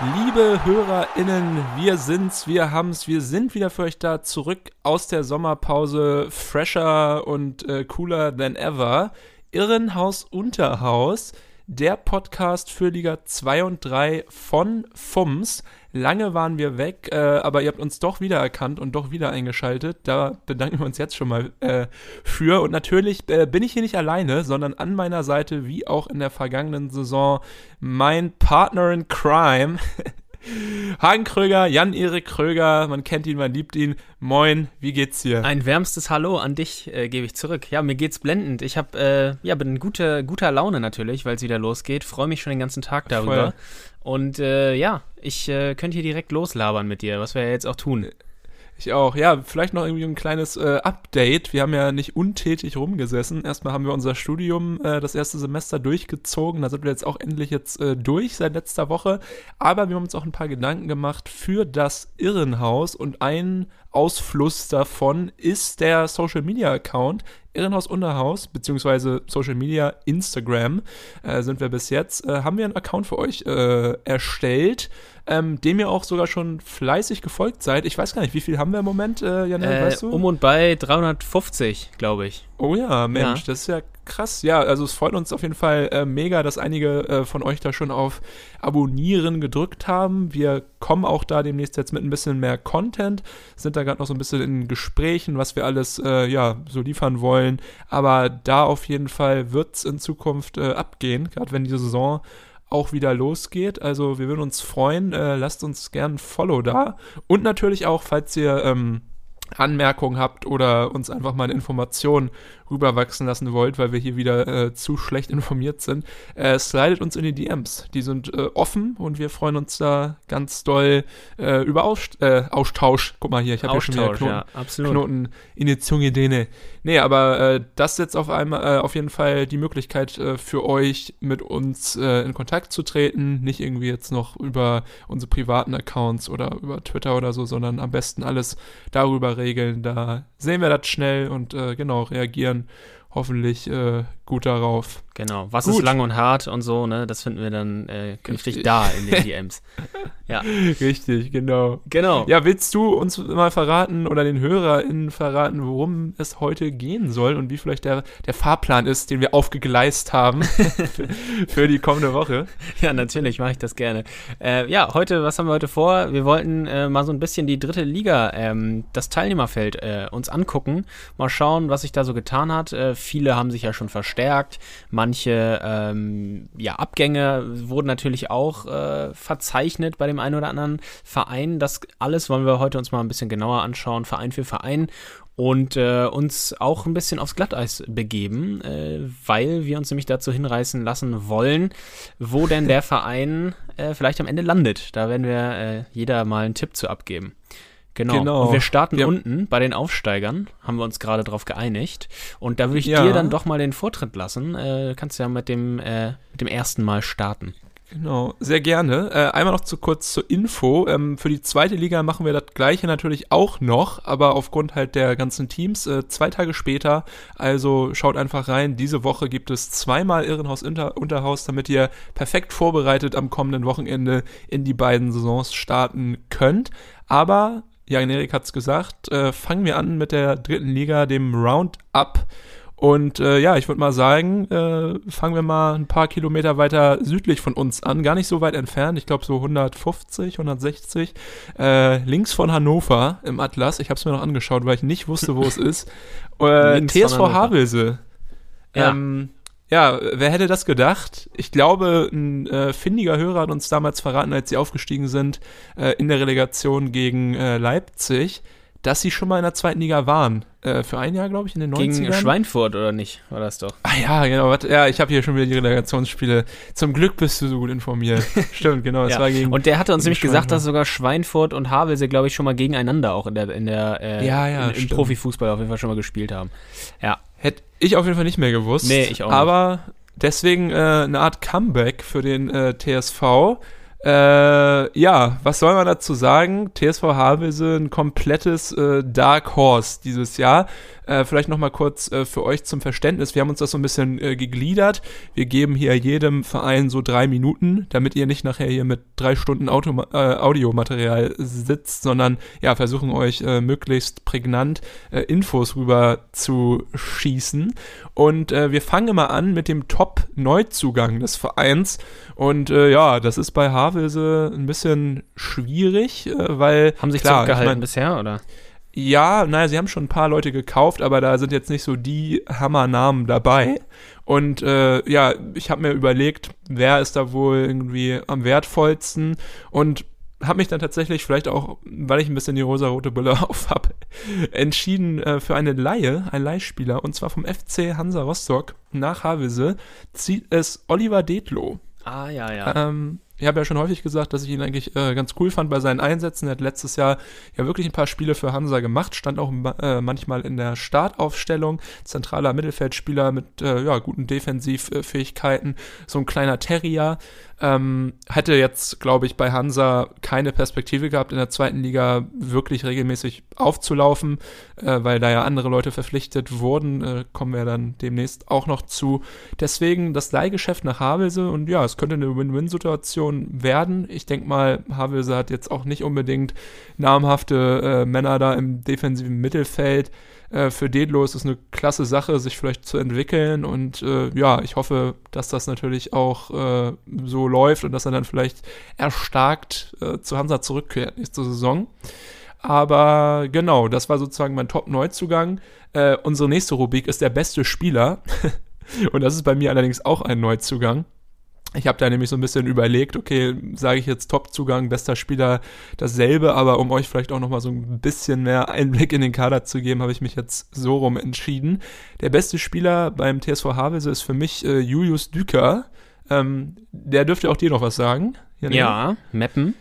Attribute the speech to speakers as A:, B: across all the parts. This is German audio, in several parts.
A: Liebe HörerInnen, wir sind's, wir haben's, wir sind wieder für euch da zurück aus der Sommerpause, fresher und äh, cooler than ever. Irrenhaus Unterhaus, der Podcast für Liga 2 und 3 von FUMS. Lange waren wir weg, äh, aber ihr habt uns doch wiedererkannt und doch wieder eingeschaltet. Da bedanken wir uns jetzt schon mal äh, für. Und natürlich äh, bin ich hier nicht alleine, sondern an meiner Seite, wie auch in der vergangenen Saison, mein Partner in Crime. Hagen Kröger, Jan-Erik Kröger, man kennt ihn, man liebt ihn. Moin, wie geht's dir?
B: Ein wärmstes Hallo an dich äh, gebe ich zurück. Ja, mir geht's blendend. Ich hab, äh, ja, bin guter, guter Laune natürlich, weil es wieder losgeht. Freue mich schon den ganzen Tag darüber. Voll. Und äh, ja, ich äh, könnte hier direkt loslabern mit dir, was wir ja jetzt auch tun.
A: Ich auch. Ja, vielleicht noch irgendwie ein kleines äh, Update. Wir haben ja nicht untätig rumgesessen. Erstmal haben wir unser Studium äh, das erste Semester durchgezogen. Da sind wir jetzt auch endlich jetzt äh, durch seit letzter Woche. Aber wir haben uns auch ein paar Gedanken gemacht für das Irrenhaus und ein Ausfluss davon ist der Social Media Account Irrenhaus Unterhaus, beziehungsweise Social Media, Instagram äh, sind wir bis jetzt, äh, haben wir einen Account für euch äh, erstellt, ähm, dem ihr auch sogar schon fleißig gefolgt seid. Ich weiß gar nicht, wie viel haben wir im Moment, äh, Janel,
B: äh, weißt du? Um und bei 350, glaube ich.
A: Oh ja, Mensch, ja. das ist ja krass. Ja, also es freut uns auf jeden Fall äh, mega, dass einige äh, von euch da schon auf Abonnieren gedrückt haben. Wir kommen auch da demnächst jetzt mit ein bisschen mehr Content, sind da gerade noch so ein bisschen in Gesprächen, was wir alles äh, ja so liefern wollen. Aber da auf jeden Fall wird es in Zukunft äh, abgehen, gerade wenn die Saison auch wieder losgeht. Also wir würden uns freuen. Äh, lasst uns gern ein Follow da. Und natürlich auch, falls ihr ähm, Anmerkungen habt oder uns einfach mal eine Information rüberwachsen lassen wollt, weil wir hier wieder äh, zu schlecht informiert sind, äh, slidet uns in die DMs. Die sind äh, offen und wir freuen uns da ganz doll äh, über Aus äh, Austausch. Guck mal hier, ich habe hier schon wieder Knoten, ja, Knoten in die Zunge dehne. Nee, aber äh, das ist jetzt auf einmal auf jeden Fall die Möglichkeit für euch mit uns in Kontakt zu treten. Nicht irgendwie jetzt noch über unsere privaten Accounts oder über Twitter oder so, sondern am besten alles darüber regeln. Da sehen wir das schnell und genau reagieren hoffentlich äh, gut darauf.
B: Genau, was gut. ist lang und hart und so, ne? Das finden wir dann äh, künftig da in den DMs.
A: ja. Richtig, genau.
B: Genau.
A: Ja, willst du uns mal verraten oder den HörerInnen verraten, worum es heute gehen soll und wie vielleicht der, der Fahrplan ist, den wir aufgegleist haben für, für, die kommende Woche?
B: Ja, natürlich mache ich das gerne. Äh, ja, heute, was haben wir heute vor? Wir wollten äh, mal so ein bisschen die dritte Liga, ähm, das Teilnehmerfeld äh, uns angucken, mal schauen, was sich da so getan hat. Äh, viele haben sich ja schon verstärkt. Manche ähm, ja, Abgänge wurden natürlich auch äh, verzeichnet bei dem einen oder anderen Verein. Das alles wollen wir heute uns mal ein bisschen genauer anschauen, Verein für Verein und äh, uns auch ein bisschen aufs Glatteis begeben, äh, weil wir uns nämlich dazu hinreißen lassen wollen, wo denn der Verein äh, vielleicht am Ende landet. Da werden wir äh, jeder mal einen Tipp zu abgeben. Genau. genau. Und wir starten wir unten bei den Aufsteigern, haben wir uns gerade drauf geeinigt. Und da würde ich ja. dir dann doch mal den Vortritt lassen. Äh, kannst ja mit dem, äh, mit dem ersten Mal starten.
A: Genau, sehr gerne. Äh, einmal noch zu kurz zur Info. Ähm, für die zweite Liga machen wir das gleiche natürlich auch noch, aber aufgrund halt der ganzen Teams äh, zwei Tage später. Also schaut einfach rein. Diese Woche gibt es zweimal Irrenhaus Unterhaus, damit ihr perfekt vorbereitet am kommenden Wochenende in die beiden Saisons starten könnt. Aber Jan Erik hat es gesagt, äh, fangen wir an mit der dritten Liga, dem Roundup. Und äh, ja, ich würde mal sagen, äh, fangen wir mal ein paar Kilometer weiter südlich von uns an, gar nicht so weit entfernt, ich glaube so 150, 160, äh, links von Hannover im Atlas. Ich habe es mir noch angeschaut, weil ich nicht wusste, wo es ist. Äh, TSV Havelse. Ja. Ähm, ja, wer hätte das gedacht? Ich glaube, ein äh, findiger Hörer hat uns damals verraten, als sie aufgestiegen sind äh, in der Relegation gegen äh, Leipzig, dass sie schon mal in der zweiten Liga waren. Äh, für ein Jahr, glaube ich, in den 90ern.
B: Gegen Schweinfurt oder nicht, war das doch.
A: Ah ja, genau. Ja, ich habe hier schon wieder die Relegationsspiele. Zum Glück bist du so gut informiert. Stimmt, genau. Es
B: Ja.
A: war gegen,
B: Und der hatte uns nämlich gesagt, dass sogar Schweinfurt und Havelse, glaube ich, schon mal gegeneinander auch in der, in der äh,
A: Ja, ja,
B: im. Profifußball auf jeden Fall schon mal gespielt haben. Ja,
A: Hätte ich auf jeden Fall nicht mehr gewusst.
B: Nee, ich auch nicht.
A: Aber deswegen äh, eine Art Comeback für den äh, TSV. Äh, ja, was soll man dazu sagen? TSV Havelse ein komplettes äh, Dark Horse dieses Jahr. Äh, vielleicht noch mal kurz äh, für euch zum Verständnis. Wir haben uns das so ein bisschen äh, gegliedert. Wir geben hier jedem Verein so drei Minuten, damit ihr nicht nachher hier mit drei Stunden Auto äh, Audiomaterial sitzt, sondern ja, versuchen euch äh, möglichst prägnant Infos rüber zu schießen. Und wir fangen immer an mit dem Top-Neuzugang des Vereins. Und äh, ja, das ist bei Havelse ein bisschen schwierig, äh, weil
B: haben sich
A: klar,
B: zurückgehalten
A: ich mein,
B: bisher, oder?
A: ja, naja, sie haben schon ein paar Leute gekauft, aber da sind jetzt nicht so die Hammernamen dabei. Und äh, ja, ich habe mir überlegt, wer ist da wohl irgendwie am wertvollsten und habe mich dann tatsächlich, vielleicht auch, weil ich ein bisschen die rosa-rote Brille auf habe, entschieden äh, für eine Laie, einen Leihspieler, und zwar vom FC Hansa Rostock nach Havelse, zieht es Oliver Detlow.
B: Ah, ja, ja.
A: Ähm, ich habe ja schon häufig gesagt, dass ich ihn eigentlich äh, ganz cool fand bei seinen Einsätzen. Er hat letztes Jahr ja wirklich ein paar Spiele für Hansa gemacht, stand auch äh, manchmal in der Startaufstellung. Zentraler Mittelfeldspieler mit äh, ja, guten Defensivfähigkeiten, so ein kleiner Terrier. Ähm, hätte jetzt, glaube ich, bei Hansa keine Perspektive gehabt, in der zweiten Liga wirklich regelmäßig aufzulaufen, äh, weil da ja andere Leute verpflichtet wurden. Äh, kommen wir dann demnächst auch noch zu. Deswegen das Leihgeschäft nach Havelse und ja, es könnte eine Win-Win-Situation werden. Ich denke mal, Havelse hat jetzt auch nicht unbedingt namhafte äh, Männer da im defensiven Mittelfeld. Äh, für Dedlo ist es eine klasse Sache, sich vielleicht zu entwickeln und äh, ja, ich hoffe, dass das natürlich auch äh, so läuft und dass er dann vielleicht erstarkt äh, zu Hansa zurückkehrt nächste Saison. Aber genau, das war sozusagen mein Top-Neuzugang. Äh, unsere nächste Rubrik ist der beste Spieler. und das ist bei mir allerdings auch ein Neuzugang. Ich habe da nämlich so ein bisschen überlegt, okay, sage ich jetzt Top-Zugang, bester Spieler dasselbe, aber um euch vielleicht auch nochmal so ein bisschen mehr Einblick in den Kader zu geben, habe ich mich jetzt so rum entschieden. Der beste Spieler beim TSV Havelse ist für mich äh, Julius Düker. Ähm, der dürfte auch dir noch was sagen. Janne?
B: Ja, Meppen.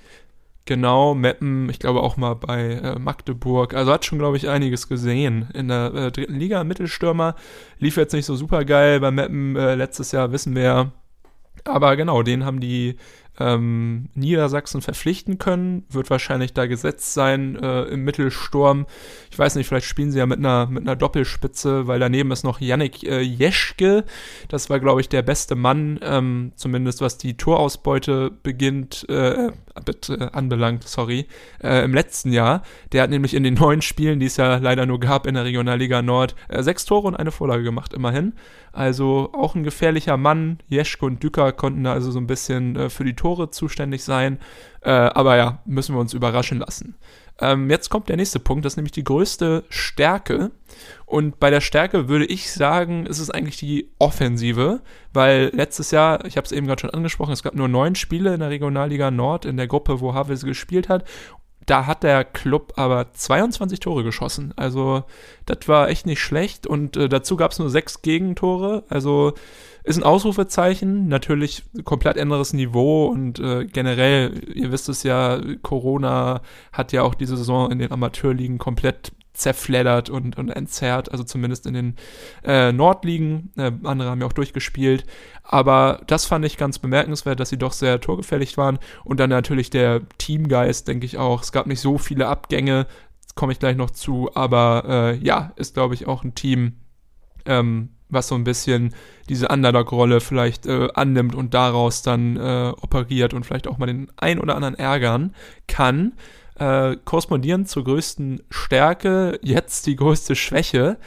A: Genau, Meppen, ich glaube auch mal bei äh, Magdeburg. Also hat schon, glaube ich, einiges gesehen in der äh, dritten Liga. Mittelstürmer lief jetzt nicht so super geil. Bei Meppen äh, letztes Jahr wissen wir ja. Aber genau, den haben die ähm, Niedersachsen verpflichten können. Wird wahrscheinlich da gesetzt sein äh, im Mittelsturm. Ich weiß nicht, vielleicht spielen sie ja mit einer, mit einer Doppelspitze, weil daneben ist noch Yannick äh, Jeschke. Das war, glaube ich, der beste Mann, ähm, zumindest was die Torausbeute beginnt, äh, bitte, anbelangt, sorry, äh, im letzten Jahr. Der hat nämlich in den neun Spielen, die es ja leider nur gab in der Regionalliga Nord, äh, sechs Tore und eine Vorlage gemacht, immerhin. Also auch ein gefährlicher Mann. Jeschke und Dücker konnten da also so ein bisschen äh, für die Tore zuständig sein. Äh, aber ja, müssen wir uns überraschen lassen. Ähm, jetzt kommt der nächste Punkt, das ist nämlich die größte Stärke. Und bei der Stärke würde ich sagen, ist es eigentlich die Offensive, weil letztes Jahr, ich habe es eben gerade schon angesprochen, es gab nur neun Spiele in der Regionalliga Nord, in der Gruppe, wo Havelse gespielt hat. Da hat der Club aber 22 Tore geschossen. Also, das war echt nicht schlecht. Und äh, dazu gab es nur sechs Gegentore. Also, ist ein Ausrufezeichen. Natürlich komplett anderes Niveau. Und äh, generell, ihr wisst es ja, Corona hat ja auch diese Saison in den Amateurligen komplett zerfleddert und, und entzerrt, also zumindest in den äh, Nordligen. Äh, andere haben ja auch durchgespielt. Aber das fand ich ganz bemerkenswert, dass sie doch sehr torgefällig waren. Und dann natürlich der Teamgeist, denke ich auch. Es gab nicht so viele Abgänge, komme ich gleich noch zu. Aber äh, ja, ist, glaube ich, auch ein Team, ähm, was so ein bisschen diese Underdog-Rolle vielleicht äh, annimmt und daraus dann äh, operiert und vielleicht auch mal den ein oder anderen ärgern kann äh, korrespondierend zur größten Stärke, jetzt die größte Schwäche.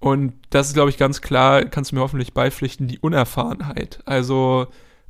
A: Und das ist, glaube ich, ganz klar, kannst du mir hoffentlich beipflichten, die Unerfahrenheit. Also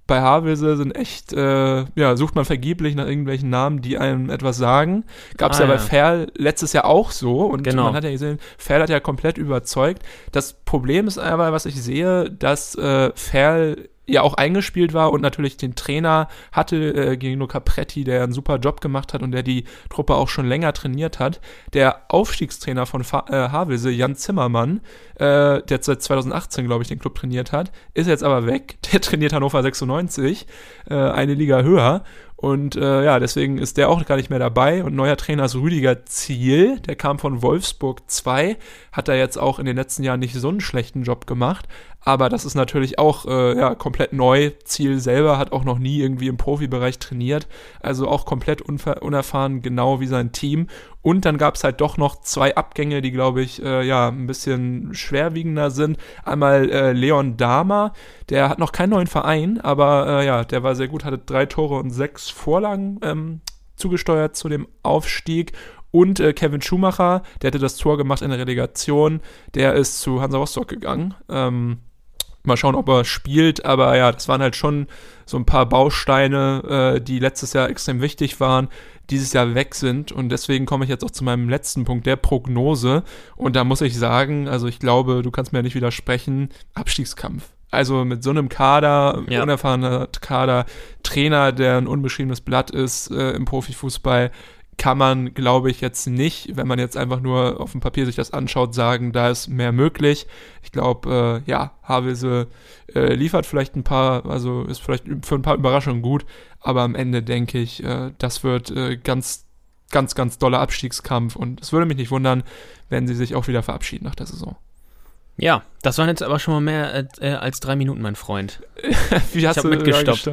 A: bei Havelse sind echt, äh, ja, sucht man vergeblich nach irgendwelchen Namen, die einem etwas sagen. Gab es
B: Ah,
A: ja bei
B: ja.
A: Ferl letztes Jahr auch so. Und
B: Genau.
A: man hat ja gesehen, Ferl hat ja komplett überzeugt. Das Problem ist aber, was ich sehe, dass äh, Ferl ja auch eingespielt war und natürlich den Trainer hatte, äh, Gino Capretti, der einen super Job gemacht hat und der die Truppe auch schon länger trainiert hat. Der Aufstiegstrainer von Fa äh, Havelse, Jan Zimmermann, äh, der seit 2018, glaube ich, den Club trainiert hat, ist jetzt aber weg. Der trainiert Hannover 96, äh, eine Liga höher. Und äh, ja, deswegen ist der auch gar nicht mehr dabei. Und neuer Trainer ist Rüdiger Ziel. Der kam von Wolfsburg 2. Hat da jetzt auch in den letzten Jahren nicht so einen schlechten Job gemacht. Aber das ist natürlich auch äh, ja, komplett neu. Ziel selber hat auch noch nie irgendwie im Profibereich trainiert. Also auch komplett unerfahren, genau wie sein Team. Und dann gab es halt doch noch zwei Abgänge, die, glaube ich, äh, ja, ein bisschen schwerwiegender sind. Einmal äh, Leon Dahmer, der hat noch keinen neuen Verein, aber äh, ja, der war sehr gut, hatte drei Tore und sechs Vorlagen ähm, zugesteuert zu dem Aufstieg. Und äh, Kevin Schumacher, der hatte das Tor gemacht in der Relegation, der ist zu Hansa Rostock gegangen. Ähm, Mal schauen, ob er spielt, aber ja, das waren halt schon so ein paar Bausteine, äh, die letztes Jahr extrem wichtig waren, dieses Jahr weg sind. Und deswegen komme ich jetzt auch zu meinem letzten Punkt, der Prognose. Und da muss ich sagen, also ich glaube, du kannst mir ja nicht widersprechen, Abstiegskampf. Also mit so einem Kader, ja. unerfahrener Kader, Trainer, der ein unbeschriebenes Blatt ist äh, im Profifußball, kann man, glaube ich, jetzt nicht, wenn man jetzt einfach nur auf dem Papier sich das anschaut, sagen, da ist mehr möglich. Ich glaube, äh, ja, Havelse äh, liefert vielleicht ein paar, also ist vielleicht für ein paar Überraschungen gut, aber am Ende denke ich, äh, das wird äh, ganz, ganz, ganz doller Abstiegskampf und es würde mich nicht wundern, wenn sie sich auch wieder verabschieden nach der Saison.
B: Ja, das waren jetzt aber schon mal mehr äh, als drei Minuten, mein Freund.
A: Wie hast ich du mitgestoppt?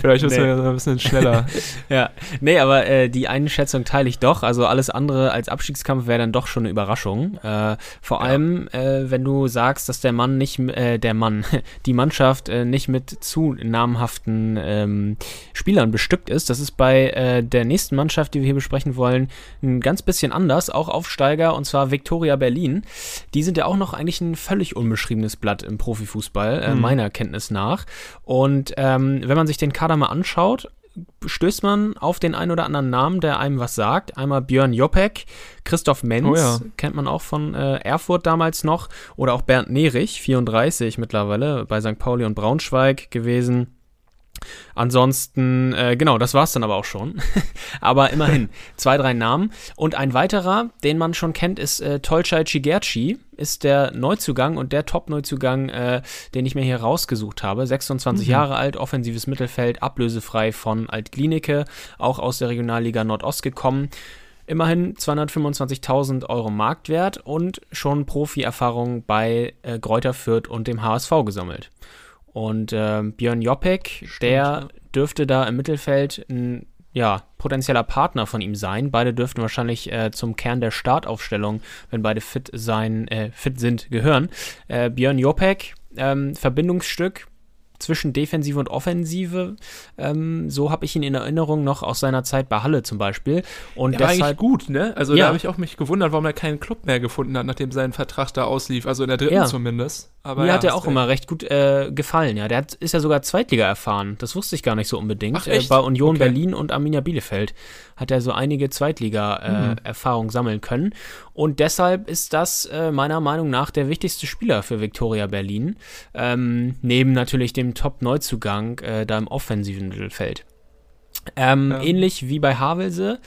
A: Vielleicht müssen nee. wir ein bisschen schneller.
B: ja, nee, aber äh, die Einschätzung teile ich doch. Also alles andere als Abstiegskampf wäre dann doch schon eine Überraschung. Äh, vor ja. allem, äh, wenn du sagst, dass der Mann nicht, äh, der Mann, die Mannschaft äh, nicht mit zu namhaften ähm, Spielern bestückt ist. Das ist bei äh, der nächsten Mannschaft, die wir hier besprechen wollen, ein ganz bisschen anders. Auch Aufsteiger und zwar Viktoria Berlin. Die sind ja auch noch eigentlich ein völlig unbeschriebenes Blatt im Profifußball, äh, mhm. meiner Kenntnis nach. Und ähm, wenn man sich den Kader mal anschaut, stößt man auf den einen oder anderen Namen, der einem was sagt. Einmal Björn Jopek, Christoph Menz, oh ja. kennt man auch von äh, Erfurt damals noch, oder auch Bernd Nerich, 34 mittlerweile, bei St. Pauli und Braunschweig gewesen. Ansonsten, äh, genau, das war's dann aber auch schon. aber immerhin, zwei, drei Namen. Und ein weiterer, den man schon kennt, ist äh, Tolchai Chigerci, ist der Neuzugang und der Top-Neuzugang, äh, den ich mir hier rausgesucht habe. 26 mhm. Jahre alt, offensives Mittelfeld, ablösefrei von Altklinike, auch aus der Regionalliga Nordost gekommen. Immerhin 225.000 Euro Marktwert und schon Profi-Erfahrung bei äh, Gräuter Fürth und dem HSV gesammelt. Und äh, Björn Jopek, der ja. dürfte da im Mittelfeld ein ja, potenzieller Partner von ihm sein. Beide dürften wahrscheinlich äh, zum Kern der Startaufstellung, wenn beide fit sein, äh, fit sind, gehören. Äh, Björn Jopek, ähm, Verbindungsstück, zwischen Defensive und Offensive. Ähm, so habe ich ihn in Erinnerung noch aus seiner Zeit bei Halle zum Beispiel. Und
A: ja, deshalb, eigentlich gut, ne? Also ja. da habe ich auch mich gewundert, warum er keinen Club mehr gefunden hat, nachdem sein Vertrag da auslief. Also in der dritten ja. zumindest.
B: Aber Mir ja, hat er auch recht. immer recht gut äh, gefallen, ja. Der hat, ist ja sogar Zweitliga erfahren. Das wusste ich gar nicht so unbedingt. Ach? Äh, bei Union okay. Berlin und Arminia Bielefeld hat er so einige Zweitliga-Erfahrungen äh, mhm. sammeln können. Und deshalb ist das äh, meiner Meinung nach der wichtigste Spieler für Viktoria Berlin. Ähm, neben natürlich dem Top-Neuzugang äh, da im offensiven Mittelfeld. Ähm, ja. Ähnlich wie bei Havelse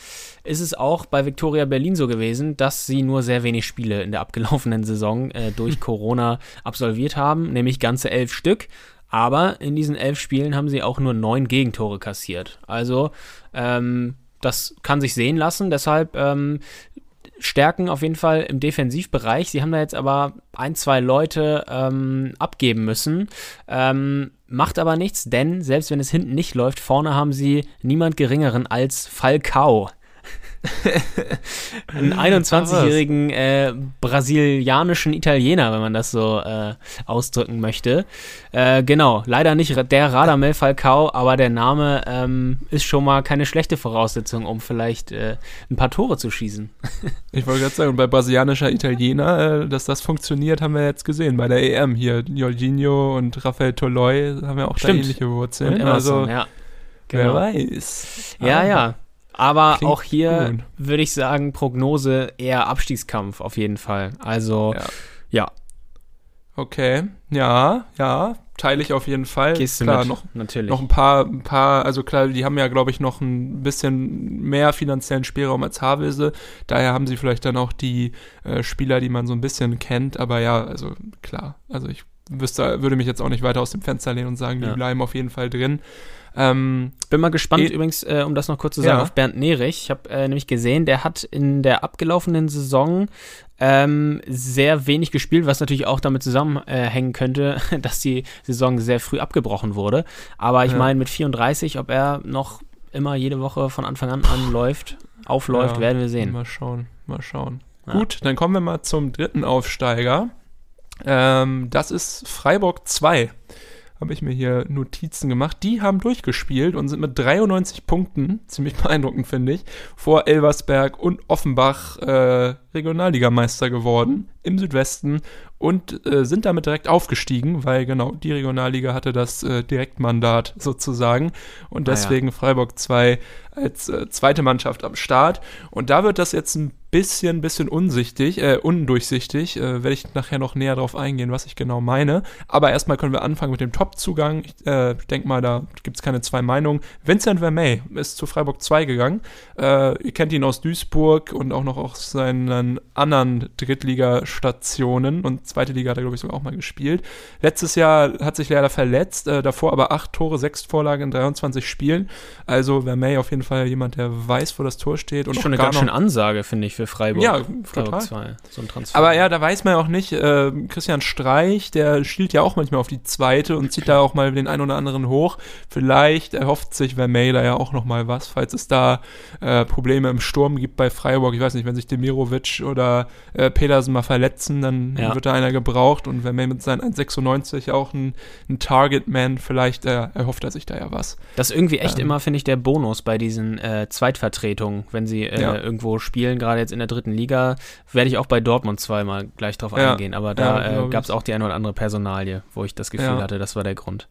B: ist es auch bei Viktoria Berlin so gewesen, dass sie nur sehr wenig Spiele in der abgelaufenen Saison äh, durch Corona absolviert haben, nämlich ganze elf Stück. Aber in diesen elf Spielen haben sie auch nur neun Gegentore kassiert. Also ähm, das kann sich sehen lassen. Deshalb ähm, Stärken auf jeden Fall im Defensivbereich. Sie haben da jetzt aber ein, zwei Leute ähm, abgeben müssen. Ähm, macht aber nichts, denn selbst wenn es hinten nicht läuft, vorne haben sie niemand Geringeren als Falcao. einen 21-jährigen äh, brasilianischen Italiener, wenn man das so äh, ausdrücken möchte. Äh, genau, leider nicht der Radamel Falcao, aber der Name ähm, ist schon mal keine schlechte Voraussetzung, um vielleicht äh, ein paar Tore zu schießen.
A: ich wollte gerade sagen, bei brasilianischer Italiener, äh, dass das funktioniert, haben wir jetzt gesehen. Bei der EM hier, Jorginho und Rafael Toloi haben ja auch Stimmt. da ähnliche Wurzeln.
B: Emerson, also, ja. Genau.
A: Wer weiß.
B: Ja, ah. ja. Aber Klingt auch hier würde ich sagen, Prognose eher Abstiegskampf auf jeden Fall. Also, ja. ja.
A: Okay, ja, ja, teile ich auf jeden Fall.
B: Gehst du
A: klar,
B: mit?
A: noch
B: Natürlich.
A: noch ein paar, ein paar, also klar, die haben ja, glaube ich, noch ein bisschen mehr finanziellen Spielraum als Havelse. Daher haben sie vielleicht dann auch die äh, Spieler, die man so ein bisschen kennt. Aber ja, also klar, also ich wüsste, würde mich jetzt auch nicht weiter aus dem Fenster lehnen und sagen, die
B: Ja.
A: bleiben auf jeden Fall drin. Ähm,
B: Bin mal gespannt
A: Eh-
B: übrigens, äh, um das noch kurz zu sagen,
A: Ja.
B: auf Bernd Nerich. Ich habe äh, nämlich gesehen, der hat in der abgelaufenen Saison ähm, sehr wenig gespielt, was natürlich auch damit zusammenhängen könnte, dass die Saison sehr früh abgebrochen wurde. Aber ich
A: Ja.
B: meine, mit 34, ob er noch immer jede Woche von Anfang an anläuft, aufläuft,
A: ja,
B: werden wir sehen.
A: Mal schauen, mal schauen. Gut, dann kommen wir mal zum dritten Aufsteiger. Ähm, das ist Freiburg 2. Habe ich mir hier Notizen gemacht. Die haben durchgespielt und sind mit 93 Punkten, ziemlich beeindruckend finde ich, vor Elversberg und Offenbach äh, Regionalligameister geworden im Südwesten und äh, sind damit direkt aufgestiegen, weil genau die Regionalliga hatte das äh, Direktmandat sozusagen und
B: Ah ja.
A: deswegen Freiburg 2 als äh, zweite Mannschaft am Start. Und da wird das jetzt ein bisschen, bisschen unsichtig, äh, undurchsichtig. Äh, Werde ich nachher noch näher drauf eingehen, was ich genau meine. Aber erstmal können wir anfangen mit dem Top-Zugang. Ich äh, denke mal, da gibt es keine zwei Meinungen. Vincent Vermey ist zu Freiburg 2 gegangen. Äh, ihr kennt ihn aus Duisburg und auch noch aus seinen anderen Drittligastationen und zweite Liga hat er, glaube ich, sogar auch mal gespielt. Letztes Jahr hat sich leider verletzt, äh, davor aber acht Tore, sechs Vorlagen in 23 Spielen. Also Vermey auf jeden Fall jemand, der weiß, wo das Tor steht. Und
B: Schon eine ganz schöne Ansage, finde ich, für Freiburg.
A: Ja,
B: Freiburg
A: total.
B: 2, so ein Transfer.
A: Aber ja, da weiß man ja auch nicht, äh, Christian Streich, der schielt ja auch manchmal auf die zweite und zieht da auch mal den einen oder anderen hoch. Vielleicht erhofft sich Vermey da ja auch noch mal was, falls es da äh, Probleme im Sturm gibt bei Freiburg. Ich weiß nicht, wenn sich Demirovic oder äh, Pedersen mal verletzen, dann
B: Ja.
A: wird da einer gebraucht und Vermey mit seinen 1,96 auch ein, ein Target-Man, vielleicht äh, erhofft er sich da ja was.
B: Das ist irgendwie echt
A: Ähm.
B: immer, finde ich, der Bonus bei diesen äh, Zweitvertretungen, wenn sie äh,
A: Ja.
B: irgendwo spielen, gerade jetzt in der dritten Liga, werde ich auch bei Dortmund zweimal gleich drauf
A: Ja.
B: eingehen. Aber da äh, gab es auch die eine oder andere Personalie, wo ich das Gefühl hatte, das war der Grund.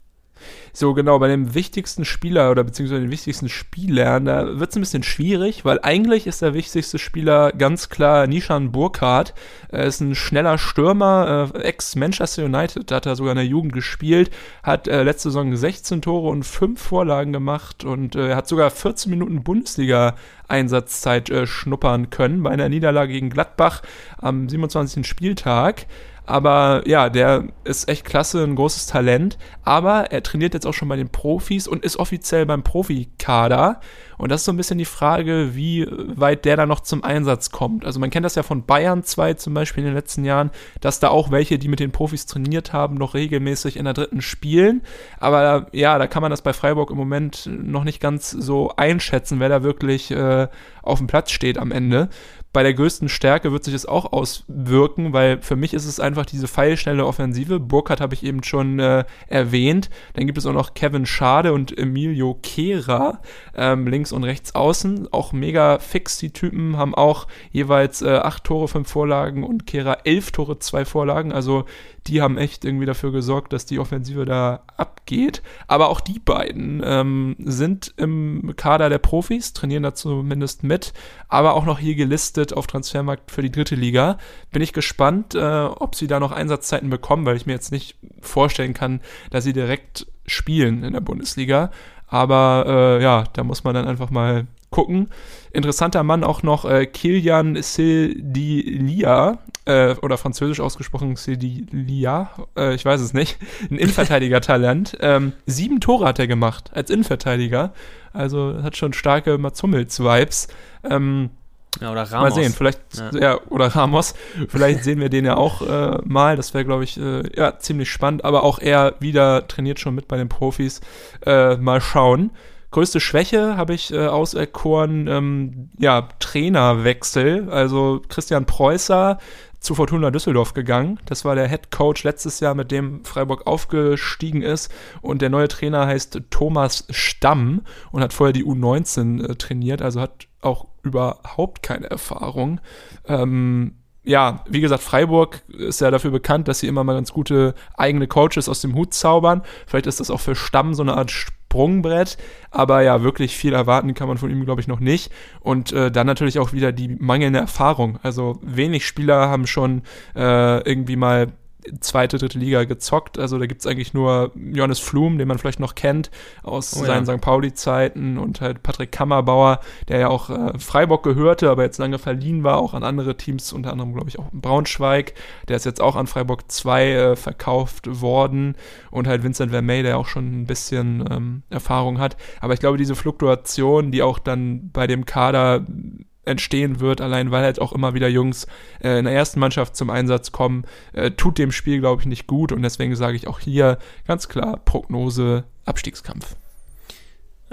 A: So, genau, bei dem wichtigsten Spieler oder beziehungsweise den wichtigsten Spielern, da wird es ein bisschen schwierig, weil eigentlich ist der wichtigste Spieler ganz klar Nishan Burkhardt. Er ist ein schneller Stürmer, äh, ex-Manchester United, hat er sogar in der Jugend gespielt, hat äh, letzte Saison 16 Tore und 5 Vorlagen gemacht und äh, hat sogar 14 Minuten Bundesliga-Einsatzzeit äh, schnuppern können bei einer Niederlage gegen Gladbach am 27. Spieltag. Aber ja, der ist echt klasse, ein großes Talent. Aber er trainiert jetzt auch schon bei den Profis und ist offiziell beim Profikader. Und das ist so ein bisschen die Frage, wie weit der da noch zum Einsatz kommt. Also man kennt das ja von Bayern 2 zum Beispiel in den letzten Jahren, dass da auch welche, die mit den Profis trainiert haben, noch regelmäßig in der dritten spielen. Aber ja, da kann man das bei Freiburg im Moment noch nicht ganz so einschätzen, wer da wirklich äh, auf dem Platz steht am Ende bei der größten Stärke wird sich das auch auswirken, weil für mich ist es einfach diese pfeilschnelle Offensive. Burkhardt habe ich eben schon äh, erwähnt. Dann gibt es auch noch Kevin Schade und Emilio Kehra ähm, links und rechts außen. Auch mega fix, die Typen haben auch jeweils äh, acht Tore, fünf Vorlagen und Kehra elf Tore, zwei Vorlagen. Also die haben echt irgendwie dafür gesorgt, dass die Offensive da abgeht. Aber auch die beiden ähm, sind im Kader der Profis, trainieren da zumindest mit, aber auch noch hier gelistet auf Transfermarkt für die dritte Liga. Bin ich gespannt, äh, ob sie da noch Einsatzzeiten bekommen, weil ich mir jetzt nicht vorstellen kann, dass sie direkt spielen in der Bundesliga. Aber äh, ja, da muss man dann einfach mal gucken. Interessanter Mann auch noch äh, Kilian Sildilia, äh, oder französisch ausgesprochen Sildilia, äh, ich weiß es nicht, ein Innenverteidiger-Talent. ähm, sieben Tore hat er gemacht als Innenverteidiger, also hat schon starke Mats Hummels-Vibes. Ähm,
B: Ja, oder Ramos.
A: Mal sehen, vielleicht,
B: Ja.
A: ja. oder Ramos, vielleicht sehen wir den ja auch äh, mal. Das wäre, glaube ich, äh, ja, ziemlich spannend. Aber auch er wieder trainiert schon mit bei den Profis. Äh, mal schauen. Größte Schwäche habe ich äh, auserkoren, ähm, ja, Trainerwechsel. Also Christian Preußer zu Fortuna Düsseldorf gegangen. Das war der Head Coach letztes Jahr, mit dem Freiburg aufgestiegen ist. Und der neue Trainer heißt Thomas Stamm und hat vorher die U19 äh, trainiert, also hat auch überhaupt keine Erfahrung. Ähm, ja, wie gesagt, Freiburg ist ja dafür bekannt, dass sie immer mal ganz gute eigene Coaches aus dem Hut zaubern. Vielleicht ist das auch für Stamm so eine Art Sprungbrett, aber ja, wirklich viel erwarten kann man von ihm, glaube ich, noch nicht. Und äh, dann natürlich auch wieder die mangelnde Erfahrung. Also wenig Spieler haben schon äh, irgendwie mal zweite, dritte Liga gezockt. Also da gibt es eigentlich nur Johannes Flum, den man vielleicht noch kennt aus
B: Oh ja.
A: seinen St. Pauli-Zeiten und halt Patrick Kammerbauer, der ja auch äh, Freiburg gehörte, aber jetzt lange verliehen war, auch an andere Teams, unter anderem glaube ich auch Braunschweig. Der ist jetzt auch an Freiburg 2 äh, verkauft worden und halt Vincent Vermey, der auch schon ein bisschen ähm, Erfahrung hat. Aber ich glaube, diese Fluktuation, die auch dann bei dem Kader entstehen wird, allein weil halt auch immer wieder Jungs äh, in der ersten Mannschaft zum Einsatz kommen, äh, tut dem Spiel, glaube ich, nicht gut. Und deswegen sage ich auch hier ganz klar Prognose Abstiegskampf.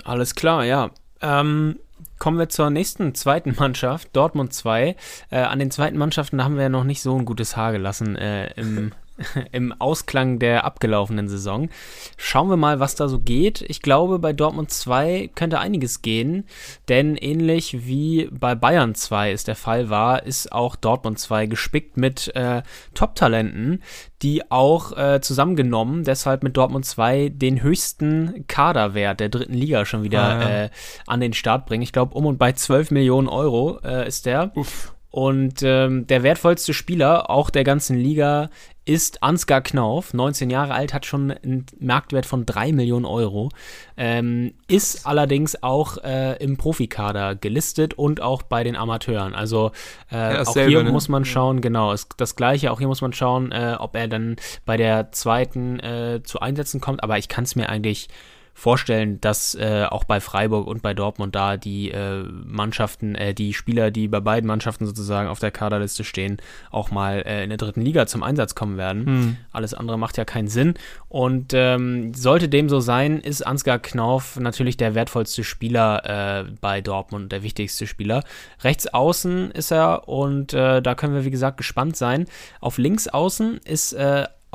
B: Alles klar, ja. Ähm, kommen wir zur nächsten zweiten Mannschaft, Dortmund 2. Äh, an den zweiten Mannschaften haben wir ja noch nicht so ein gutes Haar gelassen äh, im, im Ausklang der abgelaufenen Saison. Schauen wir mal, was da so geht. Ich glaube, bei Dortmund 2 könnte einiges gehen, denn ähnlich wie bei Bayern 2 es der Fall war, ist auch Dortmund 2 gespickt mit äh, Top-Talenten, die auch äh, zusammengenommen deshalb mit Dortmund 2 den höchsten Kaderwert der dritten Liga schon wieder
A: Ah, ja.
B: äh, an den Start bringen. Ich glaube, um und bei 12 Millionen Euro äh, ist der.
A: Uff.
B: Und ähm, der wertvollste Spieler auch der ganzen Liga ist Ansgar Knauf, 19 Jahre alt, hat schon einen Marktwert von 3 Millionen Euro, ähm, ist allerdings auch äh, im Profikader gelistet und auch bei den Amateuren. Also äh,
A: Ja,
B: auch
A: dasselbe,
B: hier
A: ne?
B: muss man schauen, genau, ist das gleiche, auch hier muss man schauen, äh, ob er dann bei der zweiten äh, zu Einsätzen kommt, aber ich kann es mir eigentlich vorstellen, dass äh, auch bei Freiburg und bei Dortmund da die äh, Mannschaften, äh, die Spieler, die bei beiden Mannschaften sozusagen auf der Kaderliste stehen, auch mal äh, in der dritten Liga zum Einsatz kommen werden.
A: Hm.
B: Alles andere macht ja keinen Sinn. Und ähm, sollte dem so sein, ist Ansgar Knauf natürlich der wertvollste Spieler äh, bei Dortmund, der wichtigste Spieler. Rechts außen ist er und äh, da können wir, wie gesagt, gespannt sein. Auf links außen ist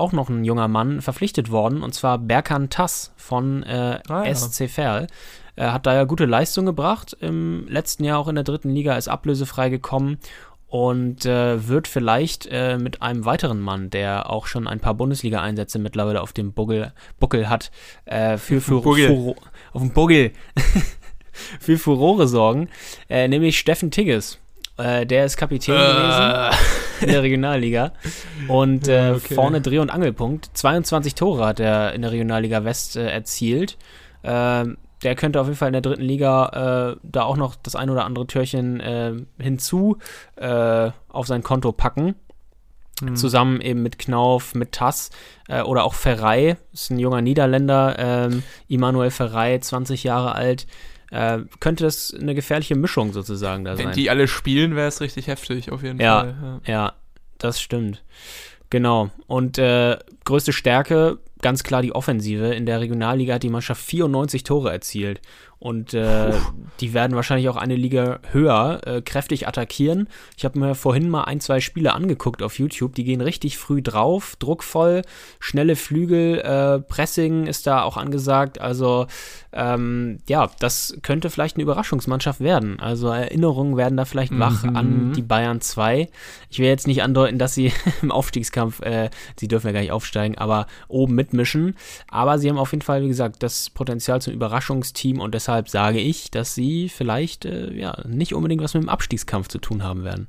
B: auch noch ein junger Mann verpflichtet worden, und zwar Berkan Tass von äh,
A: Ah, ja.
B: SC Verl. Er hat da ja gute Leistung gebracht. Im letzten Jahr auch in der dritten Liga ist ablösefrei gekommen und äh, wird vielleicht äh, mit einem weiteren Mann, der auch schon ein paar Bundesliga-Einsätze mittlerweile auf dem Buckel, Buckel hat, äh, für, für
A: Buckel.
B: Furo- auf dem Buckel für Furore sorgen, äh, nämlich Steffen Tigges. Äh, der ist Kapitän gewesen in der Regionalliga und äh,
A: okay.
B: vorne Dreh- und Angelpunkt. 22 Tore hat er in der Regionalliga West äh, erzielt. Ähm, der könnte auf jeden Fall in der dritten Liga äh, da auch noch das ein oder andere Türchen äh, hinzu äh, auf sein Konto packen.
A: Hm.
B: Zusammen eben mit Knauf, mit Tass äh, oder auch Ferrei, ist ein junger Niederländer, ähm, Immanuel Ferrei, 20 Jahre alt. Äh, könnte das eine gefährliche Mischung sozusagen da
A: Wenn
B: sein.
A: die alle spielen, wäre es richtig heftig, auf jeden
B: Ja.
A: Fall. Ja.
B: Ja, das stimmt. Genau. Und äh, größte Stärke, ganz klar die Offensive. In der Regionalliga hat die Mannschaft 94 Tore erzielt. Und äh, die werden wahrscheinlich auch eine Liga höher äh, kräftig attackieren. Ich habe mir vorhin mal ein, zwei Spiele angeguckt auf YouTube. Die gehen richtig früh drauf, druckvoll, schnelle Flügel, äh, Pressing ist da auch angesagt. Also ähm, ja, das könnte vielleicht eine Überraschungsmannschaft werden. Also Erinnerungen werden da vielleicht wach
A: Mhm.
B: an die Bayern 2. Ich will jetzt nicht andeuten, dass sie im Aufstiegskampf, äh, sie dürfen ja gar nicht aufsteigen, aber oben mitmischen. Aber sie haben auf jeden Fall, wie gesagt, das Potenzial zum Überraschungsteam und deshalb sage ich, dass sie vielleicht äh, ja nicht unbedingt was mit dem Abstiegskampf zu tun haben werden.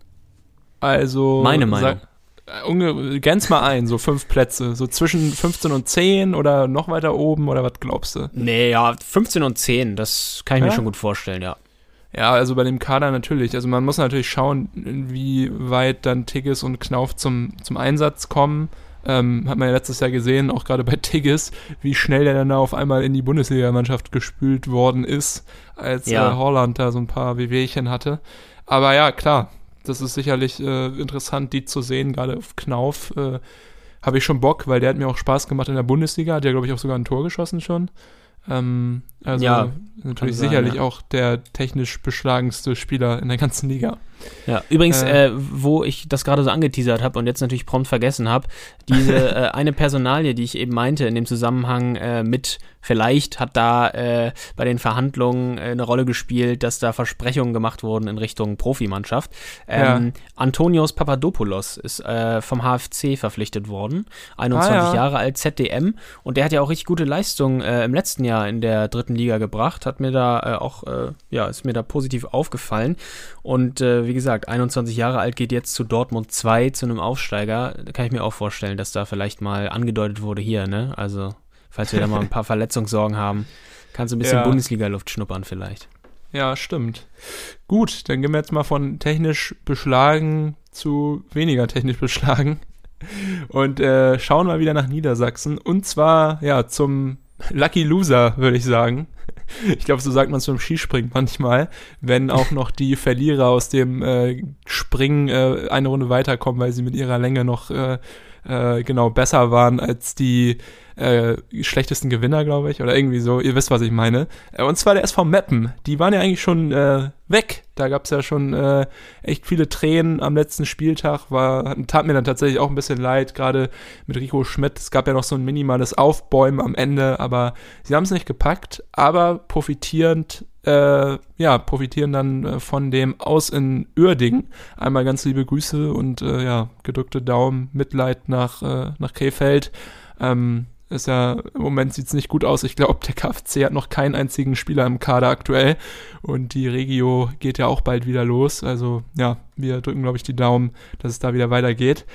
A: Also.
B: Meine Meinung.
A: Sag, Grenz mal ein, so fünf Plätze. So zwischen 15 und 10 oder noch weiter oben oder was glaubst du?
B: Nee, ja, 15 und 10, das kann ich mir
A: Ja?
B: schon gut vorstellen, ja.
A: Ja, also bei dem Kader natürlich. Also man muss natürlich schauen, wie weit dann Tigges und Knauf zum, zum Einsatz kommen. Ähm, hat man ja letztes Jahr gesehen, auch gerade bei Tigges, wie schnell der dann da auf einmal in die Bundesligamannschaft gespült worden ist, als
B: Ja.
A: äh, Holland da so ein paar Wehwehchen hatte. Aber ja, klar, das ist sicherlich äh, interessant, die zu sehen, gerade auf Knauf. Äh, Habe ich schon Bock, weil der hat mir auch Spaß gemacht in der Bundesliga, hat ja, glaube ich, auch sogar ein Tor geschossen schon. Ähm, also
B: Ja,
A: natürlich
B: sein,
A: sicherlich
B: ja.
A: auch der technisch beschlagenste Spieler in der ganzen Liga.
B: Ja, übrigens,
A: Äh.
B: äh, wo ich das gerade so angeteasert habe und jetzt natürlich prompt vergessen habe, diese äh, eine Personalie, die ich eben meinte in dem Zusammenhang äh, mit, vielleicht hat da äh, bei den Verhandlungen äh, eine Rolle gespielt, dass da Versprechungen gemacht wurden in Richtung Profimannschaft. Ähm, Antonios Papadopoulos ist vom HFC verpflichtet worden, 21
A: Ah, ja.
B: Jahre alt, ZDM und der hat ja auch richtig gute Leistungen im letzten Jahr in der dritten Liga gebracht, hat mir da auch, ja, ist mir da positiv aufgefallen und äh, wie gesagt, 21 Jahre alt, geht jetzt zu Dortmund 2, zu einem Aufsteiger. Da kann ich mir auch vorstellen, dass da vielleicht mal angedeutet wurde hier, ne? Also, falls wir da mal ein paar Verletzungssorgen haben, kannst du ein bisschen
A: Ja.
B: Bundesliga-Luft schnuppern vielleicht.
A: Ja, stimmt. Gut, dann gehen wir jetzt mal von technisch beschlagen zu weniger technisch beschlagen und äh, schauen mal wieder nach Niedersachsen. Und zwar, ja, zum Lucky Loser, würde ich sagen. Ich glaube, so sagt man zum Skispringen manchmal, wenn auch noch die Verlierer aus dem äh, Springen äh, eine Runde weiterkommen, weil sie mit ihrer Länge noch äh, äh, genau besser waren als die äh, schlechtesten Gewinner, glaube ich, oder irgendwie so. Ihr wisst, was ich meine. Äh, und zwar der SV Meppen. Die waren ja eigentlich schon äh, weg. Da gab es ja schon äh, echt viele Tränen am letzten Spieltag. War, tat mir dann tatsächlich auch ein bisschen leid, gerade mit Rico Schmidt. Es gab ja noch so ein minimales Aufbäumen am Ende, aber sie haben es nicht gepackt. Aber profitierend, äh, ja, profitieren dann äh, von dem Aus in Uerdingen. Einmal ganz liebe Grüße und äh, ja, gedrückte Daumen, Mitleid nach, äh, nach Krefeld. Ähm, ist ja, im Moment sieht es nicht gut aus. Ich glaube, der KfC hat noch keinen einzigen Spieler im Kader aktuell. Und die Regio geht ja auch bald wieder los. Also ja, wir drücken, glaube ich, die Daumen, dass es da wieder weitergeht.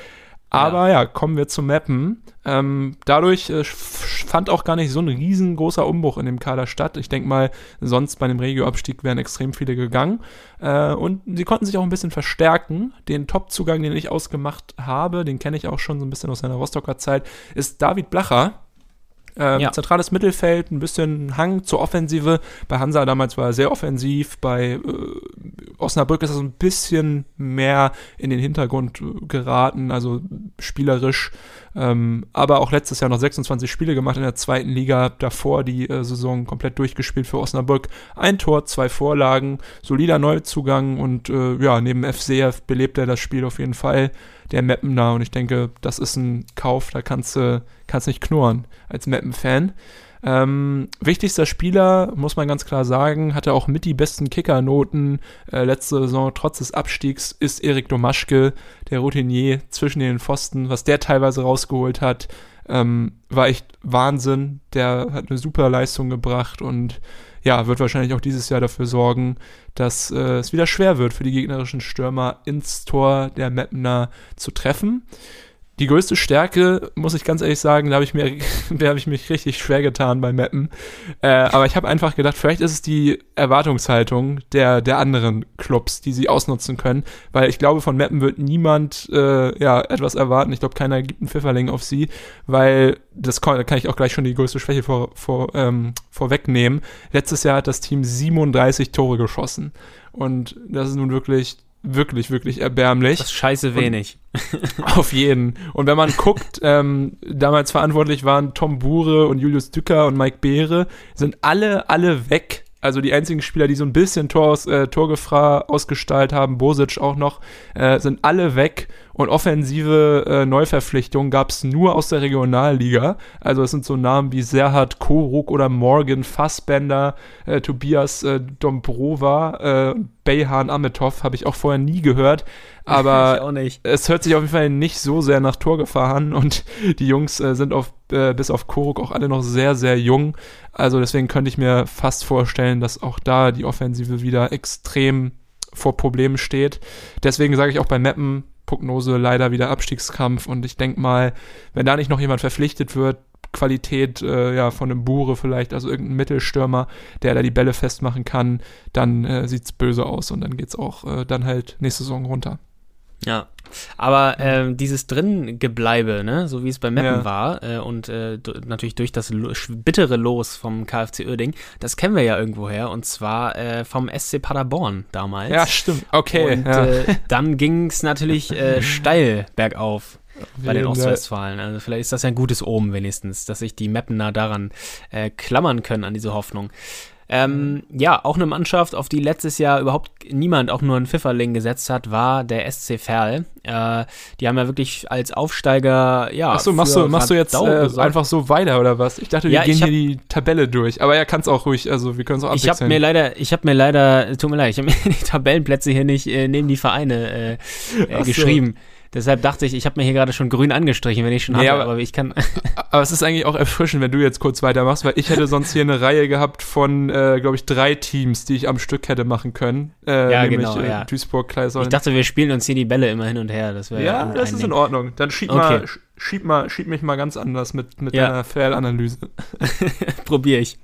A: Aber ja, kommen wir zum Mappen. Ähm, dadurch äh, fand auch gar nicht so ein riesengroßer Umbruch in dem Kader statt. Ich denke mal, sonst bei dem Regio-Abstieg wären extrem viele gegangen. Äh, und sie konnten sich auch ein bisschen verstärken. Den Top-Zugang, den ich ausgemacht habe, den kenne ich auch schon so ein bisschen aus seiner Rostocker Zeit, ist David Blacher. Ähm,
B: Ja.
A: Zentrales Mittelfeld, ein bisschen Hang zur Offensive. Bei Hansa damals war er sehr offensiv. Bei äh, Osnabrück ist er so ein bisschen mehr in den Hintergrund äh, geraten, also spielerisch. Ähm, aber auch letztes Jahr noch 26 Spiele gemacht in der zweiten Liga. Davor die äh, Saison komplett durchgespielt für Osnabrück. Ein Tor, zwei Vorlagen, solider Neuzugang und äh, ja, neben FCF belebt er das Spiel auf jeden Fall. Der Meppener und ich denke, das ist ein Kauf, da kannst du kannst nicht knurren als Meppen-Fan. Ähm, wichtigster Spieler, muss man ganz klar sagen, hatte auch mit die besten Kickernoten äh, letzte Saison trotz des Abstiegs, ist Erik Domaschke, der Routinier zwischen den Pfosten, was der teilweise rausgeholt hat, ähm, war echt Wahnsinn. Der hat eine super Leistung gebracht und ja, wird wahrscheinlich auch dieses Jahr dafür sorgen, dass äh, es wieder schwer wird für die gegnerischen Stürmer ins Tor der Mapner zu treffen. Die größte Stärke, muss ich ganz ehrlich sagen, da habe ich mir, da habe ich mich richtig schwer getan bei Mappen. Äh, aber ich habe einfach gedacht, vielleicht ist es die Erwartungshaltung der, der anderen Clubs, die sie ausnutzen können. Weil ich glaube, von Mappen wird niemand äh, ja, etwas erwarten. Ich glaube, keiner gibt einen Pfifferling auf sie, weil das kann, da kann ich auch gleich schon die größte Schwäche vor, vor, ähm, vorwegnehmen. Letztes Jahr hat das Team 37 Tore geschossen. Und das ist nun wirklich, wirklich, wirklich erbärmlich.
B: Das ist scheiße wenig.
A: Auf jeden. Und wenn man guckt, ähm, damals verantwortlich waren Tom Bure und Julius Dücker und Mike Beere, sind alle, alle weg. Also die einzigen Spieler, die so ein bisschen Tor aus, äh, Torgefahr ausgestrahlt haben, Bosic auch noch, äh, sind alle weg. Und offensive äh, Neuverpflichtungen gab es nur aus der Regionalliga. Also es sind so Namen wie Serhat Koruk oder Morgan Fassbender, äh, Tobias äh, Dombrova, äh, Beyhan Ametov habe ich auch vorher nie gehört. Aber
B: ich auch nicht.
A: es hört sich auf jeden Fall nicht so sehr nach Torgefahr an und die Jungs äh, sind auf, äh, bis auf Koruk auch alle noch sehr, sehr jung. Also deswegen könnte ich mir fast vorstellen, dass auch da die Offensive wieder extrem vor Problemen steht. Deswegen sage ich auch bei Meppen, Prognose leider wieder Abstiegskampf und ich denke mal, wenn da nicht noch jemand verpflichtet wird, Qualität äh, ja, von einem Bure vielleicht, also irgendein Mittelstürmer, der da die Bälle festmachen kann, dann äh, sieht's böse aus und dann geht's auch äh, dann halt nächste Saison runter.
B: Ja. Aber ähm, dieses Dringebleibe, ne, so wie es bei Meppen
A: Ja.
B: war äh, und äh, natürlich durch das lo bittere Los vom KfC Uerding, das kennen wir ja irgendwoher und zwar äh, vom SC Paderborn damals.
A: Ja, stimmt. Okay.
B: Und
A: ja.
B: äh, dann ging es natürlich äh, steil bergauf bei den. Ostwestfalen. Also vielleicht ist das ja ein gutes Omen wenigstens, dass sich die Mappener daran äh, klammern können, an diese Hoffnung. Ähm, ja, auch eine Mannschaft, auf die letztes Jahr überhaupt niemand auch nur einen Pfifferling gesetzt hat, war der SC Verl. Äh, die haben ja wirklich als Aufsteiger, ja.
A: Achso, machst du, machst du jetzt äh, einfach so weiter oder was? Ich dachte, wir
B: Ja,
A: gehen
B: ich
A: hier
B: hab-
A: die Tabelle durch. Aber ja, kannst auch ruhig, also wir können es auch
B: Ich habe
A: abwechseln.
B: mir leider, ich habe mir leider, tut mir leid, ich habe mir die Tabellenplätze hier nicht äh, neben die Vereine äh, äh,
A: Ach so.
B: Deshalb dachte ich, ich habe mir hier gerade schon grün angestrichen, wenn ich schon
A: Nee,
B: hatte,
A: aber-
B: aber, ich kann.
A: Aber es ist eigentlich auch erfrischend, wenn du jetzt kurz weitermachst, weil ich hätte sonst hier eine Reihe gehabt von, äh, glaube ich, drei Teams, die ich am Stück hätte machen können. Äh,
B: Ja,
A: nämlich,
B: genau,
A: äh,
B: ja.
A: Duisburg,
B: Ich
A: Kleisoln.
B: dachte, wir spielen uns hier die Bälle immer hin und her. Das
A: ja, das ist
B: Ding.
A: in Ordnung. Dann schieb,
B: Okay.
A: mal, sch- schieb, mal, schieb mich mal ganz anders mit, mit
B: Ja.
A: deiner Fail-Analyse.
B: Probiere ich.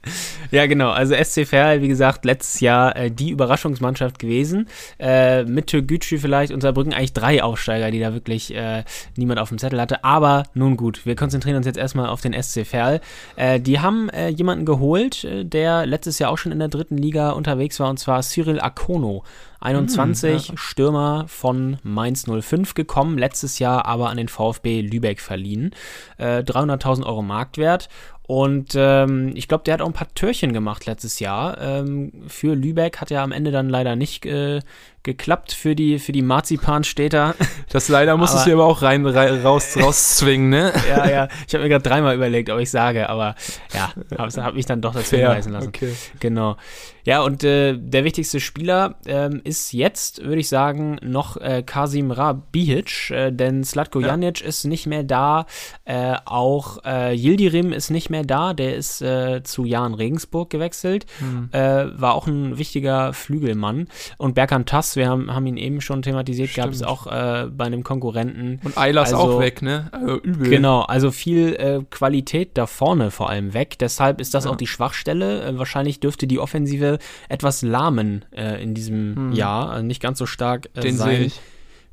B: Ja, genau. Also SC Verl, wie gesagt, letztes Jahr äh, die Überraschungsmannschaft gewesen. Äh, mit Türkgücü vielleicht und Saarbrücken eigentlich drei Aufsteiger, die da wirklich äh, niemand auf dem Zettel hatte. Aber nun gut, wir konzentrieren uns jetzt erstmal auf den SC Verl. Äh, die haben äh, jemanden geholt, äh, der letztes Jahr auch schon in der dritten Liga unterwegs war, und zwar Cyril Akono. 21 Stürmer von Mainz 05 gekommen, letztes Jahr aber an den VfB Lübeck verliehen. Äh, 300.000 Euro Marktwert. Und ähm, ich glaube, der hat auch ein paar Türchen gemacht letztes Jahr. Ähm, für Lübeck hat er am Ende dann leider nicht äh, geklappt für die, für die Marzipanstädter.
A: Das leider musstest
B: Aber-
A: du aber auch rein, rein raus, rauszwingen, ne?
B: ja, ja. Ich habe mir gerade dreimal überlegt, ob ich sage, aber ja, habe hab mich dann doch dazu hinweisen lassen.
A: okay.
B: Genau. Ja, und äh, der wichtigste Spieler ähm, ist jetzt, würde ich sagen, noch äh, Kasim Rabihic, äh, denn Slatko
A: Ja.
B: Janic ist nicht mehr da, äh, auch äh, Yildirim ist nicht mehr da, der ist äh, zu Jan Regensburg gewechselt,
A: Hm.
B: äh, war auch ein wichtiger Flügelmann. Und Berkan Tass, wir haben, haben ihn eben schon thematisiert, gab es auch äh, bei einem Konkurrenten.
A: Und Eilers
B: Also-
A: auch weg, ne? Also übel.
B: Genau, also viel äh, Qualität da vorne vor allem weg. Deshalb ist das
A: Ja.
B: auch die Schwachstelle. Äh, wahrscheinlich dürfte die Offensive etwas lahmen äh, in diesem
A: Hm.
B: Jahr. Also nicht ganz so stark äh,
A: Den
B: sein
A: ich.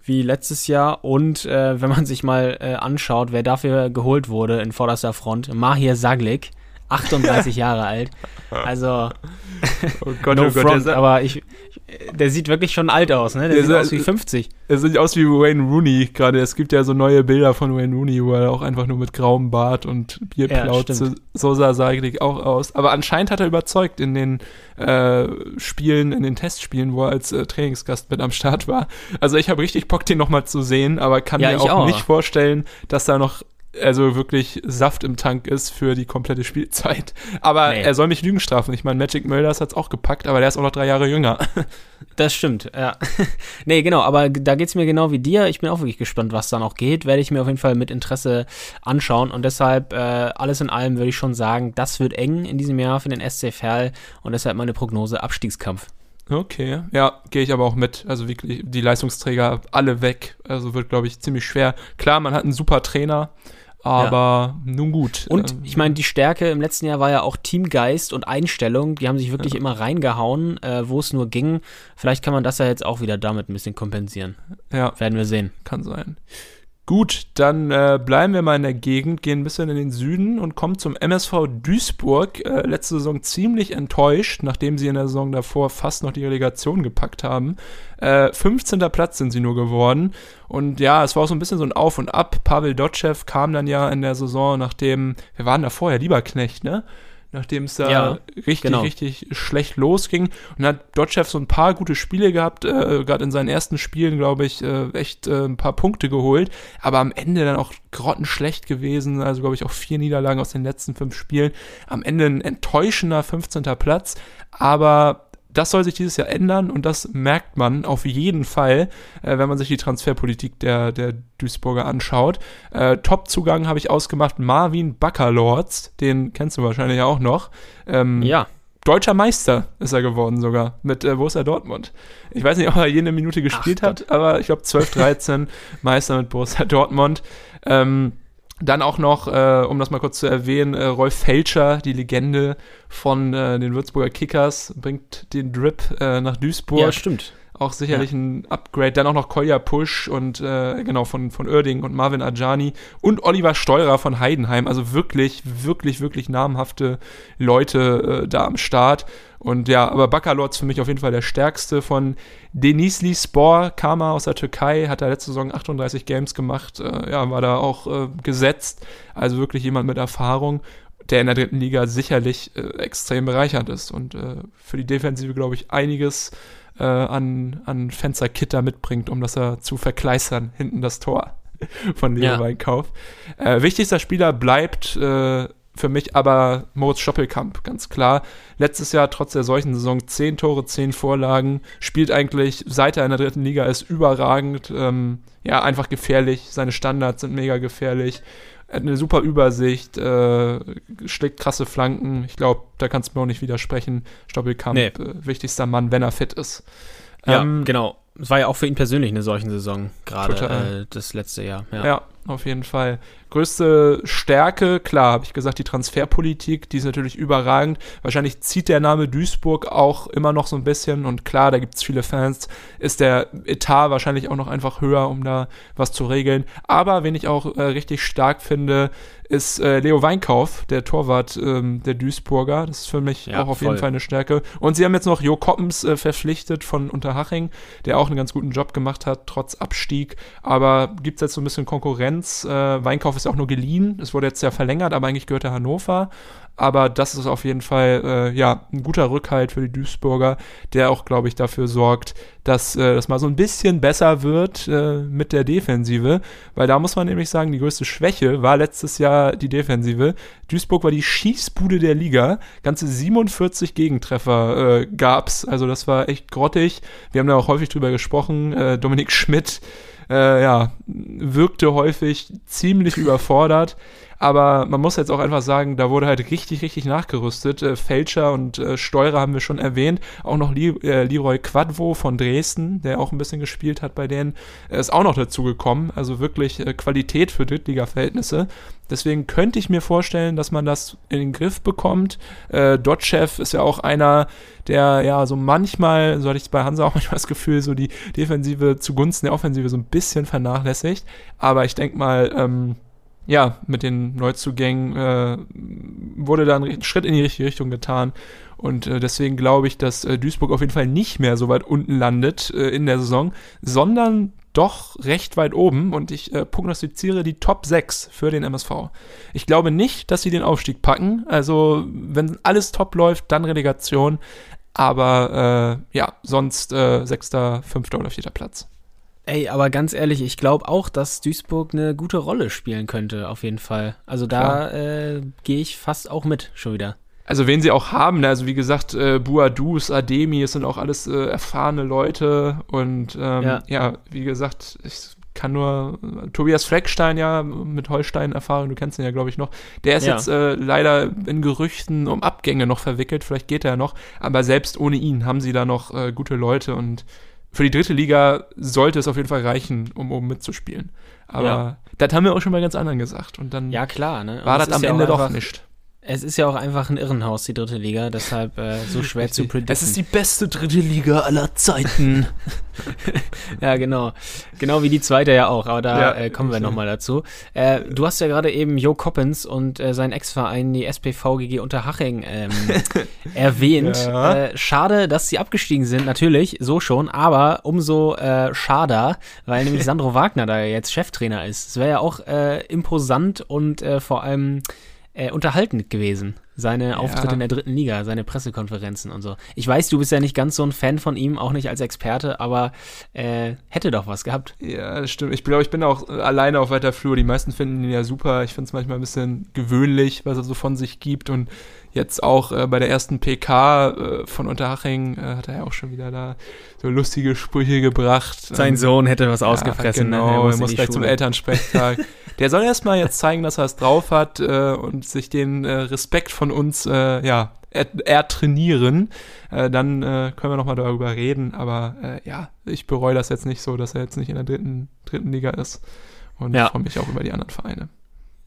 B: wie letztes Jahr. Und äh, wenn man sich mal äh, anschaut, wer dafür geholt wurde in vorderster Front, Mahir Saglik, 38 Jahre alt. Also,
A: Oh Gott,
B: no
A: oh Gott,
B: front, aber ich, der sieht wirklich schon alt aus, ne? Der,
A: Der
B: sieht aus wie 50.
A: er sieht aus wie Wayne Rooney gerade. Es gibt ja so neue Bilder von Wayne Rooney, wo er auch einfach nur mit grauem Bart und Bierplauze,
B: stimmt.
A: so sah Saglik auch aus. Aber anscheinend hat er überzeugt in den äh, Spielen, in den Testspielen, wo er als äh, Trainingsgast mit am Start war. Also ich habe richtig Bock, den nochmal zu sehen, aber kann
B: Ja,
A: mir auch,
B: auch.
A: nicht vorstellen, dass da noch also wirklich Saft im Tank ist für die komplette Spielzeit. Aber
B: Nee.
A: er soll mich Lügen strafen. Ich meine, Magic Mölders hat's auch gepackt, aber der ist auch noch drei Jahre jünger.
B: Das stimmt, ja. nee, genau, aber da geht's mir genau wie dir. Ich bin auch wirklich gespannt, was da noch geht. Werde ich mir auf jeden Fall mit Interesse anschauen. Und deshalb, äh, alles in allem würde ich schon sagen, das wird eng in diesem Jahr für den SC Verl. Und deshalb meine Prognose Abstiegskampf.
A: Okay, ja, gehe ich aber auch mit. Also wirklich, die Leistungsträger alle weg. Also wird, glaube ich, ziemlich schwer. Klar, man hat einen super Trainer, aber nun gut.
B: Und
A: Ähm,
B: ich meine, die Stärke im letzten Jahr war ja auch Teamgeist und Einstellung. Die haben sich wirklich immer reingehauen, äh, wo es nur ging. Vielleicht kann man das ja jetzt auch wieder damit ein bisschen kompensieren.
A: ja,
B: Werden wir sehen.
A: kann sein. Gut, dann äh, bleiben wir mal in der Gegend, gehen ein bisschen in den Süden und kommen zum MSV Duisburg. Äh, letzte Saison ziemlich enttäuscht, nachdem sie in der Saison davor fast noch die Relegation gepackt haben. Äh, 15. Platz sind sie nur geworden. Und ja, es war auch so ein bisschen so ein Auf und Ab. Pavel Dotschew kam dann ja in der Saison, nachdem, wir waren da vorher, Lieberknecht, ne? Nachdem es da
B: Ja,
A: richtig,
B: genau.
A: richtig schlecht losging. Und hat Dotschew so ein paar gute Spiele gehabt, äh, gerade in seinen ersten Spielen, glaube ich, äh, echt äh, ein paar Punkte geholt. Aber am Ende dann auch grottenschlecht gewesen. Also, glaube ich, auch vier Niederlagen aus den letzten fünf Spielen. Am Ende ein enttäuschender 15. Platz. Aber das soll sich dieses Jahr ändern und das merkt man auf jeden Fall, äh, wenn man sich die Transferpolitik der, der Duisburger anschaut. Äh, Top-Zugang habe ich ausgemacht, Marvin Baccalords, den kennst du wahrscheinlich auch noch. Ähm,
B: Ja.
A: Deutscher Meister ist er geworden sogar mit äh, Borussia Dortmund. Ich weiß nicht, ob er jede Minute gespielt
B: Ach
A: hat, aber ich glaube 12, 13 Meister mit Borussia Dortmund. Ähm, dann auch noch, äh, um das mal kurz zu erwähnen, äh, Rolf Felscher, die Legende von äh, den Würzburger Kickers, bringt den Drip äh, nach Duisburg.
B: Ja, stimmt.
A: Auch sicherlich ein Upgrade. Dann auch noch Kolja Pusch und äh, genau von, von Oerding und Marvin Ajani und Oliver Steurer von Heidenheim. Also wirklich, wirklich, wirklich namhafte Leute äh, da am Start. Und ja, aber Bakalotz für mich auf jeden Fall der stärkste von Denizli Spor, kam er aus der Türkei, hat er letzte Saison 38 Games gemacht, äh, ja, war da auch äh, gesetzt. Also wirklich jemand mit Erfahrung der in der dritten Liga sicherlich äh, extrem bereichernd ist und äh, für die Defensive, glaube ich, einiges äh, an, an Fensterkitter mitbringt, um das er zu verkleistern, hinten das Tor von
B: Ja.
A: Niederweinkauf. Äh, wichtigster Spieler bleibt äh, für mich aber Moritz Stoppelkamp, ganz klar. Letztes Jahr trotz der solchen Saison 10 Tore, 10 Vorlagen, spielt eigentlich, seit er in der dritten Liga ist, überragend. Ähm, ja, einfach gefährlich. Seine Standards sind mega gefährlich. Er hat eine super Übersicht, äh, schlägt krasse Flanken. Ich glaube, da kannst du mir auch nicht widersprechen. Stoppelkamp,
B: Nee.
A: äh, wichtigster Mann, wenn er fit ist.
B: Ja,
A: Ähm,
B: genau. Es war ja auch für ihn persönlich eine solchen Saison, gerade äh, das letzte Jahr. Ja.
A: Ja. Auf jeden Fall. Größte Stärke, klar, habe ich gesagt, die Transferpolitik, die ist natürlich überragend. Wahrscheinlich zieht der Name Duisburg auch immer noch so ein bisschen und klar, da gibt es viele Fans, ist der Etat wahrscheinlich auch noch einfach höher, um da was zu regeln. Aber wen ich auch äh, richtig stark finde, ist äh, Leo Weinkauf, der Torwart ähm, der Duisburger. Das ist für mich
B: Ja,
A: auch auf
B: voll.
A: jeden Fall eine Stärke. Und sie haben jetzt noch Jo Koppens äh, verpflichtet von Unterhaching, der auch einen ganz guten Job gemacht hat, trotz Abstieg. Aber gibt es jetzt so ein bisschen Konkurrenz. Äh, Weinkauf ist auch nur geliehen. Es wurde jetzt ja verlängert, aber eigentlich gehört er Hannover. Aber das ist auf jeden Fall äh, ja ein guter Rückhalt für die Duisburger, der auch, glaube ich, dafür sorgt, dass äh, das mal so ein bisschen besser wird äh, mit der Defensive. Weil da muss man nämlich sagen, die größte Schwäche war letztes Jahr die Defensive. Duisburg war die Schießbude der Liga. Ganze 47 Gegentreffer äh, gab's. Also das war echt grottig. Wir haben da auch häufig drüber gesprochen. Äh, Dominik Schmidt äh, ja, wirkte häufig ziemlich überfordert. Aber man muss jetzt auch einfach sagen, da wurde halt richtig, richtig nachgerüstet. Äh, Fälscher und äh, Steurer haben wir schon erwähnt. Auch noch Li äh, Leroy Quadvo von Dresden, der auch ein bisschen gespielt hat bei denen, äh, ist auch noch dazu gekommen. Also wirklich äh, Qualität für Drittliga-Verhältnisse. Deswegen könnte ich mir vorstellen, dass man das in den Griff bekommt. Äh, Dotchev ist ja auch einer, der ja so manchmal, so hatte ich bei Hansa auch manchmal das Gefühl, so die Defensive zugunsten der Offensive so ein bisschen vernachlässigt. Aber ich denke mal, ähm, ja, mit den Neuzugängen äh, wurde da ein Schritt in die richtige Richtung getan. Und äh, deswegen glaube ich, dass äh, Duisburg auf jeden Fall nicht mehr so weit unten landet äh, in der Saison, sondern doch recht weit oben. Und ich äh, prognostiziere die Top 6 für den MSV. Ich glaube nicht, dass sie den Aufstieg packen. Also, wenn alles top läuft, dann Relegation. Aber äh, ja, sonst sechster, fünfter oder vierter Platz.
B: Ey, aber ganz ehrlich, ich glaube auch, dass Duisburg eine gute Rolle spielen könnte, auf jeden Fall. Also da äh, gehe ich fast auch mit, schon wieder.
A: Also wen sie auch haben, ne? also wie gesagt, äh, Buadus, Ademi, es sind auch alles äh, erfahrene Leute und ähm,
B: Ja.
A: ja. wie gesagt, ich kann nur Tobias Fleckstein ja mit Holstein Erfahrung, du kennst ihn ja glaube ich noch, der ist
B: Ja.
A: jetzt äh, leider in Gerüchten um Abgänge noch verwickelt, vielleicht geht er noch, aber selbst ohne ihn haben sie da noch äh, gute Leute und für die dritte Liga sollte es auf jeden Fall reichen, um oben mitzuspielen. Aber
B: Ja.
A: das haben wir auch schon bei ganz anderen gesagt und dann
B: Ja, klar, ne?
A: War das am Ende doch nicht.
B: Es ist ja auch einfach ein Irrenhaus, die dritte Liga, deshalb äh, so schwer zu predikten.
A: Es ist die beste dritte Liga aller Zeiten.
B: Ja, genau. Genau wie die zweite ja auch, aber da
A: Ja,
B: äh, kommen wir nochmal dazu. Äh, du hast ja gerade eben Jo Coppens und äh, seinen Ex-Verein, die SPVGG Unterhaching, ähm, erwähnt.
A: Ja.
B: Äh, schade, dass sie abgestiegen sind, natürlich, so schon, aber umso äh, schader, weil nämlich Sandro Wagner da jetzt Cheftrainer ist. Es wäre ja auch imposant und vor allem äh, unterhaltend gewesen. Seine Auftritte in der dritten Liga, seine Pressekonferenzen und so. Ich weiß, du bist ja nicht ganz so ein Fan von ihm, auch nicht als Experte, aber äh, hätte doch was gehabt.
A: Ja, das stimmt. Ich glaube, ich bin auch äh, alleine auf weiter Flur. Die meisten finden ihn ja super. Ich finde es manchmal ein bisschen gewöhnlich, was er so von sich gibt. Und jetzt auch äh, bei der ersten PK äh, von Unterhaching äh, hat er ja auch schon wieder da so lustige Sprüche gebracht.
B: Sein
A: Ähm,
B: Sohn hätte was
A: ja,
B: ausgefressen.
A: Genau,
B: ne?
A: er
B: muss
A: gleich zum
B: Schule.
A: Elternsprechtag. Der soll erstmal jetzt zeigen, dass er es drauf hat äh, und sich den äh, Respekt von uns äh, ja, er, er trainieren. Äh, dann äh, können wir nochmal darüber reden. Aber äh, ja, ich bereue das jetzt nicht so, dass er jetzt nicht in der dritten, dritten Liga ist. Und
B: Ja.
A: freue mich auch über die anderen Vereine.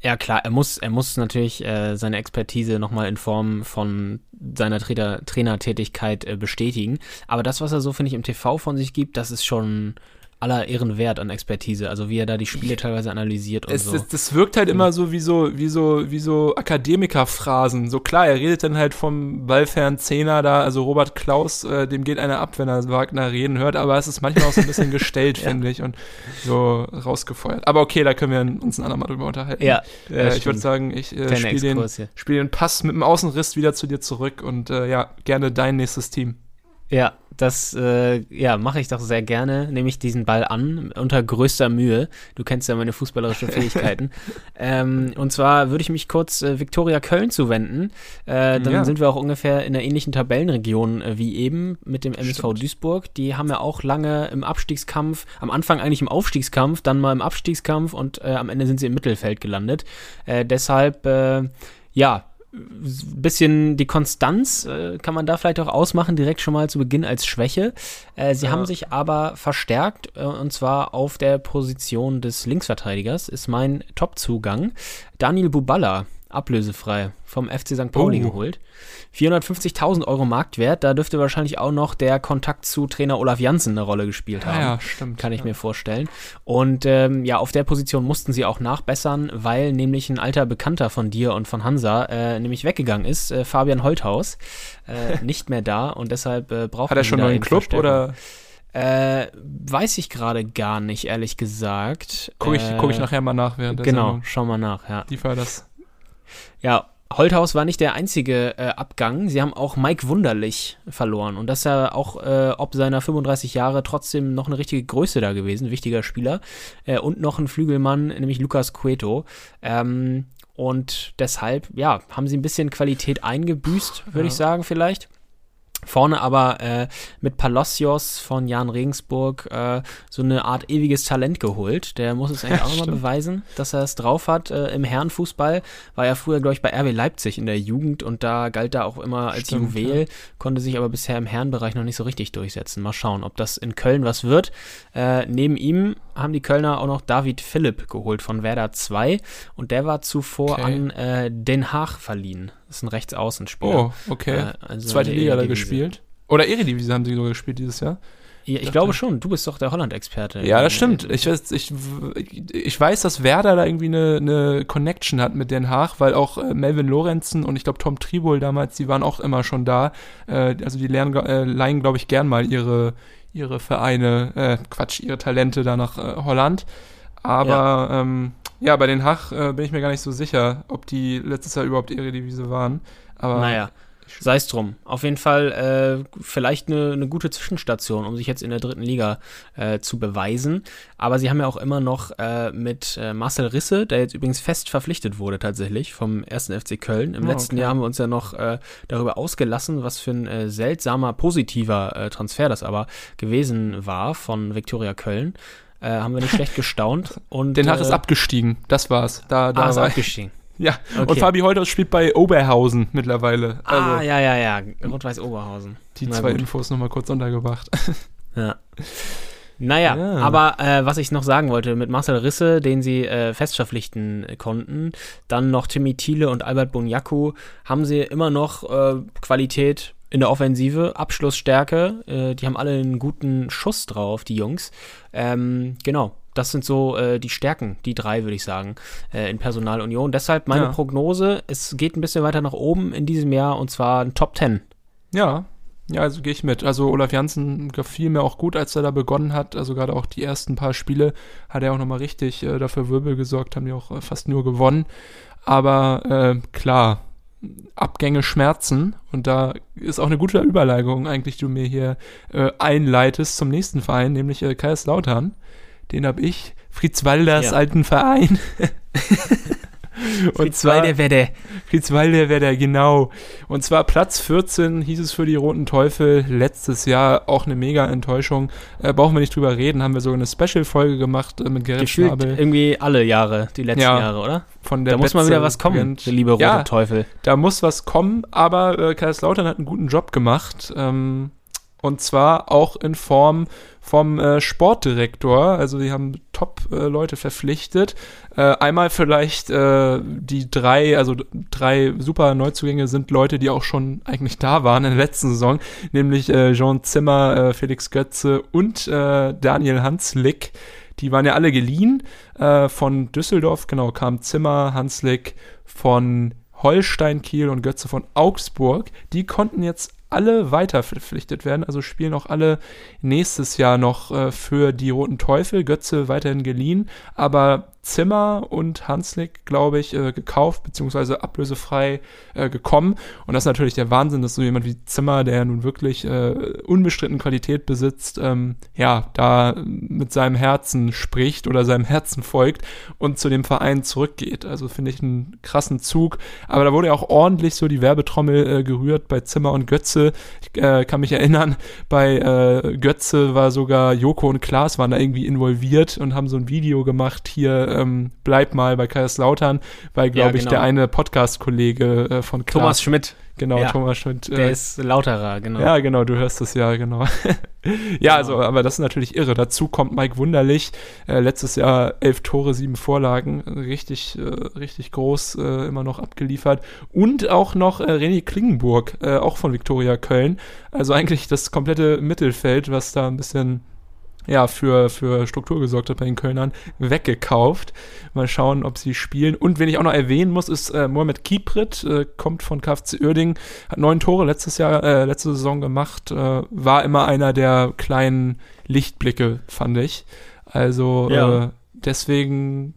B: Ja, klar, er muss, er muss natürlich äh, seine Expertise nochmal in Form von seiner Trainer, Trainertätigkeit äh, bestätigen. Aber das, was er so, finde ich, im TV von sich gibt, das ist schon aller Ehren wert an Expertise. Also wie er da die Spiele teilweise analysiert und
A: Es,
B: so.
A: es, das wirkt halt immer so wie so, wie so, wie so Akademikerphrasen. So klar, er redet dann halt vom ballfernen Zehner da, also Robert Klaus, äh, dem geht einer ab, wenn er Wagner reden hört, aber es ist manchmal auch so ein bisschen gestellt, finde ich, und so rausgefeuert. Aber okay, da können wir uns ein andermal drüber unterhalten.
B: ja,
A: Äh, ich würde sagen, ich äh, spiele den, spiel den Pass mit dem Außenriss wieder zu dir zurück und äh, ja, gerne dein nächstes Team.
B: Ja, Das äh, ja, mache ich doch sehr gerne, nehme ich diesen Ball an, unter größter Mühe. Du kennst ja meine fußballerischen Fähigkeiten. ähm, und zwar würde ich mich kurz äh, Viktoria Köln zuwenden. Äh, dann
A: Ja.
B: sind wir auch ungefähr in der ähnlichen Tabellenregion äh, wie eben mit dem MSV
A: Stimmt.
B: Duisburg. Die haben ja auch lange im Abstiegskampf, am Anfang eigentlich im Aufstiegskampf, dann mal im Abstiegskampf und äh, am Ende sind sie im Mittelfeld gelandet. Äh, deshalb, ja, bisschen die Konstanz äh, kann man da vielleicht auch ausmachen, direkt schon mal zu Beginn als Schwäche. Äh, sie
A: Ja.
B: haben sich aber verstärkt äh, und zwar auf der Position des Linksverteidigers ist mein Top-Zugang. Daniel Buballa, ablösefrei vom FC St. Pauli
A: Oh.
B: geholt. 450.000 Euro Marktwert, da dürfte wahrscheinlich auch noch der Kontakt zu Trainer Olaf Janssen eine Rolle gespielt haben
A: Ah, ja, stimmt.
B: kann ich
A: ja.
B: mir vorstellen. Und ähm, ja, auf der Position mussten sie auch nachbessern, weil nämlich ein alter Bekannter von dir und von Hansa äh, nämlich weggegangen ist, äh, Fabian Holthaus, äh, nicht mehr da und deshalb äh, braucht
A: Hat er schon einen neuen Club oder
B: Äh, weiß ich gerade gar nicht, ehrlich gesagt.
A: gucke ich,
B: äh,
A: guck ich nachher mal nach während der
B: Genau,
A: Sendung?
B: schau mal nach, ja.
A: Die war das.
B: Ja, Holthaus war nicht der einzige äh, Abgang. Sie haben auch Mike Wunderlich verloren. Und das ist ja auch äh, ob seiner 35 Jahre trotzdem noch eine richtige Größe da gewesen, wichtiger Spieler. Äh, und noch ein Flügelmann, nämlich Lucas Cueto. Ähm, und deshalb, ja, haben sie ein bisschen Qualität eingebüßt, würde
A: Ja.
B: ich sagen, vielleicht. Vorne aber äh, mit Palacios von Jan Regensburg äh, so eine Art ewiges Talent geholt. Der muss es eigentlich
A: Ja,
B: auch nochmal beweisen, dass er es drauf hat äh, im Herrenfußball. War ja früher, glaube ich, bei RB Leipzig in der Jugend und da galt er auch immer als
A: Stimmt,
B: Juwel, konnte sich aber bisher im Herrenbereich noch nicht so richtig durchsetzen. Mal schauen, ob das in Köln was wird. Äh, neben ihm haben die Kölner auch noch David Philipp geholt von Werder 2 und der war zuvor
A: Okay.
B: an äh, Den Haag verliehen. Das ist ein Rechtsaußenspieler.
A: Oh, okay.
B: Äh, also
A: Zweite Liga da gespielt. Oder Eredivisie haben sie sogar gespielt dieses Jahr.
B: Ja, ich
A: Dachte-
B: glaube schon. Du bist doch der Holland-Experte.
A: Ja, das stimmt. Ich weiß, ich, ich weiß, dass Werder da irgendwie eine, eine Connection hat mit Den Haag, weil auch äh, Melvin Lorenzen und ich glaube Tom Tribol damals, die waren auch immer schon da. Äh, also die lernen, äh, leihen, glaube ich, gern mal ihre, ihre Vereine, äh, Quatsch, ihre Talente da nach äh, Holland. Aber ja. Ähm, ja, bei Den Haag äh, bin ich mir gar nicht so sicher, ob die letztes Jahr überhaupt Eredivisie waren. Aber
B: Naja, sei es drum. Auf jeden Fall äh, vielleicht eine, eine gute Zwischenstation, um sich jetzt in der dritten Liga äh, zu beweisen. Aber sie haben ja auch immer noch äh, mit äh, Marcel Risse, der jetzt übrigens fest verpflichtet wurde tatsächlich vom 1. FC Köln. Im
A: Ah,
B: letzten
A: okay.
B: Jahr haben wir uns ja noch äh, darüber ausgelassen, was für ein äh, seltsamer, positiver Transfer das aber gewesen war von Viktoria Köln. Haben wir nicht schlecht gestaunt. Und,
A: Den Haag ist abgestiegen. Das war's. Da, da
B: Ah, ist abgestiegen.
A: Ja.
B: Okay.
A: Und Fabi Holthaus spielt bei Oberhausen mittlerweile. Also
B: ah, ja, ja, ja. Rot-Weiß Oberhausen.
A: die
B: Na
A: zwei
B: gut.
A: Infos nochmal kurz untergebracht.
B: Ja. Naja,
A: Ja.
B: aber äh, was ich noch sagen wollte, mit Marcel Risse, den sie äh, fest verpflichten konnten, dann noch Timmy Thiele und Albert Bunyaku, haben sie immer noch äh, Qualität in der Offensive, Abschlussstärke, äh, die haben alle einen guten Schuss drauf, die Jungs. Ähm, genau, das sind so äh, die Stärken, die drei, würde ich sagen, äh, in Personalunion. Deshalb meine
A: Ja.
B: Prognose, es geht ein bisschen weiter nach oben in diesem Jahr und zwar ein Top 10.
A: Ja, ja, also gehe ich mit. Also Olaf Janssen gefiel mir auch gut, als er da begonnen hat. Also gerade auch die ersten paar Spiele hat er auch nochmal richtig äh, dafür Wirbel gesorgt, haben die auch äh, fast nur gewonnen. Aber äh, klar, Abgänge schmerzen und da ist auch eine gute Überleitung eigentlich, die du mir hier äh, einleitest zum nächsten Verein, nämlich äh, Kaiserslautern. Den habe ich, Fritz Walders
B: Ja.
A: alten Verein. und zwar,
B: der Werde.
A: Fritzwalde wäre der, genau. Und zwar Platz 14 hieß es für die Roten Teufel. Letztes Jahr auch eine mega Enttäuschung. Äh, brauchen wir nicht drüber reden. Haben wir sogar eine Special-Folge gemacht äh, mit Gerrit
B: Gefühlt
A: Schnabel
B: irgendwie alle Jahre, die letzten
A: Ja.
B: Jahre, oder?
A: von der
B: Da muss mal wieder was kommen, der liebe rote
A: Ja,
B: Teufel.
A: da muss was kommen, aber äh, Kaiserslautern hat einen guten Job gemacht. Ähm, und zwar auch in Form vom äh, Sportdirektor. Also die haben Top-Leute verpflichtet. Äh, einmal vielleicht äh, die drei, also drei super Neuzugänge sind Leute, die auch schon eigentlich da waren in der letzten Saison, nämlich äh, Jean Zimmer, äh, Felix Götze und äh, Daniel Hanslick. Die waren ja alle geliehen. Äh, von Düsseldorf, genau, kam Zimmer, Hanslick von Holstein, Kiel und Götze von Augsburg. Die konnten jetzt alle weiter verpflichtet werden, also spielen auch alle nächstes Jahr noch äh, für die Roten Teufel. Götze weiterhin geliehen, aber Zimmer und Hanslik, glaube ich, äh, gekauft, beziehungsweise ablösefrei äh, gekommen. Und das ist natürlich der Wahnsinn, dass so jemand wie Zimmer, der nun wirklich äh, unbestritten Qualität besitzt, ähm, ja, da mit seinem Herzen spricht oder seinem Herzen folgt und zu dem Verein zurückgeht. Also finde ich einen krassen Zug. Aber da wurde ja auch ordentlich so die Werbetrommel äh, gerührt bei Zimmer und Götze. Ich äh, kann mich erinnern, bei äh, Götze war sogar Joko und Klaas waren da irgendwie involviert und haben so ein Video gemacht, hier ähm, bleib mal bei Kaiserslautern, weil, glaube
B: Ja,
A: ich,
B: genau.
A: der eine Podcast-Kollege äh, von Klaas.
B: Thomas Schmidt,
A: Genau,
B: Ja.
A: Thomas Schmidt.
B: der
A: äh,
B: ist Lauterer, genau.
A: ja, genau, du hörst es ja, genau. ja, also, aber das ist natürlich irre. Dazu kommt Mike Wunderlich, äh, letztes Jahr elf Tore, sieben Vorlagen, richtig, äh, richtig groß äh, immer noch abgeliefert. Und auch noch äh, René Klingenburg, auch von Viktoria Köln. Also eigentlich das komplette Mittelfeld, was da ein bisschen ja, für, für Struktur gesorgt hat bei den Kölnern, weggekauft. Mal schauen, ob sie spielen. Und wen ich auch noch erwähnen muss, ist äh, Mohamed Kiprit, äh, kommt von KFC Uerdingen, hat neun Tore letztes Jahr, äh, letzte Saison gemacht, äh, war immer einer der kleinen Lichtblicke, fand ich. Also
B: Ja.
A: äh, deswegen,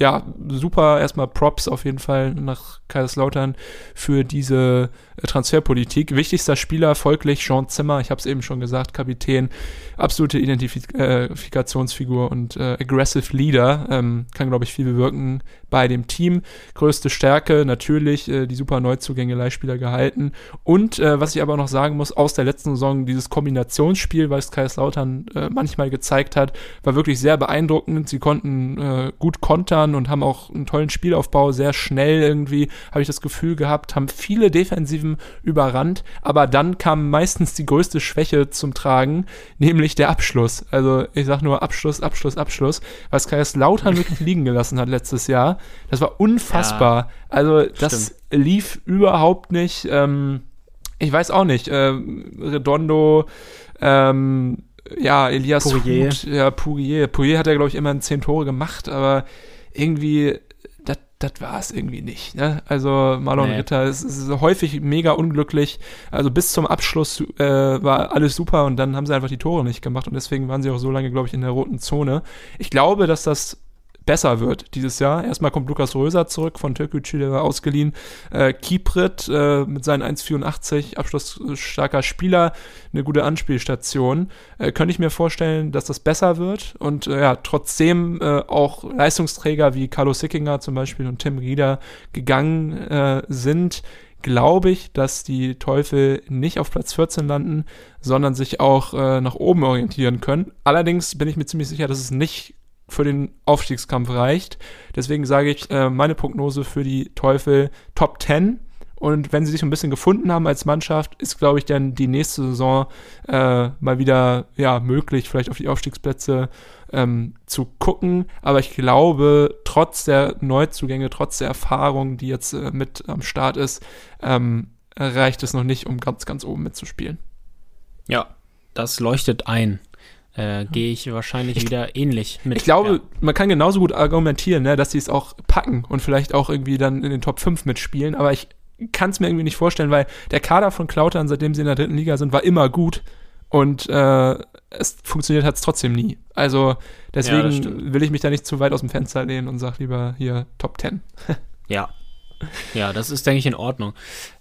A: ja, super erstmal Props auf jeden Fall nach Kaiserslautern für diese äh, Transferpolitik. Wichtigster Spieler folglich Jean Zimmer, ich habe es eben schon gesagt, Kapitän, absolute Identifikationsfigur und äh, aggressive Leader, ähm, kann glaube ich viel bewirken bei dem Team. Größte Stärke natürlich äh, die super Neuzugänge Leihspieler gehalten und äh, was ich aber noch sagen muss aus der letzten Saison dieses Kombinationsspiel, was Kaiserslautern äh, manchmal gezeigt hat, war wirklich sehr beeindruckend. Sie konnten äh, gut kontern und haben auch einen tollen Spielaufbau, sehr schnell irgendwie, habe ich das Gefühl gehabt, haben viele Defensiven überrannt, aber dann kam meistens die größte Schwäche zum Tragen, nämlich der Abschluss. Also ich sag nur Abschluss, Abschluss, Abschluss, was Kaiserslautern wirklich liegen gelassen hat letztes Jahr. Das war unfassbar. Also das lief überhaupt nicht. Ähm, ich weiß auch nicht. Ähm, Redondo, ähm, ja, Elias
B: Pourier.
A: Huth, ja, Pourier. Pourier hat ja, glaube ich, immerhin zehn Tore gemacht, aber irgendwie, das war es irgendwie nicht. Ne? Also Marlon
B: Nee.
A: Ritter ist, ist häufig mega unglücklich. Also bis zum Abschluss äh, war alles super und dann haben sie einfach die Tore nicht gemacht und deswegen waren sie auch so lange, glaube ich, in der roten Zone. Ich glaube, dass das besser wird dieses Jahr. Erstmal kommt Lukas Röser zurück von Türkgücü, der war ausgeliehen. Äh, Kiprit äh, mit seinen 1,84, abschlussstarker Spieler, eine gute Anspielstation. Äh, könnte ich mir vorstellen, dass das besser wird und äh, ja, trotzdem äh, auch Leistungsträger wie Carlo Sickinger zum Beispiel und Tim Rieder gegangen äh, sind, glaube ich, dass die Teufel nicht auf Platz 14 landen, sondern sich auch äh, nach oben orientieren können. Allerdings bin ich mir ziemlich sicher, dass es nicht für den Aufstiegskampf reicht. Deswegen sage ich, äh, meine Prognose für die Teufel Top 10. Und wenn sie sich ein bisschen gefunden haben als Mannschaft, ist, glaube ich, dann die nächste Saison äh, mal wieder ja, möglich, vielleicht auf die Aufstiegsplätze ähm, zu gucken. Aber ich glaube, trotz der Neuzugänge, trotz der Erfahrung, die jetzt äh, mit am Start ist, ähm, reicht es noch nicht, um ganz, ganz oben mitzuspielen.
B: Ja, das leuchtet ein. Äh, Gehe ich wahrscheinlich wieder ähnlich mit.
A: Ich glaube,
B: ja.
A: man kann genauso gut argumentieren, ne, dass sie es auch packen und vielleicht auch irgendwie dann in den Top 5 mitspielen, aber ich kann es mir irgendwie nicht vorstellen, weil der Kader von Klautern, seitdem sie in der dritten Liga sind, war immer gut und äh, es funktioniert hat es trotzdem nie. Also
B: Ja,
A: deswegen
B: stimmt.
A: will ich mich da nicht zu weit aus dem Fenster lehnen und sag lieber hier Top 10.
B: Ja. Ja, das ist, denke ich, in Ordnung.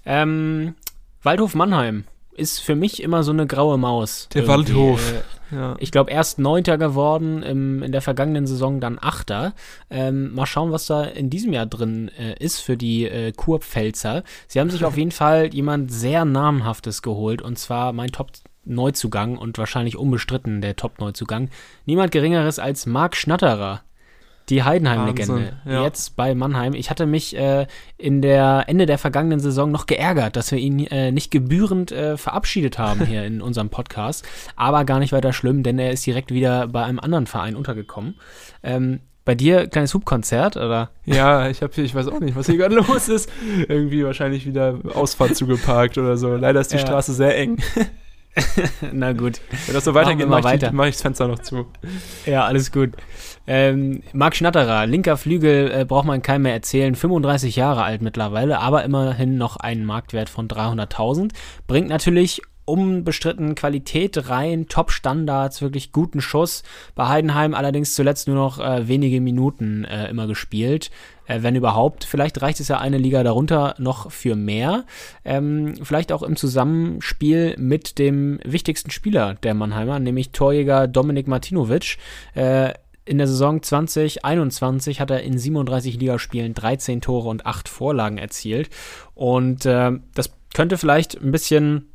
B: Ähm, Waldhof Mannheim ist für mich immer so eine graue Maus.
A: Der
B: Irgendwie,
A: Waldhof. Ja.
B: ich glaube, erst Neunter geworden, im, in der vergangenen Saison dann Achter. Ähm, mal schauen, was da in diesem Jahr drin äh, ist für die äh, Kurpfälzer. Sie haben sich auf jeden Fall jemand sehr Namenhaftes geholt und zwar mein Top-Neuzugang und wahrscheinlich unbestritten der Top-Neuzugang. Niemand Geringeres als Marc Schnatterer. Die Heidenheim-Legende.
A: Ja.
B: Jetzt bei Mannheim. Ich hatte mich äh, in der Ende der vergangenen Saison noch geärgert, dass wir ihn äh, nicht gebührend äh, verabschiedet haben hier in unserem Podcast. Aber gar nicht weiter schlimm, denn er ist direkt wieder bei einem anderen Verein untergekommen. Ähm, bei dir kleines Hubkonzert, oder?
A: Ja, ich habe hier, ich weiß auch nicht, was hier gerade los ist. Irgendwie wahrscheinlich wieder Ausfahrt zugeparkt oder so. Leider ist die
B: Ja.
A: Straße sehr eng.
B: Na gut.
A: Wenn das so weitergeht, mache ich,
B: weiter.
A: mach ich das Fenster noch zu.
B: Ja, alles gut. Ähm, Marc Schnatterer, linker Flügel, äh, braucht man keinem mehr erzählen. 35 Jahre alt mittlerweile, aber immerhin noch einen Marktwert von 300.000. Bringt natürlich unbestritten Qualität rein, Top-Standards, wirklich guten Schuss. Bei Heidenheim allerdings zuletzt nur noch äh, wenige Minuten äh, immer gespielt. Äh, wenn überhaupt, vielleicht reicht es ja eine Liga darunter noch für mehr. Ähm, vielleicht auch im Zusammenspiel mit dem wichtigsten Spieler der Mannheimer, nämlich Torjäger Dominik Martinovic. In der Saison 2021 hat er in 37 Ligaspielen 13 Tore und 8 Vorlagen erzielt. Und äh, das könnte vielleicht ein bisschen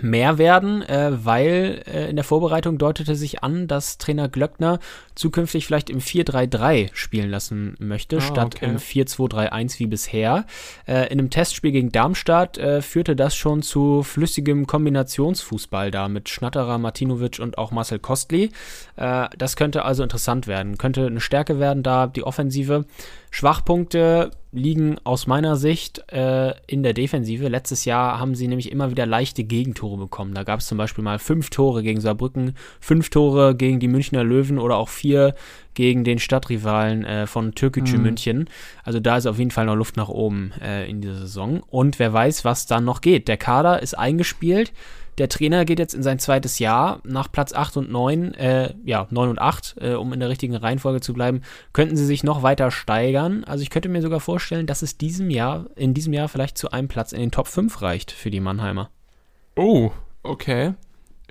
B: mehr werden, äh, weil äh, in der Vorbereitung deutete sich an, dass Trainer Glöckner zukünftig vielleicht im 4-3-3 spielen lassen möchte,
A: Ah,
B: statt
A: okay.
B: im 4-2-3-1 wie bisher. Äh, in einem Testspiel gegen Darmstadt äh, führte das schon zu flüssigem Kombinationsfußball da mit Schnatterer, Martinovic und auch Marcel Kostli. Äh, das könnte also interessant werden, könnte eine Stärke werden da, die Offensive. Schwachpunkte liegen aus meiner Sicht äh, in der Defensive. Letztes Jahr haben sie nämlich immer wieder leichte Gegentore bekommen. Da gab es zum Beispiel mal fünf Tore gegen Saarbrücken, fünf Tore gegen die Münchner Löwen oder auch vier gegen den Stadtrivalen äh, von Türkgücü
A: Mhm.
B: München. Also da ist auf jeden Fall noch Luft nach oben äh, in dieser Saison. Und wer weiß, was dann noch geht. Der Kader ist eingespielt. Der Trainer geht jetzt in sein zweites Jahr. Nach Platz 8 und 9, äh, ja, 9 und 8, äh, um in der richtigen Reihenfolge zu bleiben, könnten sie sich noch weiter steigern. Also ich könnte mir sogar vorstellen, dass es diesem Jahr, in diesem Jahr vielleicht zu einem Platz in den Top 5 reicht für die Mannheimer.
A: Oh, okay.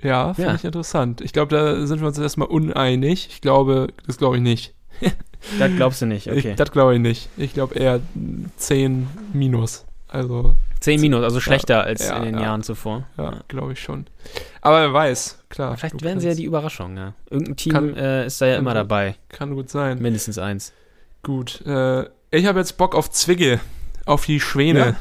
A: Ja, finde
B: Ja.
A: ich interessant. Ich glaube, da sind wir uns erstmal uneinig. Ich glaube, das glaube ich nicht.
B: Das glaubst du nicht, okay.
A: Ich, das glaube ich nicht. Ich glaube eher 10 minus. Also,
B: 10 Minus, also schlechter als
A: ja,
B: in den
A: ja.
B: Jahren zuvor.
A: ja, glaube ich schon. Aber wer weiß, klar.
B: Vielleicht werden sie ja die Überraschung, ja. Irgendein Team
A: Kann-
B: äh, ist da ja immer dabei.
A: Kann gut sein.
B: Mindestens eins.
A: Gut. Äh, ich habe jetzt Bock auf Zwicke, auf die Schwäne.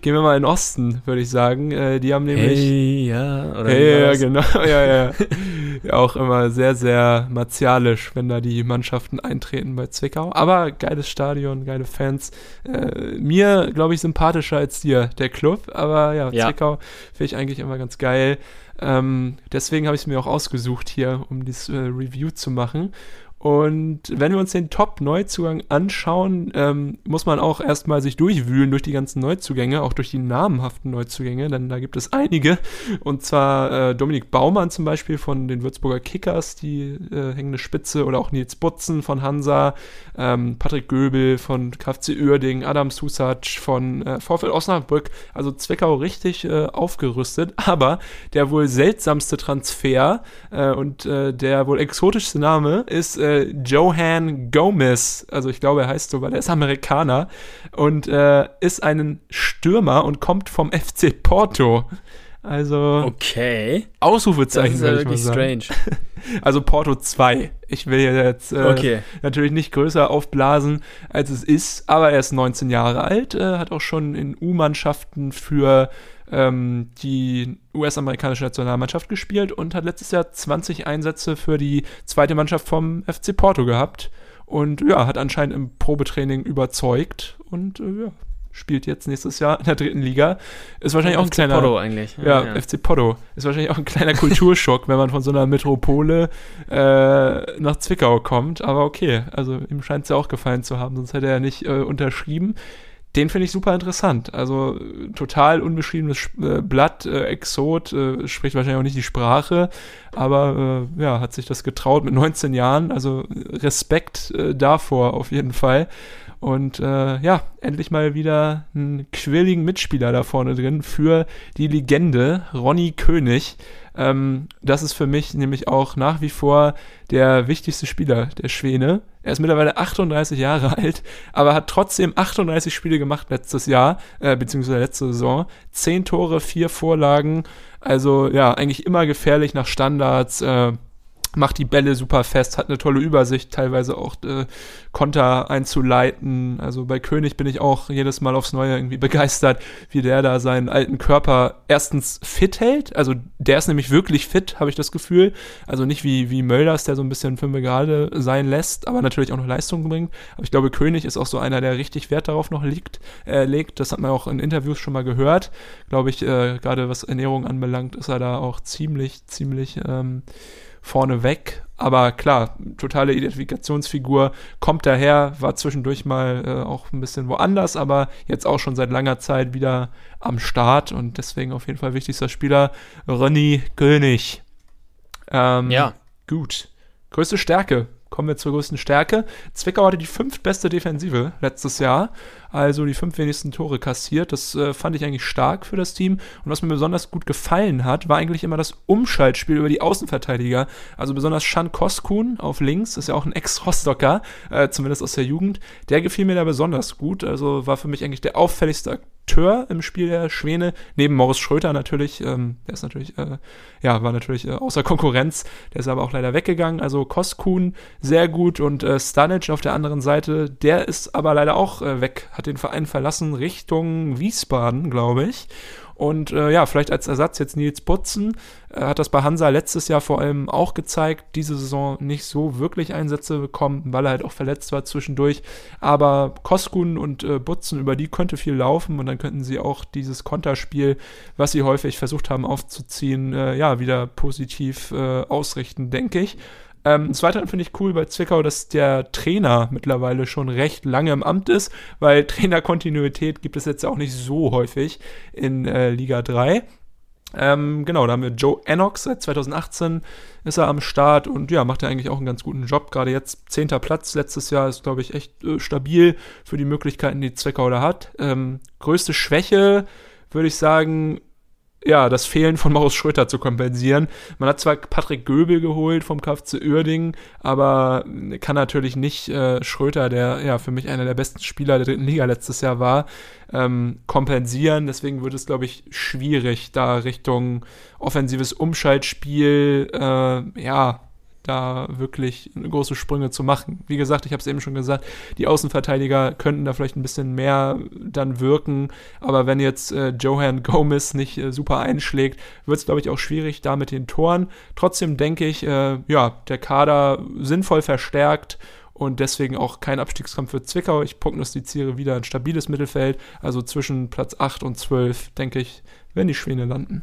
A: Gehen wir mal in den Osten, würde ich sagen. Äh, die haben nämlich.
B: Hey, ja, oder war
A: ja, genau. Ja, ja. ja, auch immer sehr, sehr martialisch, wenn da die Mannschaften eintreten bei Zwickau. Aber geiles Stadion, geile Fans. Äh, mir, glaube ich, sympathischer als dir, der Club. Aber ja,
B: Ja.
A: Zwickau finde ich eigentlich immer ganz geil. Ähm, deswegen habe ich es mir auch ausgesucht hier, um dieses äh, Review zu machen. Und wenn wir uns den Top-Neuzugang anschauen, ähm, muss man auch erstmal sich durchwühlen durch die ganzen Neuzugänge, auch durch die namhaften Neuzugänge, denn da gibt es einige. Und zwar äh, Dominik Baumann zum Beispiel von den Würzburger Kickers, die äh, hängende Spitze, oder auch Nils Butzen von Hansa, ähm, Patrick Göbel von KfC Uerding, Adam Susac von äh, VfL Osnabrück. Also Zwickau richtig äh, aufgerüstet. Aber der wohl seltsamste Transfer äh, und äh, der wohl exotischste Name ist äh, Johan Gomez. Also ich glaube, er heißt so, weil er ist Amerikaner und äh, ist ein Stürmer und kommt vom FC Porto. Also
B: Okay. Das
A: Ausrufezeichen,
B: ist ja
A: würde ich mal sagen.
B: strange.
A: Also Porto 2. Ich will jetzt äh,
B: Okay.
A: natürlich nicht größer aufblasen, als es ist, aber er ist 19 Jahre alt, äh, hat auch schon in U-Mannschaften für ähm, die US-amerikanische Nationalmannschaft gespielt und hat letztes Jahr 20 Einsätze für die zweite Mannschaft vom FC Porto gehabt und ja, hat anscheinend im Probetraining überzeugt und äh, ja, spielt jetzt nächstes Jahr in der dritten Liga. Ist wahrscheinlich auch ein
B: FC
A: kleiner
B: Porto eigentlich.
A: ja, FC Porto. Ist wahrscheinlich auch ein kleiner Kulturschock, wenn man von so einer Metropole äh, nach Zwickau kommt. Aber okay, also ihm scheint es ja auch gefallen zu haben, sonst hätte er ja nicht äh, unterschrieben. Den finde ich super interessant. Also total unbeschriebenes Sch- äh, Blatt, äh, Exot, äh, spricht wahrscheinlich auch nicht die Sprache, aber äh, ja, hat sich das getraut mit 19 Jahren. Also Respekt äh, davor auf jeden Fall. Und äh, ja, endlich mal wieder einen quirligen Mitspieler da vorne drin für die Legende Ronny König. Ähm, das ist für mich nämlich auch nach wie vor der wichtigste Spieler der Schwäne. Er ist mittlerweile 38 Jahre alt, aber hat trotzdem 38 Spiele gemacht letztes Jahr, äh, beziehungsweise letzte Saison. 10 Tore, 4 Vorlagen. Also ja, eigentlich immer gefährlich nach Standards. Äh, macht die Bälle super fest, hat eine tolle Übersicht, teilweise auch äh, Konter einzuleiten. Also bei König bin ich auch jedes Mal aufs Neue irgendwie begeistert, wie der da seinen alten Körper erstens fit hält. Also der ist nämlich wirklich fit, habe ich das Gefühl. Also nicht wie, wie Mölders, der so ein bisschen fünf gerade sein lässt, aber natürlich auch noch Leistung bringt. Aber ich glaube, König ist auch so einer, der richtig Wert darauf noch liegt, äh, legt. Das hat man auch in Interviews schon mal gehört. Glaube ich, äh, gerade was Ernährung anbelangt, ist er da auch ziemlich, ziemlich ähm, vorne weg. Aber klar, totale Identifikationsfigur, kommt daher, war zwischendurch mal äh, auch ein bisschen woanders, aber jetzt auch schon seit langer Zeit wieder am Start und deswegen auf jeden Fall wichtigster Spieler, Ronny König. Ähm,
B: Ja.
A: Gut. Größte Stärke. Kommen wir zur größten Stärke. Zwickau hatte die fünftbeste Defensive letztes Jahr, also die fünf wenigsten Tore kassiert. Das äh, fand ich eigentlich stark für das Team. Und was mir besonders gut gefallen hat, war eigentlich immer das Umschaltspiel über die Außenverteidiger. Also besonders Shan Koskun auf links, ist ja auch ein Ex-Rostocker, äh, zumindest aus der Jugend. Der gefiel mir da besonders gut. Also war für mich eigentlich der auffälligste Akteur im Spiel der Schwäne, neben Morris Schröter natürlich. Ähm, der ist natürlich, äh, ja, war natürlich äh, außer Konkurrenz. Der ist aber auch leider weggegangen. Also Koskun sehr gut und äh, Stanic auf der anderen Seite, der ist aber leider auch äh, weg, hat den Verein verlassen Richtung Wiesbaden, glaube ich. Und äh, ja, vielleicht als Ersatz jetzt Nils Butzen. Er hat das bei Hansa letztes Jahr vor allem auch gezeigt. Diese Saison nicht so wirklich Einsätze bekommen, weil er halt auch verletzt war zwischendurch. Aber Koskun und äh, Butzen, über die könnte viel laufen und dann könnten sie auch dieses Konterspiel, was sie häufig versucht haben aufzuziehen, äh, ja, wieder positiv äh, ausrichten, denke ich. Ähm, des Weiteren finde ich cool bei Zwickau, dass der Trainer mittlerweile schon recht lange im Amt ist, weil Trainerkontinuität gibt es jetzt auch nicht so häufig in äh, Liga 3. Ähm, genau, da haben wir Joe Ennox, seit 2018 ist er am Start und ja, macht er eigentlich auch einen ganz guten Job. Gerade jetzt zehnter Platz letztes Jahr ist, glaube ich, echt äh, stabil für die Möglichkeiten, die Zwickau da hat. Ähm, größte Schwäche, würde ich sagen, ja, das Fehlen von Maus Schröter zu kompensieren. Man hat zwar Patrick Göbel geholt vom KFC Uerdingen, aber kann natürlich nicht äh, Schröter, der ja für mich einer der besten Spieler der dritten Liga letztes Jahr war, ähm, kompensieren. Deswegen wird es, glaube ich, schwierig, da Richtung offensives Umschaltspiel, äh, ja, da wirklich große Sprünge zu machen. Wie gesagt, ich habe es eben schon gesagt, die Außenverteidiger könnten da vielleicht ein bisschen mehr dann wirken, aber wenn jetzt äh, Johan Gomez nicht äh, super einschlägt, wird es, glaube ich, auch schwierig da mit den Toren. Trotzdem denke ich, äh, ja, der Kader sinnvoll verstärkt und deswegen auch kein Abstiegskampf für Zwickau. Ich prognostiziere wieder ein stabiles Mittelfeld, also zwischen Platz 8 und 12, denke ich, werden die Schwäne landen.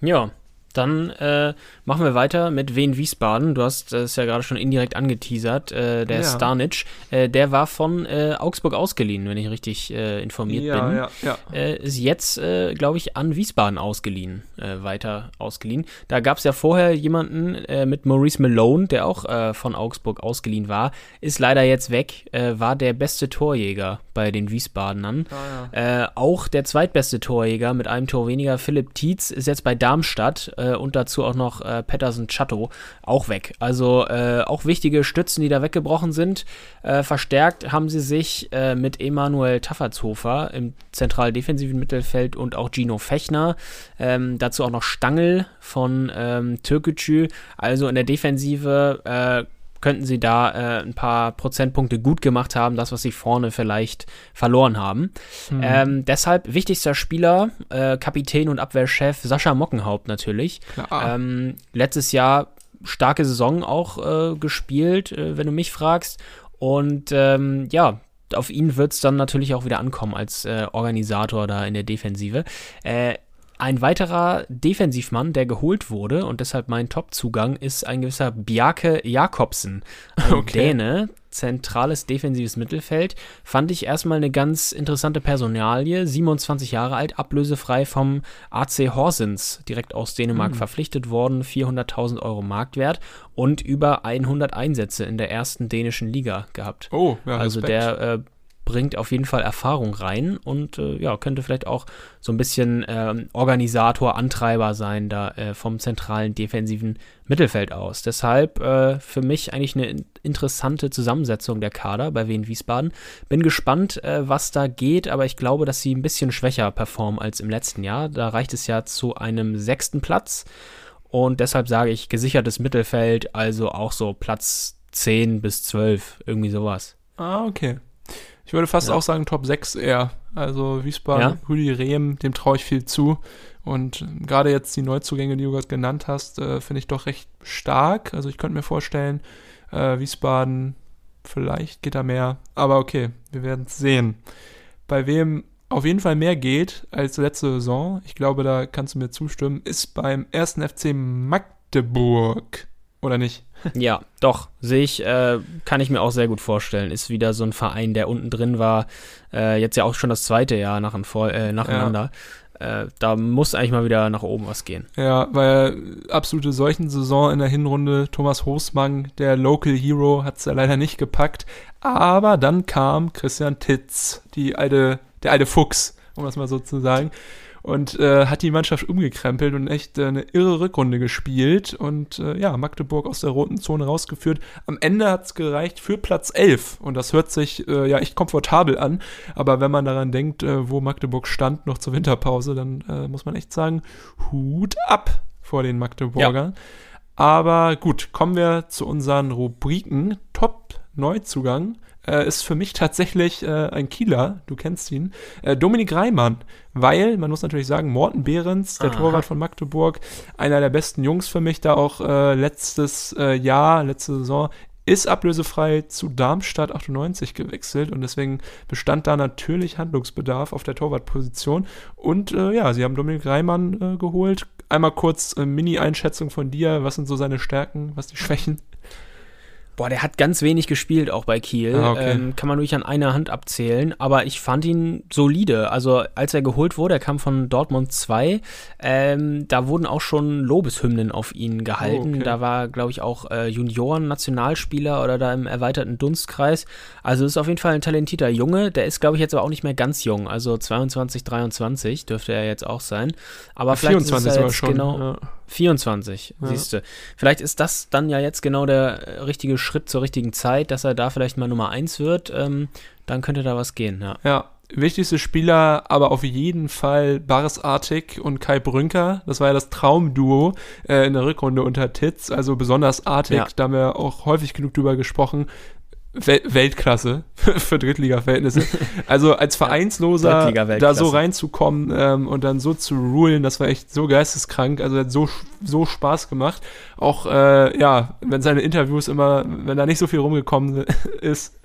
B: Ja, dann äh, machen wir weiter mit Wien Wiesbaden. Du hast es ja gerade schon indirekt angeteasert. Äh, der
A: Ja.
B: Stanic, äh, der war von äh, Augsburg ausgeliehen, wenn ich richtig äh, informiert
A: ja,
B: bin.
A: ja, ja.
B: Äh, ist jetzt, äh, glaube ich, an Wiesbaden ausgeliehen, weiter ausgeliehen. Da gab es ja vorher jemanden mit Maurice Malone, der auch von Augsburg ausgeliehen war, ist leider jetzt weg, war der beste Torjäger bei den Wiesbadenern. Äh, auch der zweitbeste Torjäger mit einem Tor weniger, Philipp Tietz, ist jetzt bei Darmstadt äh, und dazu auch noch äh, Patterson Chatto auch weg. Also äh, auch wichtige Stützen, die da weggebrochen sind. Äh, verstärkt haben sie sich äh, mit Emanuel Taffertshofer im zentral-defensiven Mittelfeld und auch Gino Fechner. Ähm, dazu auch noch Stangl von ähm, Türkgücü. Also in der Defensive äh, könnten sie da äh, ein paar Prozentpunkte gut gemacht haben, das, was sie vorne vielleicht verloren haben. Ähm, deshalb wichtigster Spieler, äh, Kapitän und Abwehrchef Sascha Mockenhaupt natürlich. Ähm, letztes Jahr starke Saison auch äh, gespielt, äh, wenn du mich fragst. Und ähm, ja, auf ihn wird es dann natürlich auch wieder ankommen als äh, Organisator da in der Defensive. Äh, ein weiterer Defensivmann, der geholt wurde und deshalb mein Top-Zugang, ist ein gewisser Bjarke Jakobsen. Ein
A: Okay.
B: Däne, zentrales defensives Mittelfeld. Fand ich erstmal eine ganz interessante Personalie. 27 Jahre alt, ablösefrei vom AC Horsens, direkt aus Dänemark verpflichtet worden. 400.000 Euro Marktwert und über 100 Einsätze in der ersten dänischen Liga gehabt.
A: Oh, ja,
B: Also
A: Respekt.
B: der äh, bringt auf jeden Fall Erfahrung rein und äh, ja, könnte vielleicht auch so ein bisschen ähm, Organisator, Antreiber sein, da äh, vom zentralen defensiven Mittelfeld aus. Deshalb äh, für mich eigentlich eine in- interessante Zusammensetzung der Kader bei Wien Wiesbaden. Bin gespannt, äh, was da geht, aber ich glaube, dass sie ein bisschen schwächer performen als im letzten Jahr. Da reicht es ja zu einem sechsten Platz. Und deshalb sage ich gesichertes Mittelfeld, also auch so Platz 10 bis 12, irgendwie sowas.
A: Ah, okay. Ich würde fast
B: Ja.
A: auch sagen Top 6 eher. Also Wiesbaden,
B: Ja?
A: Rüdi Rehm, dem traue ich viel zu. Und gerade jetzt die Neuzugänge, die du gerade genannt hast, äh, finde ich doch recht stark. Also ich könnte mir vorstellen, äh, Wiesbaden, vielleicht geht da mehr. Aber okay, wir werden es sehen. Bei wem auf jeden Fall mehr geht als letzte Saison, ich glaube, da kannst du mir zustimmen, ist beim ersten FC Magdeburg. Oder nicht?
B: Ja, doch, sehe ich, äh, kann ich mir auch sehr gut vorstellen. Ist wieder so ein Verein, der unten drin war, äh, jetzt ja auch schon das zweite Jahr nach äh, nacheinander. Ja. Äh, da muss eigentlich mal wieder nach oben was gehen.
A: Ja, weil absolute Seuchensaison in der Hinrunde. Thomas Hosmann, der Local Hero, hat es ja leider nicht gepackt. Aber dann kam Christian Titz, die alte, der alte Fuchs, um das mal so zu sagen und äh, hat die Mannschaft umgekrempelt und echt äh, eine irre Rückrunde gespielt und äh, ja, Magdeburg aus der roten Zone rausgeführt. Am Ende hat es gereicht für Platz 11 und das hört sich äh, ja echt komfortabel an, aber wenn man daran denkt, äh, wo Magdeburg stand noch zur Winterpause, dann äh, muss man echt sagen, Hut ab vor den Magdeburgern. Ja. Aber gut, kommen wir zu unseren Rubriken. Top Neuzugang äh, ist für mich tatsächlich äh, ein Kieler, du kennst ihn, äh, Dominik Reimann, weil, man muss natürlich sagen, Morten Behrens, der Aha. Torwart von Magdeburg, einer der besten Jungs für mich, da auch äh, letztes äh, Jahr, letzte Saison ist ablösefrei zu Darmstadt 98 gewechselt und deswegen bestand da natürlich Handlungsbedarf auf der Torwartposition. Und äh, ja, sie haben Dominik Reimann äh, geholt. Einmal kurz äh, Mini-Einschätzung von dir. Was sind so seine Stärken, was die Schwächen?
B: Boah, der hat ganz wenig gespielt, auch bei Kiel. Ah, okay. ähm, kann man wirklich an einer Hand abzählen. Aber ich fand ihn solide. Also, als er geholt wurde, er kam von Dortmund 2, ähm, da wurden auch schon Lobeshymnen auf ihn gehalten. Oh, okay. Da war, glaube ich, auch äh, Junioren-Nationalspieler oder da im erweiterten Dunstkreis. Also, ist auf jeden Fall ein talentierter Junge. Der ist, glaube ich, jetzt aber auch nicht mehr ganz jung. Also, 22, 23 dürfte er jetzt auch sein. Aber vielleicht 24 ist er jetzt schon. Genau, ja 24, ja. siehst du. Vielleicht ist das dann ja jetzt genau der äh, richtige Schritt zur richtigen Zeit, dass er da vielleicht mal Nummer 1 wird. Ähm, dann könnte da was gehen, ja.
A: Ja, wichtigste Spieler, aber auf jeden Fall Baris Artig und Kai Brünker. Das war ja das Traumduo äh, in der Rückrunde unter Titz. Also besonders Artig, ja. da haben wir auch häufig genug drüber gesprochen. Wel Weltklasse für Drittliga-Verhältnisse. Also als Vereinsloser da so reinzukommen ähm, und dann so zu rulen, das war echt so geisteskrank. Also hat so, so Spaß gemacht. Auch, äh, ja, wenn seine Interviews immer, wenn da nicht so viel rumgekommen ist,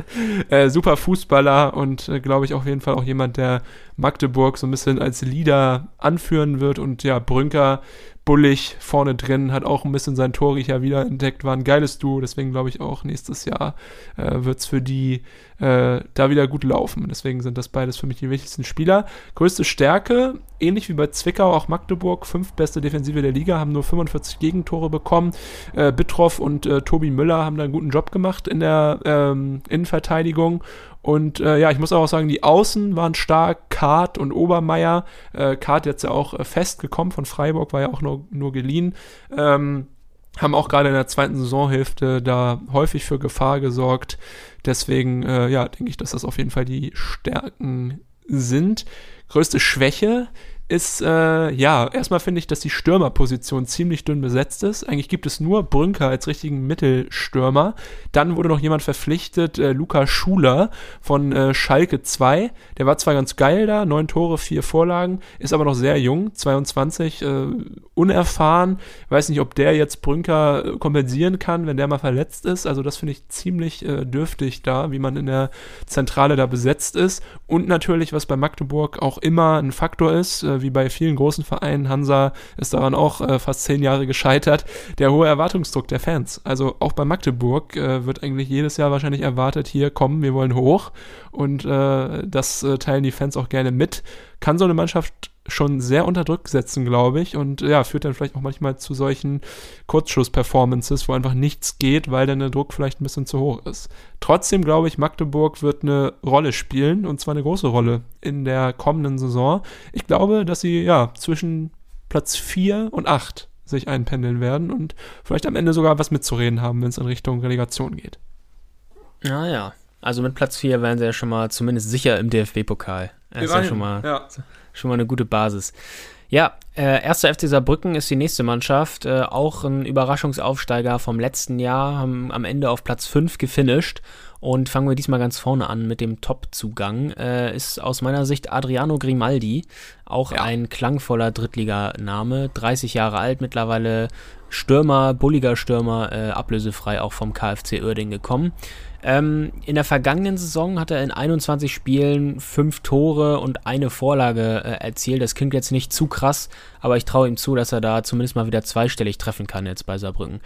A: äh, super Fußballer und äh, glaube ich auf jeden Fall auch jemand, der Magdeburg so ein bisschen als Leader anführen wird und ja, Brünker bullig vorne drin, hat auch ein bisschen sein Torriecher wieder entdeckt, war ein geiles Duo, deswegen glaube ich auch nächstes Jahr äh, wird es für die äh, da wieder gut laufen. Deswegen sind das beides für mich die wichtigsten Spieler. Größte Stärke, ähnlich wie bei Zwickau, auch Magdeburg, fünf beste Defensive der Liga, haben nur 45 Gegentore bekommen. Äh, Bittroff und äh, Tobi Müller haben da einen guten Job gemacht in der ähm, Innenverteidigung und äh, ja, ich muss auch sagen, die Außen waren stark. Kart und Obermeier. Äh, Kart jetzt ja auch äh, festgekommen von Freiburg, war ja auch nur, nur geliehen. Ähm, haben auch gerade in der zweiten Saisonhälfte da häufig für Gefahr gesorgt. Deswegen, äh, ja, denke ich, dass das auf jeden Fall die Stärken sind. Größte Schwäche ist, äh, ja, erstmal finde ich, dass die Stürmerposition ziemlich dünn besetzt ist. Eigentlich gibt es nur Brünker als richtigen Mittelstürmer. Dann wurde noch jemand verpflichtet, äh, Luca Schuler von äh, Schalke 2. Der war zwar ganz geil da, neun Tore, vier Vorlagen, ist aber noch sehr jung, 22, äh, unerfahren. Weiß nicht, ob der jetzt Brünker äh, kompensieren kann, wenn der mal verletzt ist. Also das finde ich ziemlich äh, dürftig da, wie man in der Zentrale da besetzt ist. Und natürlich, was bei Magdeburg auch immer ein Faktor ist, äh, wie bei vielen großen Vereinen, Hansa ist daran auch äh, fast zehn Jahre gescheitert, der hohe Erwartungsdruck der Fans. Also auch bei Magdeburg äh, wird eigentlich jedes Jahr wahrscheinlich erwartet, hier kommen, wir wollen hoch. Und äh, das äh, teilen die Fans auch gerne mit. Kann so eine Mannschaft schon sehr unter Druck setzen, glaube ich. Und ja, führt dann vielleicht auch manchmal zu solchen Kurzschuss-Performances, wo einfach nichts geht, weil dann der Druck vielleicht ein bisschen zu hoch ist. Trotzdem glaube ich, Magdeburg wird eine Rolle spielen und zwar eine große Rolle in der kommenden Saison. Ich glaube, dass sie ja zwischen Platz 4 und 8 sich einpendeln werden und vielleicht am Ende sogar was mitzureden haben, wenn es in Richtung Relegation geht.
B: Naja, also mit Platz 4 wären sie ja schon mal zumindest sicher im DFB-Pokal. Das ist ja schon mal ja schon mal eine gute Basis. Ja, äh, erster FC Saarbrücken ist die nächste Mannschaft. Äh, auch ein Überraschungsaufsteiger vom letzten Jahr, haben am Ende auf Platz 5 gefinisht. Und fangen wir diesmal ganz vorne an mit dem Top-Zugang. Äh, ist aus meiner Sicht Adriano Grimaldi, auch ja. ein klangvoller Drittliganame, 30 Jahre alt, mittlerweile Stürmer, bulliger Stürmer, äh, ablösefrei auch vom KfC Uerding gekommen. Ähm, in der vergangenen Saison hat er in 21 Spielen fünf Tore und eine Vorlage äh, erzielt. Das klingt jetzt nicht zu krass, aber ich traue ihm zu, dass er da zumindest mal wieder zweistellig treffen kann jetzt bei Saarbrücken.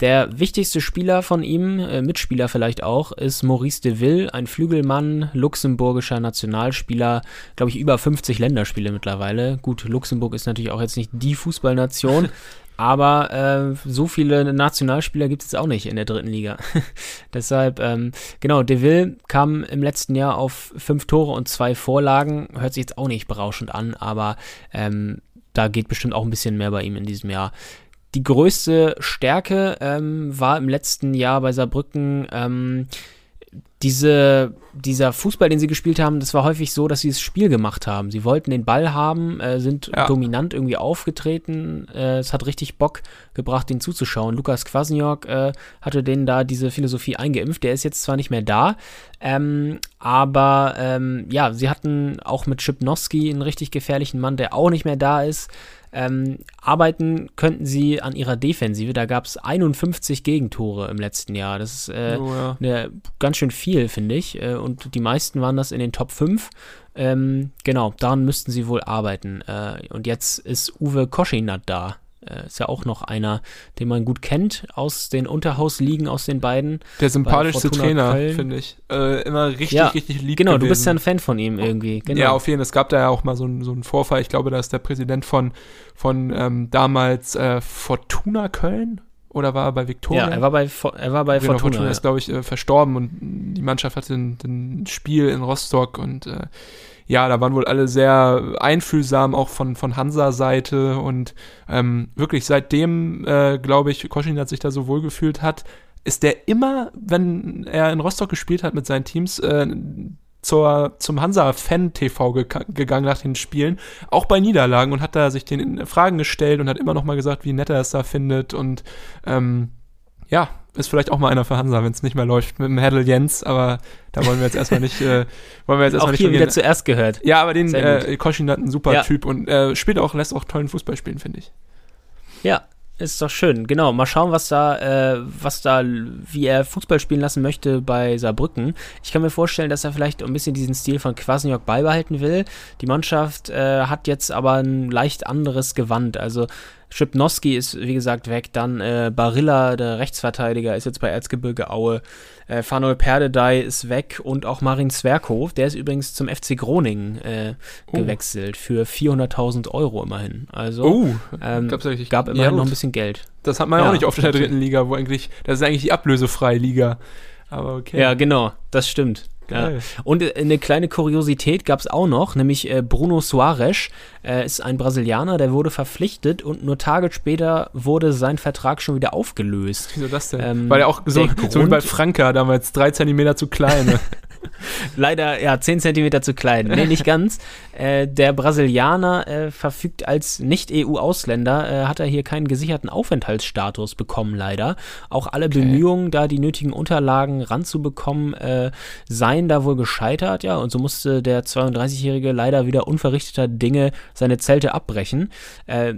B: Der wichtigste Spieler von ihm, äh, Mitspieler vielleicht auch, ist Maurice de Ville, ein Flügelmann, luxemburgischer Nationalspieler, glaube ich, über 50 Länderspiele mittlerweile. Gut, Luxemburg ist natürlich auch jetzt nicht die Fußballnation, aber äh, so viele Nationalspieler gibt es auch nicht in der dritten Liga. Deshalb, ähm, genau, De Ville kam im letzten Jahr auf fünf Tore und zwei Vorlagen. Hört sich jetzt auch nicht berauschend an, aber ähm, da geht bestimmt auch ein bisschen mehr bei ihm in diesem Jahr. Die größte Stärke ähm, war im letzten Jahr bei Saarbrücken ähm, diese, dieser Fußball, den sie gespielt haben, das war häufig so, dass sie das Spiel gemacht haben. Sie wollten den Ball haben, äh, sind ja. dominant irgendwie aufgetreten. Äh, es hat richtig Bock gebracht, den zuzuschauen. Lukas Kwasniok äh, hatte denen da diese Philosophie eingeimpft. Der ist jetzt zwar nicht mehr da, ähm, aber ähm, ja, sie hatten auch mit Schipnowski einen richtig gefährlichen Mann, der auch nicht mehr da ist. Ähm, arbeiten könnten sie an ihrer Defensive. Da gab es 51 Gegentore im letzten Jahr. Das ist äh, oh, ja. ne, ganz schön viel, finde ich. Äh, und die meisten waren das in den Top 5. Ähm, genau, daran müssten sie wohl arbeiten. Äh, und jetzt ist Uwe Koschinat da. Äh, ist ja auch noch einer, den man gut kennt aus den Unterhausligen, aus den beiden.
A: Der sympathischste Trainer, finde ich. Äh, immer richtig, ja, richtig lieb.
B: Genau, gewesen. du bist ja ein Fan von ihm irgendwie. Genau.
A: Ja, auf jeden Fall. Es gab da ja auch mal so, so einen Vorfall. Ich glaube, da ist der Präsident von, von ähm, damals äh, Fortuna Köln oder war er bei Viktoria?
B: Ja, er war bei, er war bei
A: genau, Fortuna. Fortuna ist, glaube ich, äh, verstorben und die Mannschaft hatte ein, ein Spiel in Rostock und äh, ja, da waren wohl alle sehr einfühlsam, auch von, von Hansa-Seite und ähm, wirklich seitdem, äh, glaube ich, Koschin hat sich da so wohl gefühlt hat, ist der immer, wenn er in Rostock gespielt hat mit seinen Teams, äh, zur, zum Hansa-Fan-TV ge gegangen nach den Spielen, auch bei Niederlagen und hat da sich den Fragen gestellt und hat immer noch mal gesagt, wie nett er es da findet und ähm, ja, ist vielleicht auch mal einer für Hansa, wenn es nicht mehr läuft mit dem Heddel Jens, aber da wollen wir jetzt erstmal nicht, äh, wollen wir jetzt erstmal
B: auch
A: nicht
B: hier wieder zuerst gehört.
A: Ja, aber den äh, Koschin hat einen super ja. Typ und äh, spielt auch, lässt auch tollen Fußball spielen, finde ich.
B: Ja, ist doch schön. Genau, mal schauen, was da, äh, was da, wie er Fußball spielen lassen möchte bei Saarbrücken. Ich kann mir vorstellen, dass er vielleicht ein bisschen diesen Stil von Kwasniok beibehalten will. Die Mannschaft äh, hat jetzt aber ein leicht anderes Gewand. Also Schipnowski ist, wie gesagt, weg. Dann äh, Barilla, der Rechtsverteidiger, ist jetzt bei Erzgebirge Aue. Äh, Fanol Perdedei ist weg und auch Marin Zwerko, der ist übrigens zum FC Groningen äh, oh. gewechselt für 400.000 Euro immerhin. Also
A: oh,
B: ähm, gab immerhin ja, noch ein bisschen Geld.
A: Das hat man ja auch nicht oft in der dritten Liga, wo eigentlich, das ist eigentlich die ablösefreie Liga. Aber okay.
B: Ja, genau, das stimmt. Ja. Und äh, eine kleine Kuriosität gab es auch noch, nämlich äh, Bruno Soares äh, ist ein Brasilianer, der wurde verpflichtet und nur Tage später wurde sein Vertrag schon wieder aufgelöst.
A: Wieso das denn? Ähm, Weil er auch so, so wie bei Franka damals drei Zentimeter zu klein. Ne?
B: Leider, ja, 10 cm zu klein. Nee, nicht ganz. Äh, der Brasilianer äh, verfügt als Nicht-EU-Ausländer, äh, hat er hier keinen gesicherten Aufenthaltsstatus bekommen, leider. Auch alle okay. Bemühungen, da die nötigen Unterlagen ranzubekommen, äh, seien da wohl gescheitert, ja. Und so musste der 32-Jährige leider wieder unverrichteter Dinge seine Zelte abbrechen. Äh,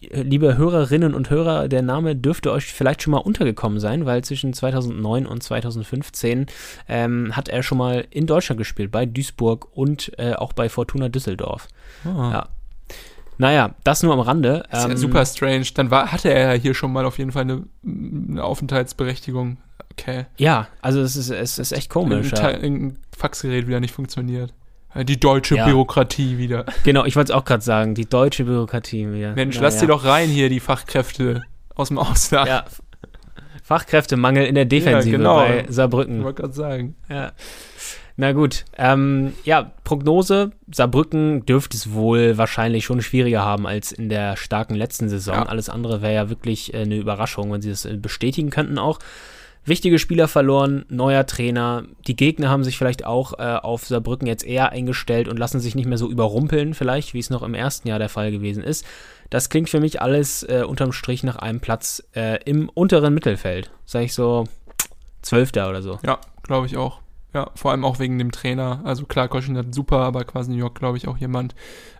B: liebe Hörerinnen und Hörer, der Name dürfte euch vielleicht schon mal untergekommen sein, weil zwischen 2009 und 2015 ähm, hat er schon mal in Deutschland gespielt, bei Duisburg und auch bei Fortuna Düsseldorf. Oh. Ja. Naja, das nur am Rande.
A: Das ist ähm, ja super strange. Dann war, hatte er ja hier schon mal auf jeden Fall eine, eine Aufenthaltsberechtigung. Okay.
B: Ja, also es ist, es ist echt komisch.
A: Ein, ein Faxgerät wieder nicht funktioniert. Die deutsche ja. Bürokratie wieder.
B: Genau, ich wollte es auch gerade sagen, die deutsche Bürokratie wieder.
A: Mensch, naja. lass sie doch rein hier, die Fachkräfte aus dem Ausland. Ja,
B: Fachkräftemangel in der Defensive ja, genau. bei Saarbrücken.
A: Ich wollte gerade sagen.
B: Ja. Na gut, ähm, ja, Prognose, Saarbrücken dürfte es wohl wahrscheinlich schon schwieriger haben als in der starken letzten Saison. Ja. Alles andere wäre ja wirklich äh, eine Überraschung, wenn sie das äh, bestätigen könnten auch. Wichtige Spieler verloren, neuer Trainer. Die Gegner haben sich vielleicht auch äh, auf Saarbrücken jetzt eher eingestellt und lassen sich nicht mehr so überrumpeln, vielleicht, wie es noch im ersten Jahr der Fall gewesen ist. Das klingt für mich alles äh, unterm Strich nach einem Platz äh, im unteren Mittelfeld. Sag ich so, Zwölfter oder so.
A: Ja, glaube ich auch. Ja, vor allem auch wegen dem Trainer. Also klar, Koschin hat super, aber quasi New York, glaube ich, auch jemand,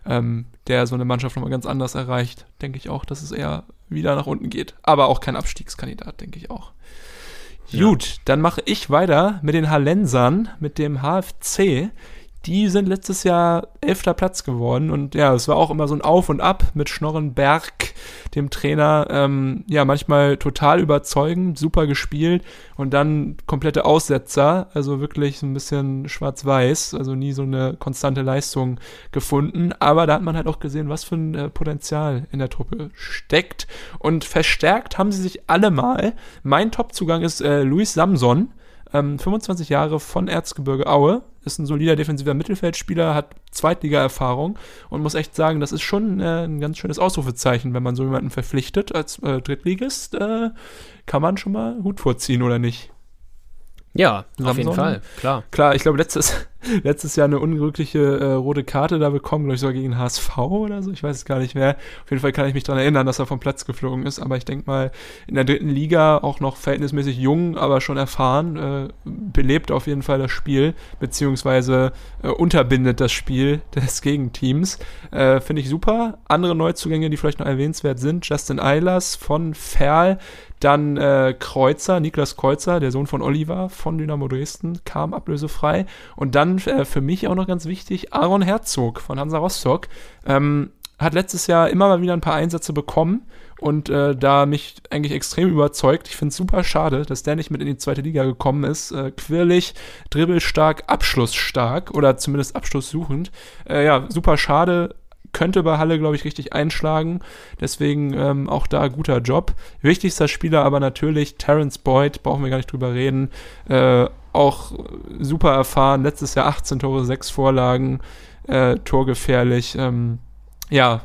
A: ähm, der so eine Mannschaft nochmal ganz anders erreicht. Denke ich auch, dass es eher wieder nach unten geht. Aber auch kein Abstiegskandidat, denke ich auch. Ja. Gut, dann mache ich weiter mit den Hallensern, mit dem HFC. Die sind letztes Jahr elfter Platz geworden und ja, es war auch immer so ein Auf und Ab mit Schnorrenberg, dem Trainer, ähm, ja, manchmal total überzeugend, super gespielt und dann komplette Aussetzer, also wirklich so ein bisschen schwarz-weiß, also nie so eine konstante Leistung gefunden, aber da hat man halt auch gesehen, was für ein äh, Potenzial in der Truppe steckt. Und verstärkt haben sie sich alle mal. Mein Topzugang ist äh, Luis Samson, ähm, 25 Jahre von Erzgebirge Aue, ist ein solider defensiver Mittelfeldspieler, hat Zweitliga-Erfahrung und muss echt sagen, das ist schon äh, ein ganz schönes Ausrufezeichen, wenn man so jemanden verpflichtet als äh, Drittligist. Äh, kann man schon mal Hut vorziehen, oder nicht?
B: Ja, auf jeden Fall, klar.
A: Klar, ich glaube, letztes, letztes Jahr eine unglückliche äh, rote Karte da bekommen, glaube ich sogar gegen HSV oder so, ich weiß es gar nicht mehr. Auf jeden Fall kann ich mich daran erinnern, dass er vom Platz geflogen ist, aber ich denke mal, in der dritten Liga auch noch verhältnismäßig jung, aber schon erfahren, äh, belebt auf jeden Fall das Spiel, beziehungsweise äh, unterbindet das Spiel des Gegenteams. Äh, Finde ich super. Andere Neuzugänge, die vielleicht noch erwähnenswert sind, Justin Eilers von Ferl, dann äh, Kreuzer, Niklas Kreuzer, der Sohn von Oliver von Dynamo Dresden, kam ablösefrei. Und dann äh, für mich auch noch ganz wichtig, Aaron Herzog von Hansa Rostock. Ähm, hat letztes Jahr immer mal wieder ein paar Einsätze bekommen und äh, da mich eigentlich extrem überzeugt. Ich finde es super schade, dass der nicht mit in die zweite Liga gekommen ist. Äh, quirlig, dribbelstark, abschlussstark oder zumindest abschlusssuchend. Äh, ja, super schade könnte bei Halle, glaube ich, richtig einschlagen. Deswegen ähm, auch da guter Job. Wichtigster Spieler aber natürlich Terence Boyd, brauchen wir gar nicht drüber reden. Äh, auch super erfahren, letztes Jahr 18 Tore, 6 Vorlagen, äh, torgefährlich. Ähm, ja,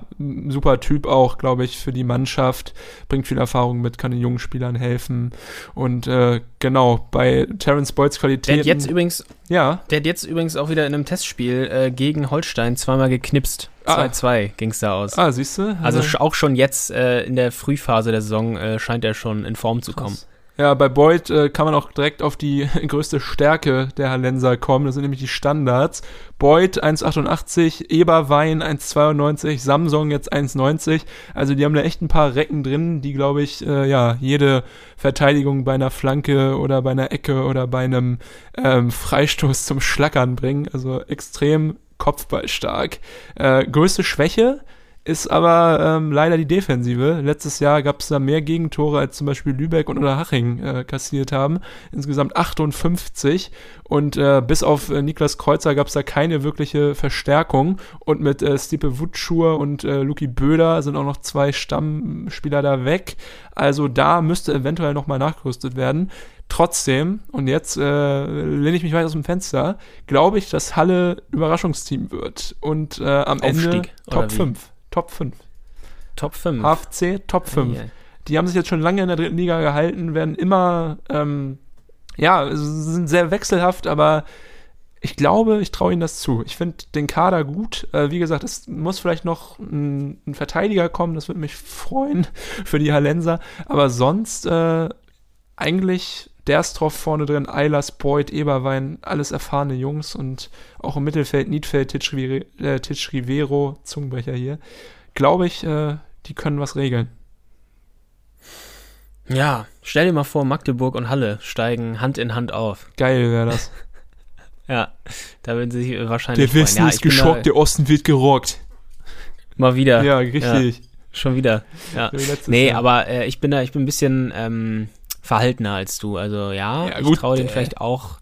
A: super Typ auch, glaube ich, für die Mannschaft, bringt viel Erfahrung mit, kann den jungen Spielern helfen. Und äh, genau, bei Terence Boyds Qualität. Der
B: hat jetzt übrigens,
A: ja.
B: Der hat jetzt übrigens auch wieder in einem Testspiel äh, gegen Holstein zweimal geknipst. 2-2 ah. ging es da aus.
A: Ah, siehst du?
B: Also, also auch schon jetzt äh, in der Frühphase der Saison äh, scheint er schon in Form zu kommen.
A: Ja, bei Boyd äh, kann man auch direkt auf die größte Stärke der Hallenser kommen. Das sind nämlich die Standards. Boyd 1,88, Eberwein 1,92, Samsung jetzt 1,90. Also die haben da echt ein paar Recken drin, die, glaube ich, äh, ja, jede Verteidigung bei einer Flanke oder bei einer Ecke oder bei einem ähm, Freistoß zum Schlackern bringen. Also extrem kopfballstark. Äh, größte Schwäche ist aber ähm, leider die Defensive. Letztes Jahr gab es da mehr Gegentore, als zum Beispiel Lübeck und Unterhaching äh, kassiert haben. Insgesamt 58. Und äh, bis auf äh, Niklas Kreuzer gab es da keine wirkliche Verstärkung. Und mit äh, Stipe Wutschur und äh, Luki Böder sind auch noch zwei Stammspieler da weg. Also da müsste eventuell nochmal nachgerüstet werden. Trotzdem, und jetzt äh, lehne ich mich weit aus dem Fenster, glaube ich, dass Halle Überraschungsteam wird und äh, am Aufstieg, Ende Top 5. Top 5.
B: Top 5.
A: HFC, Top 5. Yeah. Die haben sich jetzt schon lange in der dritten Liga gehalten, werden immer, ähm, ja, sind sehr wechselhaft, aber ich glaube, ich traue ihnen das zu. Ich finde den Kader gut. Äh, wie gesagt, es muss vielleicht noch ein, ein, Verteidiger kommen, das würde mich freuen für die Hallenser. Aber sonst äh, eigentlich der ist drauf vorne drin, Eilers, Boyd, Eberwein, alles erfahrene Jungs und auch im Mittelfeld Niedfeld, Titsch, äh, Titsch Rivero, Zungenbrecher hier. Glaube ich, äh, die können was regeln.
B: Ja, stell dir mal vor, Magdeburg und Halle steigen Hand in Hand auf.
A: Geil wäre das.
B: ja, da würden sie sich wahrscheinlich
A: Der Westen ja, ist geschockt, der Osten wird gerockt.
B: Mal wieder.
A: Ja, richtig. Ja,
B: schon wieder. Ja. Nee, Jahr. aber äh, ich bin da, ich bin ein bisschen ähm, verhaltener als du. Also ja, ja gut, ich traue dem äh, vielleicht auch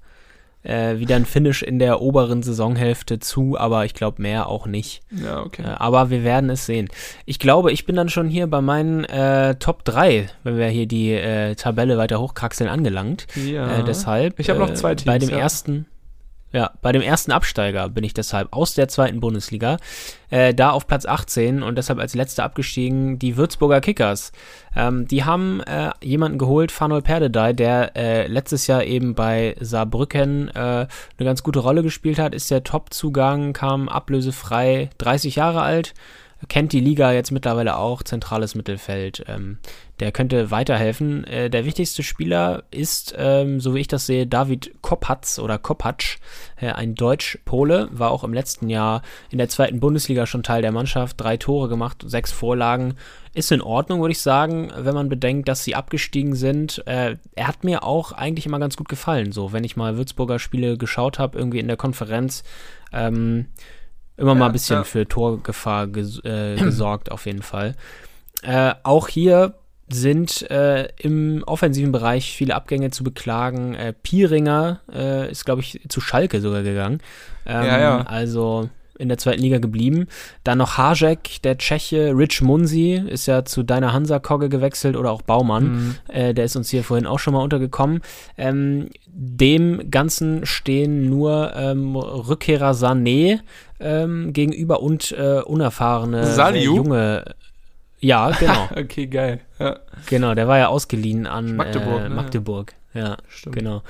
B: äh, wieder ein Finish in der oberen Saisonhälfte zu, aber ich glaube mehr auch nicht.
A: Ja, okay. Äh,
B: aber wir werden es sehen. Ich glaube, ich bin dann schon hier bei meinen äh, Top 3, wenn wir hier die äh, Tabelle weiter hochkraxeln, angelangt. Ja. Äh, deshalb.
A: Ich habe noch zwei Teams.
B: Bei dem ja. ersten. Ja, bei dem ersten Absteiger bin ich deshalb aus der zweiten Bundesliga äh, da auf Platz 18 und deshalb als letzter abgestiegen die Würzburger Kickers. Ähm, die haben äh, jemanden geholt, Fanol Perdedei, der äh, letztes Jahr eben bei Saarbrücken äh, eine ganz gute Rolle gespielt hat, ist der Top-Zugang, kam ablösefrei, 30 Jahre alt, kennt die Liga jetzt mittlerweile auch, zentrales Mittelfeld. Ähm, der könnte weiterhelfen. Äh, der wichtigste Spieler ist, ähm, so wie ich das sehe, David Kopacz oder Kopacz, äh, ein Deutsch-Pole, war auch im letzten Jahr in der zweiten Bundesliga schon Teil der Mannschaft, drei Tore gemacht, sechs Vorlagen. Ist in Ordnung, würde ich sagen, wenn man bedenkt, dass sie abgestiegen sind. Äh, er hat mir auch eigentlich immer ganz gut gefallen, so wenn ich mal Würzburger Spiele geschaut habe, irgendwie in der Konferenz. Ähm, immer ja, mal ein bisschen ja. für Torgefahr ges äh, gesorgt, auf jeden Fall. Äh, auch hier sind äh, im offensiven Bereich viele Abgänge zu beklagen. Äh, Pieringer äh, ist, glaube ich, zu Schalke sogar gegangen. Ähm, ja, ja. Also in der zweiten Liga geblieben. Dann noch Hajek, der Tscheche, Rich Munsi ist ja zu deiner Hansa-Kogge gewechselt oder auch Baumann. Mhm. Äh, der ist uns hier vorhin auch schon mal untergekommen. Ähm, dem Ganzen stehen nur ähm, Rückkehrer Sané ähm, gegenüber und äh, unerfahrene junge ja, genau.
A: okay, geil. Ja.
B: Genau, der war ja ausgeliehen an Magdeburg. Äh, Magdeburg. Ne? Ja, Stimmt. genau.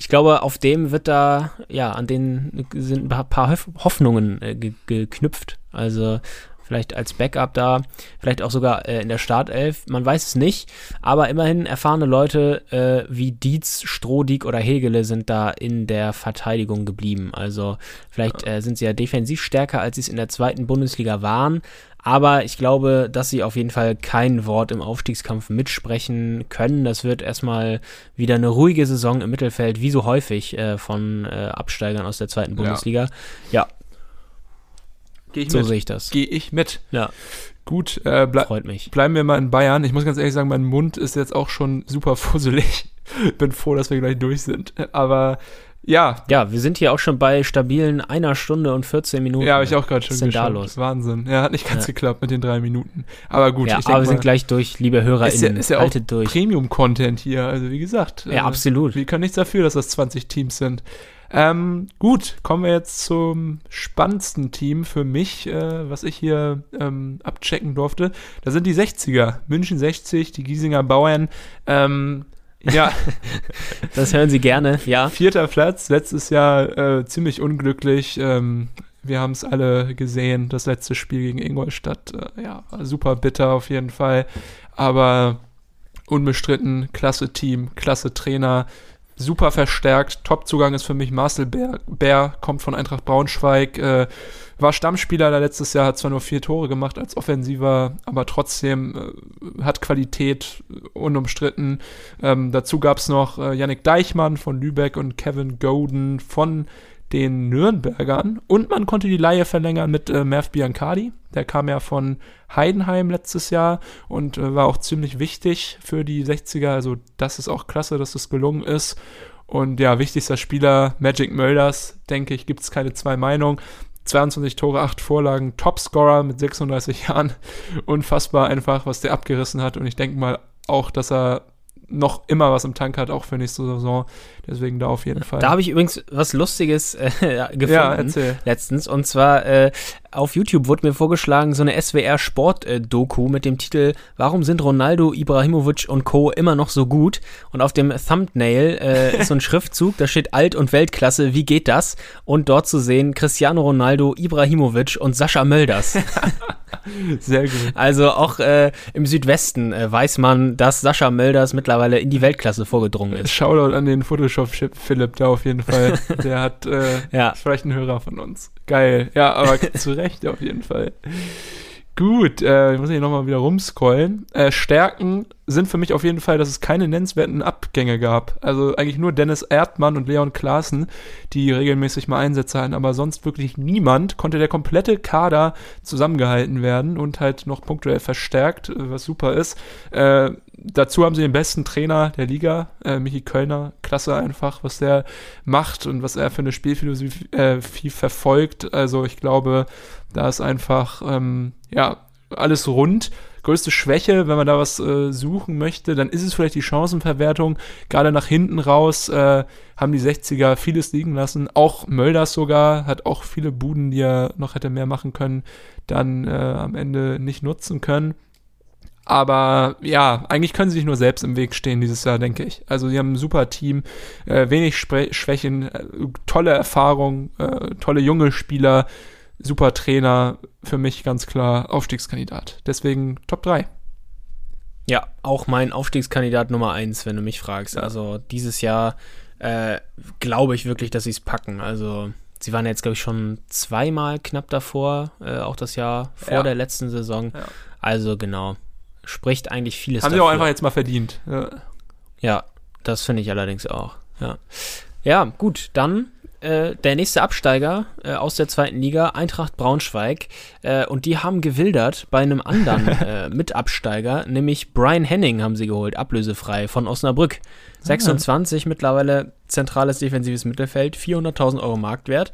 B: Ich glaube, auf dem wird da, ja, an den sind ein paar Hoffnungen äh, geknüpft. Also vielleicht als Backup da, vielleicht auch sogar äh, in der Startelf, man weiß es nicht, aber immerhin erfahrene Leute äh, wie Dietz, Strohdig oder Hegele sind da in der Verteidigung geblieben. Also vielleicht äh, sind sie ja defensiv stärker, als sie es in der zweiten Bundesliga waren, aber ich glaube, dass sie auf jeden Fall kein Wort im Aufstiegskampf mitsprechen können. Das wird erstmal wieder eine ruhige Saison im Mittelfeld, wie so häufig äh, von äh, Absteigern aus der zweiten Bundesliga. Ja. ja.
A: ich so sehe ich das.
B: Gehe ich mit.
A: Ja. Gut, äh, ble
B: freut mich.
A: Bleiben wir mal in Bayern. Ich muss ganz ehrlich sagen, mein Mund ist jetzt auch schon super fusselig. Bin froh, dass wir gleich durch sind. Aber ja.
B: Ja, wir sind hier auch schon bei stabilen einer Stunde und 14 Minuten.
A: Ja, habe ich auch gerade schon
B: denn da los?
A: Wahnsinn. Ja, hat nicht ganz ja. geklappt mit den drei Minuten. Aber gut,
B: ja, ich aber wir sind gleich durch, liebe HörerInnen.
A: Ist ja, ist ja auch durch. Premium-Content hier, also wie gesagt.
B: Ja, äh, absolut.
A: Wir können nichts dafür, dass das 20 Teams sind. Ähm, gut, kommen wir jetzt zum spannendsten Team für mich, äh, was ich hier ähm, abchecken durfte. Da sind die 60er, München 60, die Giesinger Bauern. Ähm, ja.
B: das hören Sie gerne, ja.
A: Vierter Platz, letztes Jahr äh, ziemlich unglücklich. Ähm, wir haben es alle gesehen, das letzte Spiel gegen Ingolstadt. Äh, ja, super bitter auf jeden Fall. Aber unbestritten, klasse Team, klasse Trainer, super verstärkt. Top-Zugang ist für mich Marcel Bär, Bär kommt von Eintracht Braunschweig. Äh, war Stammspieler da letztes Jahr, hat zwar nur vier Tore gemacht als Offensiver, aber trotzdem äh, hat Qualität unumstritten. Ähm, dazu gab es noch äh, Yannick Deichmann von Lübeck und Kevin Golden von den Nürnbergern. Und man konnte die Laie verlängern mit äh, Merv Biancardi. Der kam ja von Heidenheim letztes Jahr und äh, war auch ziemlich wichtig für die 60er. Also das ist auch klasse, dass das gelungen ist. Und ja, wichtigster Spieler Magic Mölders, denke ich, gibt es keine zwei Meinungen. 22 Tore, 8 Vorlagen, Topscorer mit 36 Jahren. Unfassbar einfach, was der abgerissen hat. Und ich denke mal auch, dass er noch immer was im Tank hat, auch für nächste Saison. Deswegen da auf jeden Fall.
B: Da habe ich übrigens was Lustiges äh, gefunden ja, erzähl. letztens. Und zwar äh, auf YouTube wurde mir vorgeschlagen, so eine SWR-Sport-Doku äh, mit dem Titel Warum sind Ronaldo, Ibrahimovic und Co. immer noch so gut? Und auf dem Thumbnail äh, ist so ein Schriftzug, da steht Alt- und Weltklasse, wie geht das? Und dort zu sehen Cristiano Ronaldo, Ibrahimovic und Sascha Mölders.
A: Sehr gut.
B: Also auch äh, im Südwesten äh, weiß man, dass Sascha Mölders mittlerweile in die Weltklasse vorgedrungen ist.
A: Shoutout an den Photoshop-Chip Philipp da auf jeden Fall. Der hat äh, ja. vielleicht ein Hörer von uns. Geil. Ja, aber zu Recht auf jeden Fall. Gut, äh, ich muss hier nochmal wieder rumscrollen. Äh, Stärken sind für mich auf jeden Fall, dass es keine nennenswerten Abgänge gab. Also eigentlich nur Dennis Erdmann und Leon Klaassen, die regelmäßig mal Einsätze hatten, aber sonst wirklich niemand konnte der komplette Kader zusammengehalten werden und halt noch punktuell verstärkt, was super ist. Äh, dazu haben sie den besten Trainer der Liga, äh, Michi Kölner. Klasse einfach, was der macht und was er für eine Spielphilosophie äh, verfolgt. Also ich glaube, da ist einfach, ähm, ja, alles rund. Größte Schwäche, wenn man da was äh, suchen möchte, dann ist es vielleicht die Chancenverwertung. Gerade nach hinten raus äh, haben die 60er vieles liegen lassen. Auch Mölders sogar hat auch viele Buden, die er noch hätte mehr machen können, dann äh, am Ende nicht nutzen können. Aber ja, eigentlich können sie sich nur selbst im Weg stehen dieses Jahr, denke ich. Also sie haben ein super Team, äh, wenig Spre Schwächen, äh, tolle Erfahrung, äh, tolle junge Spieler super Trainer, für mich ganz klar Aufstiegskandidat. Deswegen Top 3.
B: Ja, auch mein Aufstiegskandidat Nummer 1, wenn du mich fragst. Also dieses Jahr äh, glaube ich wirklich, dass sie es packen. Also sie waren jetzt, glaube ich, schon zweimal knapp davor, äh, auch das Jahr vor
A: Ja.
B: der letzten Saison.
A: Ja.
B: Also genau, spricht eigentlich vieles
A: Haben sie
B: dafür.
A: auch einfach jetzt mal verdient. Ja.
B: Ja, das finde ich allerdings auch. Ja, ja gut, dann äh, der nächste Absteiger äh, aus der zweiten Liga, Eintracht Braunschweig. Äh, und die haben gewildert bei einem anderen äh, Mitabsteiger, nämlich Brian Henning haben sie geholt, ablösefrei von Osnabrück. 26, mittlerweile zentrales defensives Mittelfeld, 400.000 Euro Marktwert.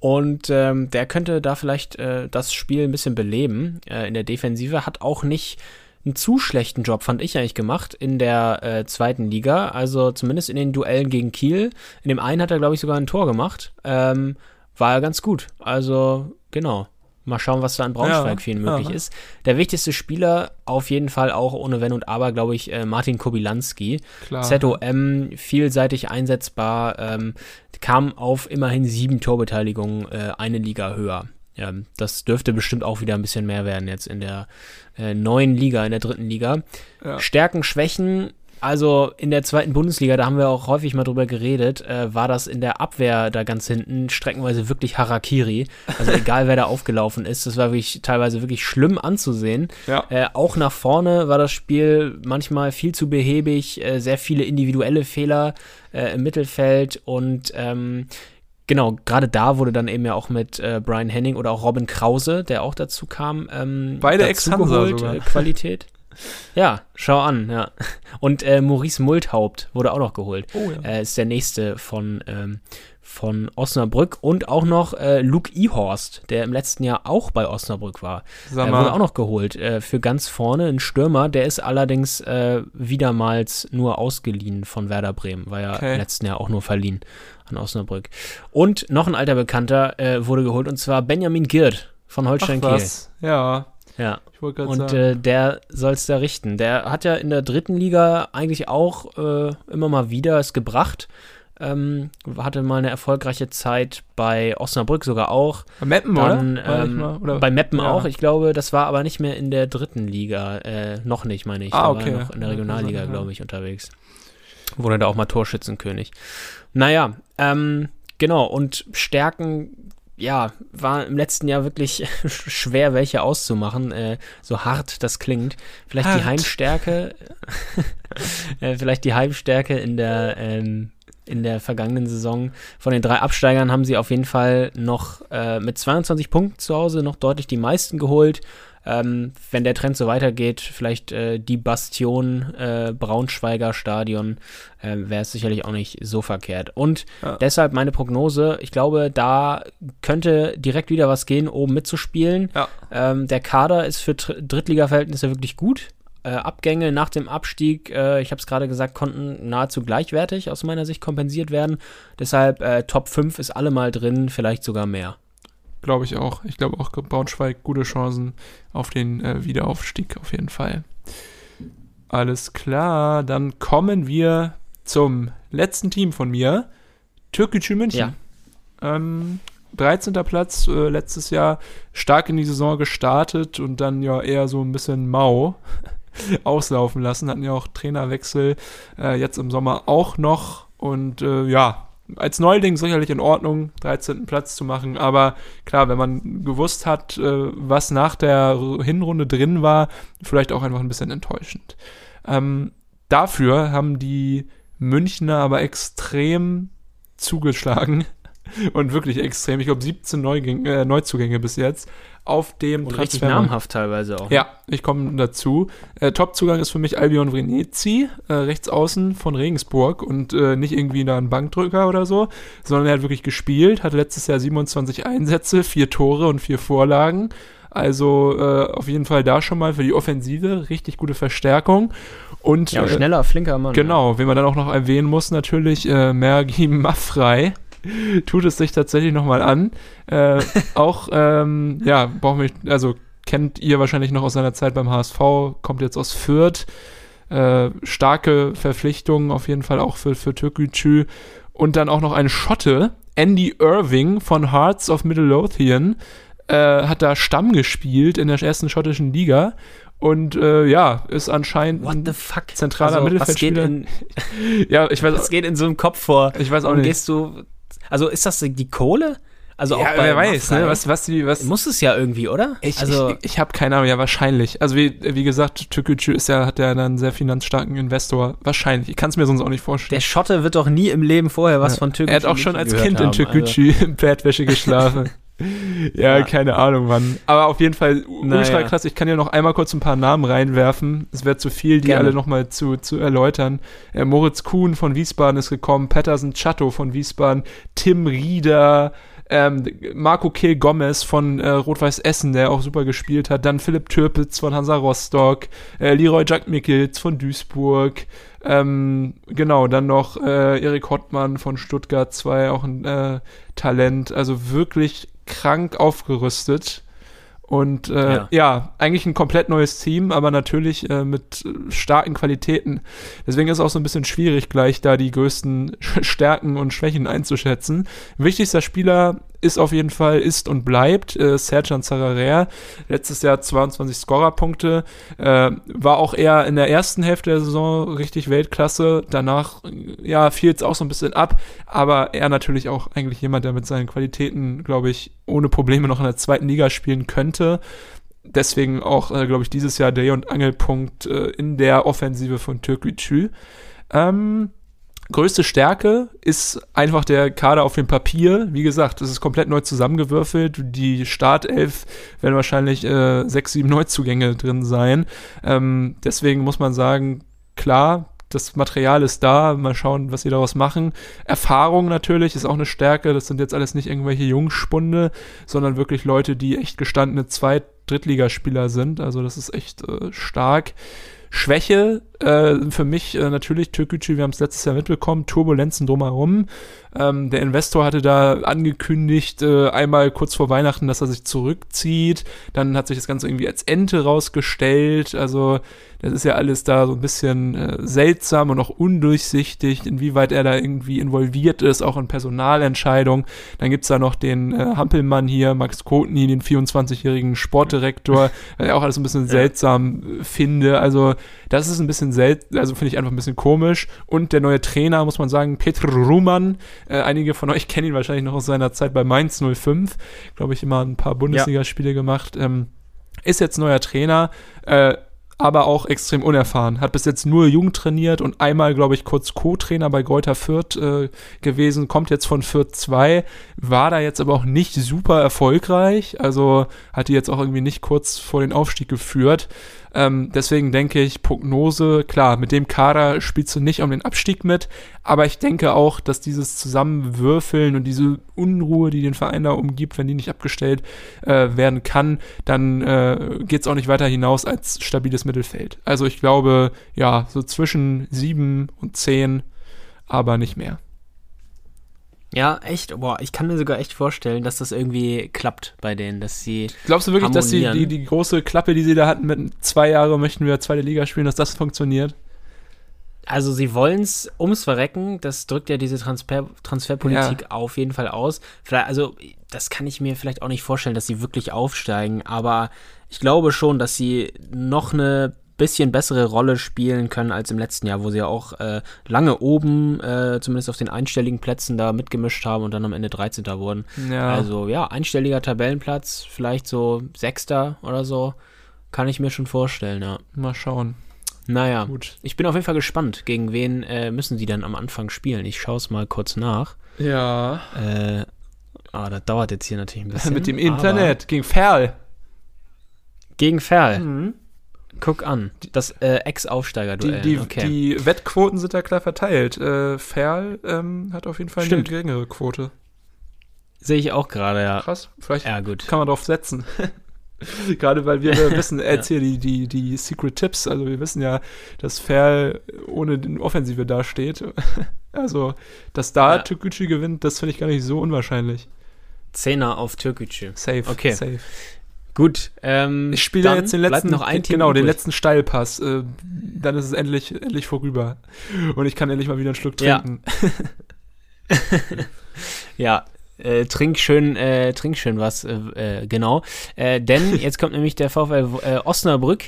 B: Und ähm, der könnte da vielleicht äh, das Spiel ein bisschen beleben äh, in der Defensive. Hat auch nicht einen zu schlechten Job, fand ich eigentlich, gemacht in der äh, zweiten Liga. Also zumindest in den Duellen gegen Kiel. In dem einen hat er, glaube ich, sogar ein Tor gemacht. Ähm, war er ganz gut. Also, genau. Mal schauen, was da in Braunschweig
A: Ja,
B: für ihn möglich
A: ja.
B: ist. Der wichtigste Spieler, auf jeden Fall auch ohne Wenn und Aber, glaube ich, äh, Martin Kobilanski.
A: Klar.
B: ZOM, vielseitig einsetzbar, ähm, kam auf immerhin sieben Torbeteiligungen, äh, eine Liga höher. Ja, das dürfte bestimmt auch wieder ein bisschen mehr werden jetzt in der äh, neuen Liga, in der dritten Liga.
A: Ja.
B: Stärken, Schwächen, also in der zweiten Bundesliga, da haben wir auch häufig mal drüber geredet, äh, war das in der Abwehr da ganz hinten streckenweise wirklich Harakiri. Also egal wer da aufgelaufen ist, das war wirklich teilweise wirklich schlimm anzusehen.
A: Ja.
B: Äh, auch nach vorne war das Spiel manchmal viel zu behäbig, äh, sehr viele individuelle Fehler äh, im Mittelfeld und ähm, genau, gerade da wurde dann eben ja auch mit äh, Brian Henning oder auch Robin Krause, der auch dazu kam, ähm,
A: Beide Ex-Hansa
B: äh, Qualität. Ja, schau an, ja. Und äh, Maurice Multhaupt wurde auch noch geholt.
A: Oh ja.
B: Ist der nächste von, ähm, von Osnabrück und auch noch äh, Luke Ehorst, der im letzten Jahr auch bei Osnabrück war.
A: Sag mal.
B: wurde auch noch geholt äh, für ganz vorne, ein Stürmer, der ist allerdings äh, wiedermals nur ausgeliehen von Werder Bremen, war ja
A: Okay.
B: im letzten Jahr auch nur verliehen an Osnabrück. Und noch ein alter Bekannter äh, wurde geholt und zwar Benjamin Girt von
A: Ach
B: Holstein Kiel.
A: was. Ja,
B: Ja. Und äh, der soll es da richten. Der hat ja in der dritten Liga eigentlich auch äh, immer mal wieder es gebracht. Ähm, hatte mal eine erfolgreiche Zeit bei Osnabrück sogar auch.
A: Bei Meppen,
B: Dann,
A: oder?
B: Ähm,
A: mal, oder?
B: bei Meppen
A: Ja.
B: auch. Ich glaube, das war aber nicht mehr in der dritten Liga. Äh, noch nicht, meine ich.
A: Ah, okay.
B: War noch in der Regionalliga,
A: ja.
B: glaube ich, unterwegs. Wurde da auch mal Torschützenkönig. Naja, ähm, genau. Und Stärken, ja, war im letzten Jahr wirklich schwer, welche auszumachen. Äh, so hart das klingt. Vielleicht die
A: Hart.
B: Heimstärke. äh, vielleicht die Heimstärke in der, ähm, in der vergangenen Saison. Von den drei Absteigern haben sie auf jeden Fall noch äh, mit 22 Punkten zu Hause noch deutlich die meisten geholt. Ähm, wenn der Trend so weitergeht, vielleicht äh, die Bastion äh, Braunschweiger Stadion, äh, wäre es sicherlich auch nicht so verkehrt. Und
A: Ja.
B: deshalb meine Prognose, ich glaube, da könnte direkt wieder was gehen, oben mitzuspielen.
A: Ja.
B: Ähm, der Kader ist für Drittliga-Verhältnisse wirklich gut. Äh, Abgänge nach dem Abstieg, äh, ich habe es gerade gesagt, konnten nahezu gleichwertig aus meiner Sicht kompensiert werden. Deshalb äh, Top 5 ist allemal drin, vielleicht sogar mehr.
A: Glaube ich auch. Ich glaube auch Braunschweig gute Chancen auf den äh, Wiederaufstieg auf jeden Fall. Alles klar, dann kommen wir zum letzten Team von mir. Türkgücü München.
B: Ja.
A: Ähm, 13. Platz äh, letztes Jahr stark in die Saison gestartet und dann ja eher so ein bisschen mau auslaufen lassen. Hatten ja auch Trainerwechsel äh, jetzt im Sommer auch noch und äh, ja, als Neuling sicherlich in Ordnung, 13. Platz zu machen, aber klar, wenn man gewusst hat, äh, was nach der Hinrunde drin war, vielleicht auch einfach ein bisschen enttäuschend. Ähm, dafür haben die Münchner aber extrem zugeschlagen und wirklich extrem. Ich glaube 17 Neugänge, äh, Neuzugänge bis jetzt auf dem
B: Und richtig
A: Transfermarkt.
B: namhaft teilweise auch.
A: Ja, ich komme dazu. Äh, Top-Zugang ist für mich Albion Vrenetzi, äh, rechts außen von Regensburg und äh, nicht irgendwie da ein Bankdrücker oder so, sondern er hat wirklich gespielt, hatte letztes Jahr 27 Einsätze, vier Tore und vier Vorlagen. Also äh, auf jeden Fall da schon mal für die Offensive richtig gute Verstärkung. Und
B: Ja,
A: äh,
B: schneller, flinker Mann.
A: Genau, wen man dann auch noch erwähnen muss, natürlich äh, Mergi Maffrey. Tut es sich tatsächlich nochmal an. Äh, auch, ähm, ja, brauchen wir, also kennt ihr wahrscheinlich noch aus seiner Zeit beim HSV, kommt jetzt aus Fürth. Äh, starke Verpflichtungen auf jeden Fall auch für, für Türkgücü. Und dann auch noch ein Schotte, Andy Irving von Hearts of Midlothian. äh, hat da Stamm gespielt in der ersten schottischen Liga und äh, ja, ist anscheinend
B: What the fuck?
A: zentraler
B: Also,
A: Mittelfeldspieler.
B: Was geht, in,
A: ja, ich weiß,
B: was geht in so einem Kopf vor?
A: ich weiß auch
B: Und
A: nicht.
B: gehst du. Also ist das die Kohle? Also
A: ja,
B: auch bei
A: wer weiß, ne? Was, was die, was.
B: Muss es ja irgendwie, oder?
A: Ich,
B: also,
A: ich, ich habe keine Ahnung, ja, wahrscheinlich. Also wie, wie gesagt, Türkgücü ist ja, hat ja dann einen sehr finanzstarken Investor. Wahrscheinlich. Ich kann es mir sonst auch nicht vorstellen.
B: der Schotte wird doch nie im Leben vorher was
A: Ja.
B: von Türkei
A: er hat auch schon als Kind in Türkgücü in Bettwäsche geschlafen. ja,
B: Ja.
A: keine Ahnung, Mann. Aber auf jeden Fall ultra krass. Ich kann ja noch einmal kurz ein paar Namen reinwerfen. Es wäre zu viel, die
B: Gerne.
A: alle nochmal zu, zu erläutern. Äh, Moritz Kuhn von Wiesbaden ist gekommen, Patterson Chatto von Wiesbaden, Tim Rieder, ähm, Marco Kehl Gomez von äh, Rot-Weiß Essen, der auch super gespielt hat, dann Philipp Türpitz von Hansa Rostock, äh, Leroy Jack Mickels von Duisburg, ähm, genau, dann noch äh, Erik Hottmann von Stuttgart 2, auch ein äh, Talent, also wirklich krank aufgerüstet. Und äh, ja.
B: Ja.
A: eigentlich ein komplett neues Team, aber natürlich äh, mit starken Qualitäten. Deswegen ist es auch so ein bisschen schwierig, gleich da die größten Stärken und Schwächen einzuschätzen. Wichtigster Spieler ist auf jeden Fall, ist und bleibt äh, Serjan Zararer. Letztes Jahr 22 Scorerpunkte. Äh, war auch eher in der ersten Hälfte der Saison richtig Weltklasse. Danach, ja, fiel es auch so ein bisschen ab. Aber er natürlich auch eigentlich jemand, der mit seinen Qualitäten, glaube ich, ohne Probleme noch in der zweiten Liga spielen könnte. Deswegen auch, äh, glaube ich, dieses Jahr Dreh- und Angelpunkt äh, in der Offensive von Türkgücü. Ähm, größte Stärke ist einfach der Kader auf dem Papier. Wie gesagt, es ist komplett neu zusammengewürfelt. Die Startelf werden wahrscheinlich äh, sechs, sieben Neuzugänge drin sein. Ähm, deswegen muss man sagen, klar, das Material ist da. Mal schauen, was sie daraus machen. Erfahrung natürlich ist auch eine Stärke. Das sind jetzt alles nicht irgendwelche Jungspunde, sondern wirklich Leute, die echt gestandene Zweit-, Drittligaspieler sind. Also das ist echt äh, stark. Schwäche äh, für mich äh, natürlich Türkgücü, wir haben es letztes Jahr mitbekommen, Turbulenzen drumherum. Ähm, der Investor hatte da angekündigt, äh, einmal kurz vor Weihnachten, dass er sich zurückzieht. Dann hat sich das Ganze irgendwie als Ente rausgestellt. Also das ist ja alles da so ein bisschen äh, seltsam und auch undurchsichtig, inwieweit er da irgendwie involviert ist, auch in Personalentscheidungen. Dann gibt's da noch den äh, Hampelmann hier, Max Kotny, den 24-jährigen Sportdirektor, ich auch alles ein bisschen seltsam äh, finde. Also das ist ein bisschen seltsam, also finde ich einfach ein bisschen komisch. Und der neue Trainer, muss man sagen, Petr Ruman, äh, einige von euch kennen ihn wahrscheinlich noch aus seiner Zeit bei Mainz 05, glaube ich, immer ein paar Bundesligaspiele gemacht. Ähm, ist jetzt neuer Trainer, äh, aber auch extrem unerfahren. Hat bis jetzt nur jung trainiert und einmal, glaube ich, kurz Co-Trainer bei Greuther Fürth äh, gewesen. Kommt jetzt von Fürth 2, war da jetzt aber auch nicht super erfolgreich. Also hat die jetzt auch irgendwie nicht kurz vor den Aufstieg geführt. Ähm, deswegen denke ich, Prognose, klar, mit dem Kader spielst du nicht um den Abstieg mit, aber ich denke auch, dass dieses Zusammenwürfeln und diese Unruhe, die den Verein da umgibt, wenn die nicht abgestellt äh, werden kann, dann äh, geht es auch nicht weiter hinaus als stabiles Mittelfeld. Also ich glaube, ja, so zwischen sieben und zehn, aber nicht mehr.
B: Ja, echt. Boah, ich kann mir sogar echt vorstellen, dass das irgendwie klappt bei denen, dass sie.
A: Glaubst du wirklich, dass die,
B: harmonieren.
A: die, die große Klappe, die sie da hatten mit zwei Jahre möchten wir zweite Liga spielen, dass das funktioniert?
B: Also sie wollen es ums Verrecken, das drückt ja diese Transfer Transferpolitik
A: Ja.
B: auf jeden Fall aus. Vielleicht, also das kann ich mir vielleicht auch nicht vorstellen, dass sie wirklich aufsteigen, aber ich glaube schon, dass sie noch eine bisschen bessere Rolle spielen können als im letzten Jahr, wo sie ja auch äh, lange oben, äh, zumindest auf den einstelligen Plätzen da mitgemischt haben und dann am Ende 13. wurden.
A: Ja.
B: Also ja, einstelliger Tabellenplatz, vielleicht so Sechster oder so, kann ich mir schon vorstellen, ja.
A: Mal schauen.
B: Naja,
A: Gut.
B: ich bin auf jeden Fall gespannt, gegen wen äh, müssen sie dann am Anfang spielen. Ich schaue es mal kurz nach.
A: Ja.
B: Äh, ah, das dauert jetzt hier natürlich ein bisschen.
A: Mit dem Internet gegen Ferl.
B: Gegen Ferl.
A: Mhm.
B: Guck an. Das äh,
A: Die,
B: Ex-Aufsteiger-Duell.
A: die,
B: okay.
A: die Wettquoten sind da klar verteilt. Äh, Ferl ähm, hat auf jeden Fall
B: Stimmt.
A: eine geringere Quote.
B: Sehe ich auch gerade, ja.
A: Krass. Vielleicht
B: Ja,
A: kann man drauf setzen. Gerade weil wir wissen, erzähl die, die, die Secret Tipps. Also wir wissen ja, dass Ferl ohne den Offensive dasteht. Also, dass da
B: Ja.
A: Türkgücü gewinnt, das finde ich gar nicht so unwahrscheinlich.
B: Zehner auf Türkgücü.
A: Safe.
B: Okay.
A: Safe.
B: Gut. Ähm,
A: Ich spiele jetzt den letzten,
B: noch ein Team
A: genau, den letzten Steilpass. Äh, dann ist es endlich, endlich vorüber. Und ich kann endlich mal wieder einen Schluck
B: Ja.
A: trinken.
B: Ja, Äh, trink schön, äh, trink schön was, äh, äh, genau. Äh, denn jetzt kommt nämlich der VfL äh, Osnabrück.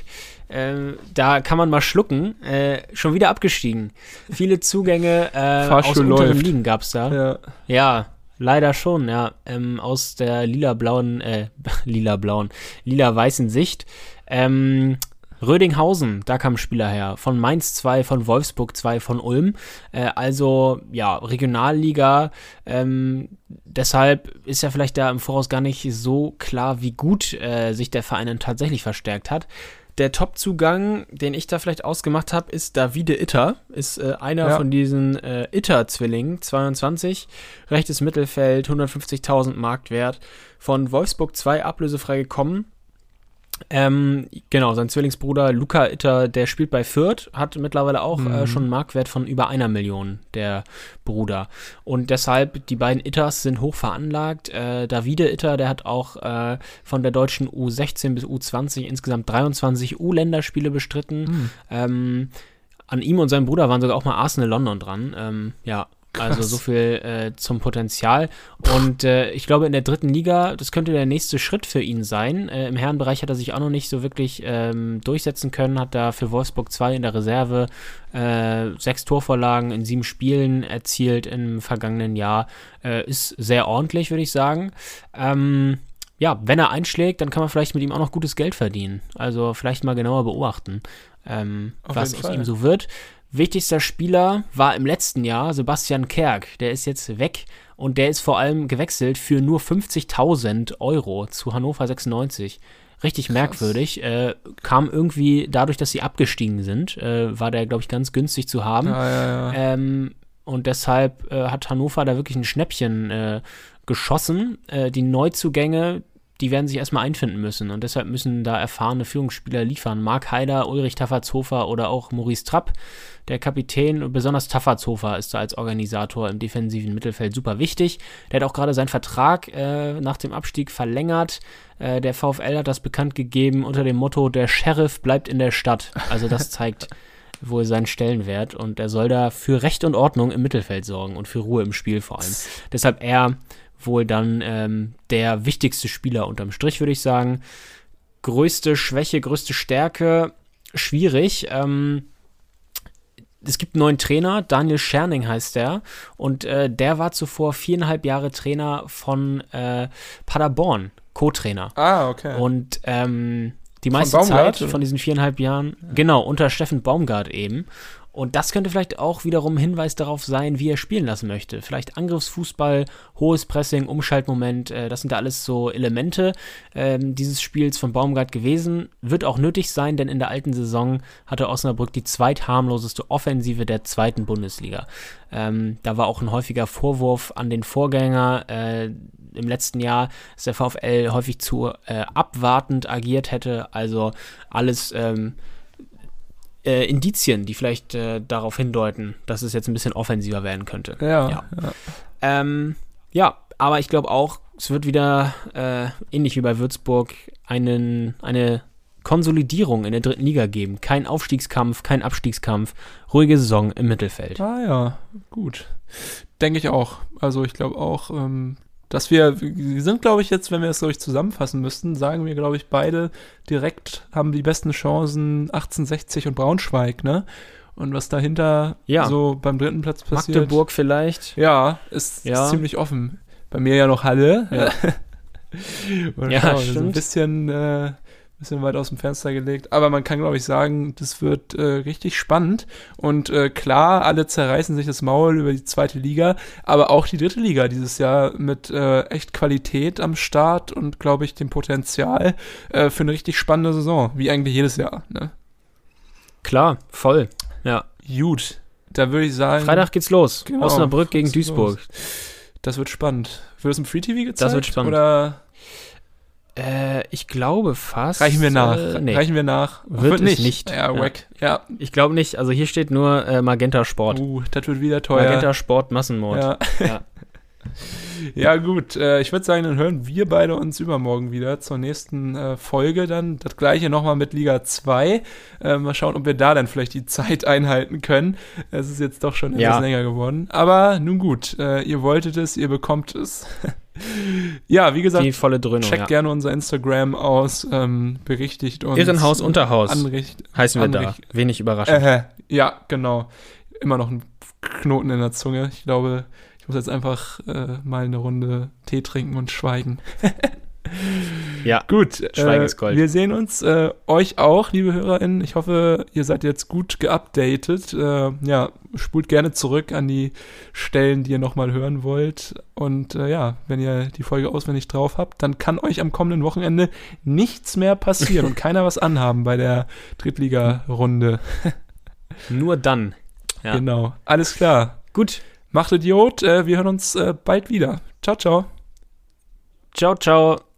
B: Äh, da kann man mal schlucken. Schon wieder abgestiegen. Viele Zugänge aus unteren
A: läuft.
B: Ligen gab's da.
A: Ja.
B: Ja, leider schon, ja. Ähm, aus der lila-blauen, äh, lila-blauen, lila-weißen Sicht. Ähm, Rödinghausen, da kam Spieler her. Von Mainz 2, von Wolfsburg 2, von Ulm. Äh, also, ja, Regionalliga. Ähm, deshalb ist ja vielleicht da im Voraus gar nicht so klar, wie gut äh, sich der Verein dann tatsächlich verstärkt hat. Der Top-Zugang, den ich da vielleicht ausgemacht habe, ist Davide Itter. Ist äh, einer
A: Ja.
B: von diesen äh, Itter-Zwillingen, 22, rechtes Mittelfeld, 150.000 Marktwert. Von Wolfsburg 2 ablösefrei gekommen. Ähm, genau, sein Zwillingsbruder Luca Itter, der spielt bei Fürth, hat mittlerweile auch äh, schon einen Marktwert von über einer Million, der Bruder. Und deshalb, die beiden Itters sind hoch veranlagt. Äh, Davide Itter, der hat auch äh, von der deutschen U16 bis U20 insgesamt 23 U-Länderspiele bestritten. Ähm, an ihm und seinem Bruder waren sogar auch mal Arsenal London dran. Ähm, ja, also so viel äh, zum Potenzial. Und äh, ich glaube, in der dritten Liga, das könnte der nächste Schritt für ihn sein. Äh, Im Herrenbereich hat er sich auch noch nicht so wirklich ähm, durchsetzen können, hat da für Wolfsburg 2 in der Reserve äh, sechs Torvorlagen in sieben Spielen erzielt im vergangenen Jahr. Äh, ist sehr ordentlich, würde ich sagen. Ähm, ja, wenn er einschlägt, dann kann man vielleicht mit ihm auch noch gutes Geld verdienen. Also vielleicht mal genauer beobachten, ähm, was aus
A: Fall.
B: ihm so wird. Wichtigster Spieler war im letzten Jahr Sebastian Kerk. Der ist jetzt weg und der ist vor allem gewechselt für nur 50.000 Euro zu Hannover 96. Richtig merkwürdig. Äh, kam irgendwie dadurch, dass sie abgestiegen sind, äh, war der, glaube ich, ganz günstig zu haben.
A: Ja, ja, ja.
B: Ähm, und deshalb äh, hat Hannover da wirklich ein Schnäppchen äh, geschossen. Äh, die Neuzugänge, die werden sich erstmal einfinden müssen. Und deshalb müssen da erfahrene Führungsspieler liefern. Marc Haider, Ulrich Tafferzhofer oder auch Maurice Trapp. Der Kapitän, besonders Tafferzhofer, ist da als Organisator im defensiven Mittelfeld super wichtig. Der hat auch gerade seinen Vertrag äh, nach dem Abstieg verlängert. Äh, der VfL hat das bekannt gegeben unter dem Motto: Der Sheriff bleibt in der Stadt. Also, das zeigt wohl seinen Stellenwert und er soll da für Recht und Ordnung im Mittelfeld sorgen und für Ruhe im Spiel vor allem. Deshalb er wohl dann ähm, der wichtigste Spieler unterm Strich, würde ich sagen. Größte Schwäche, größte Stärke, schwierig. Ähm, es gibt einen neuen Trainer, Daniel Scherning heißt der, und äh, der war zuvor viereinhalb Jahre Trainer von äh, Paderborn, Co-Trainer.
A: Ah, okay.
B: Und ähm, die meiste
A: Baumgart,
B: Zeit von diesen viereinhalb Jahren, genau, unter Steffen Baumgart eben. Und das könnte vielleicht auch wiederum Hinweis darauf sein, wie er spielen lassen möchte. Vielleicht Angriffsfußball, hohes Pressing, Umschaltmoment, äh, das sind da alles so Elemente ähm, dieses Spiels von Baumgart gewesen. Wird auch nötig sein, denn in der alten Saison hatte Osnabrück die zweitharmloseste Offensive der zweiten Bundesliga. Ähm, da war auch ein häufiger Vorwurf an den Vorgänger. Äh, im letzten Jahr, dass der VfL häufig zu äh, abwartend agiert hätte. Also alles ähm, äh, Indizien, die vielleicht äh, darauf hindeuten, dass es jetzt ein bisschen offensiver werden könnte.
A: ja,
B: ja. Ähm, ja, aber ich glaube auch, es wird wieder äh, ähnlich wie bei Würzburg einen, eine Konsolidierung in der dritten Liga geben. Kein Aufstiegskampf, kein Abstiegskampf, ruhige Saison im Mittelfeld.
A: Ah ja, gut. Denke ich auch. Also ich glaube auch, ähm, dass wir, wir sind, glaube ich, jetzt, wenn wir es, glaube ich, zusammenfassen müssten, sagen wir, glaube ich, beide direkt haben die besten Chancen 1860 und Braunschweig, ne? Und was dahinter
B: Ja.
A: so beim dritten Platz passiert.
B: Magdeburg vielleicht.
A: Ja, ist,
B: Ja.
A: ist ziemlich offen. Bei mir ja noch Halle.
B: Ja. Ja,
A: schauen, So ein
B: stimmt.
A: bisschen, äh, bisschen weit aus dem Fenster gelegt. Aber man kann, glaube ich, sagen, das wird äh, richtig spannend. Und äh, klar, alle zerreißen sich das Maul über die zweite Liga, aber auch die dritte Liga dieses Jahr mit äh, echt Qualität am Start und, glaube ich, dem Potenzial äh, für eine richtig spannende Saison. Wie eigentlich jedes Jahr. Ne?
B: Klar, voll. Ja.
A: Gut, da würde ich sagen.
B: Freitag geht's los.
A: Genau,
B: Osnabrück gegen Duisburg.
A: Das wird spannend. Wird es im Free TV gezeigt?
B: Das wird spannend.
A: Oder
B: Äh, ich glaube fast.
A: reichen wir nach?
B: Äh, nee.
A: Reichen wir nach?
B: Wird es nicht.
A: Ja,
B: Ja.
A: wack. Ja.
B: Ich glaube nicht. Also hier steht nur äh, Magenta Sport.
A: Uh, das wird wieder teuer.
B: Magenta Sport Massenmord.
A: ja.
B: Ja.
A: Ja, gut. Äh, ich würde sagen, dann hören wir beide uns übermorgen wieder zur nächsten äh, Folge. Dann das gleiche nochmal mit Liga 2. Äh, mal schauen, ob wir da dann vielleicht die Zeit einhalten können. Es ist jetzt doch schon etwas
B: Ja.
A: länger geworden. Aber nun gut, ihr wolltet es, ihr bekommt es. ja, wie gesagt,
B: Die volle Dröhnung.
A: checkt
B: Ja.
A: gerne unser Instagram aus, ähm, berichtigt uns.
B: Irrenhaus, Unterhaus
A: Anricht,
B: heißen wir da.
A: Anricht-
B: Wenig überraschend.
A: äh, ja, genau. Immer noch ein Knoten in der Zunge. Ich glaube, ich muss jetzt einfach äh, mal eine Runde Tee trinken und schweigen.
B: ja.
A: Gut,
B: Schweigen
A: äh,
B: ist Gold.
A: wir sehen uns. Äh, euch auch, liebe HörerInnen. Ich hoffe, ihr seid jetzt gut geupdatet. Äh, ja, spult gerne zurück an die Stellen, die ihr nochmal hören wollt. Und äh, ja, wenn ihr die Folge auswendig drauf habt, dann kann euch am kommenden Wochenende nichts mehr passieren und keiner was anhaben bei der Drittliga-Runde.
B: Nur dann. Ja.
A: Genau. Alles klar.
B: Gut.
A: Macht Idiot. Äh, wir hören uns äh, bald wieder. Ciao, ciao.
B: Ciao, ciao.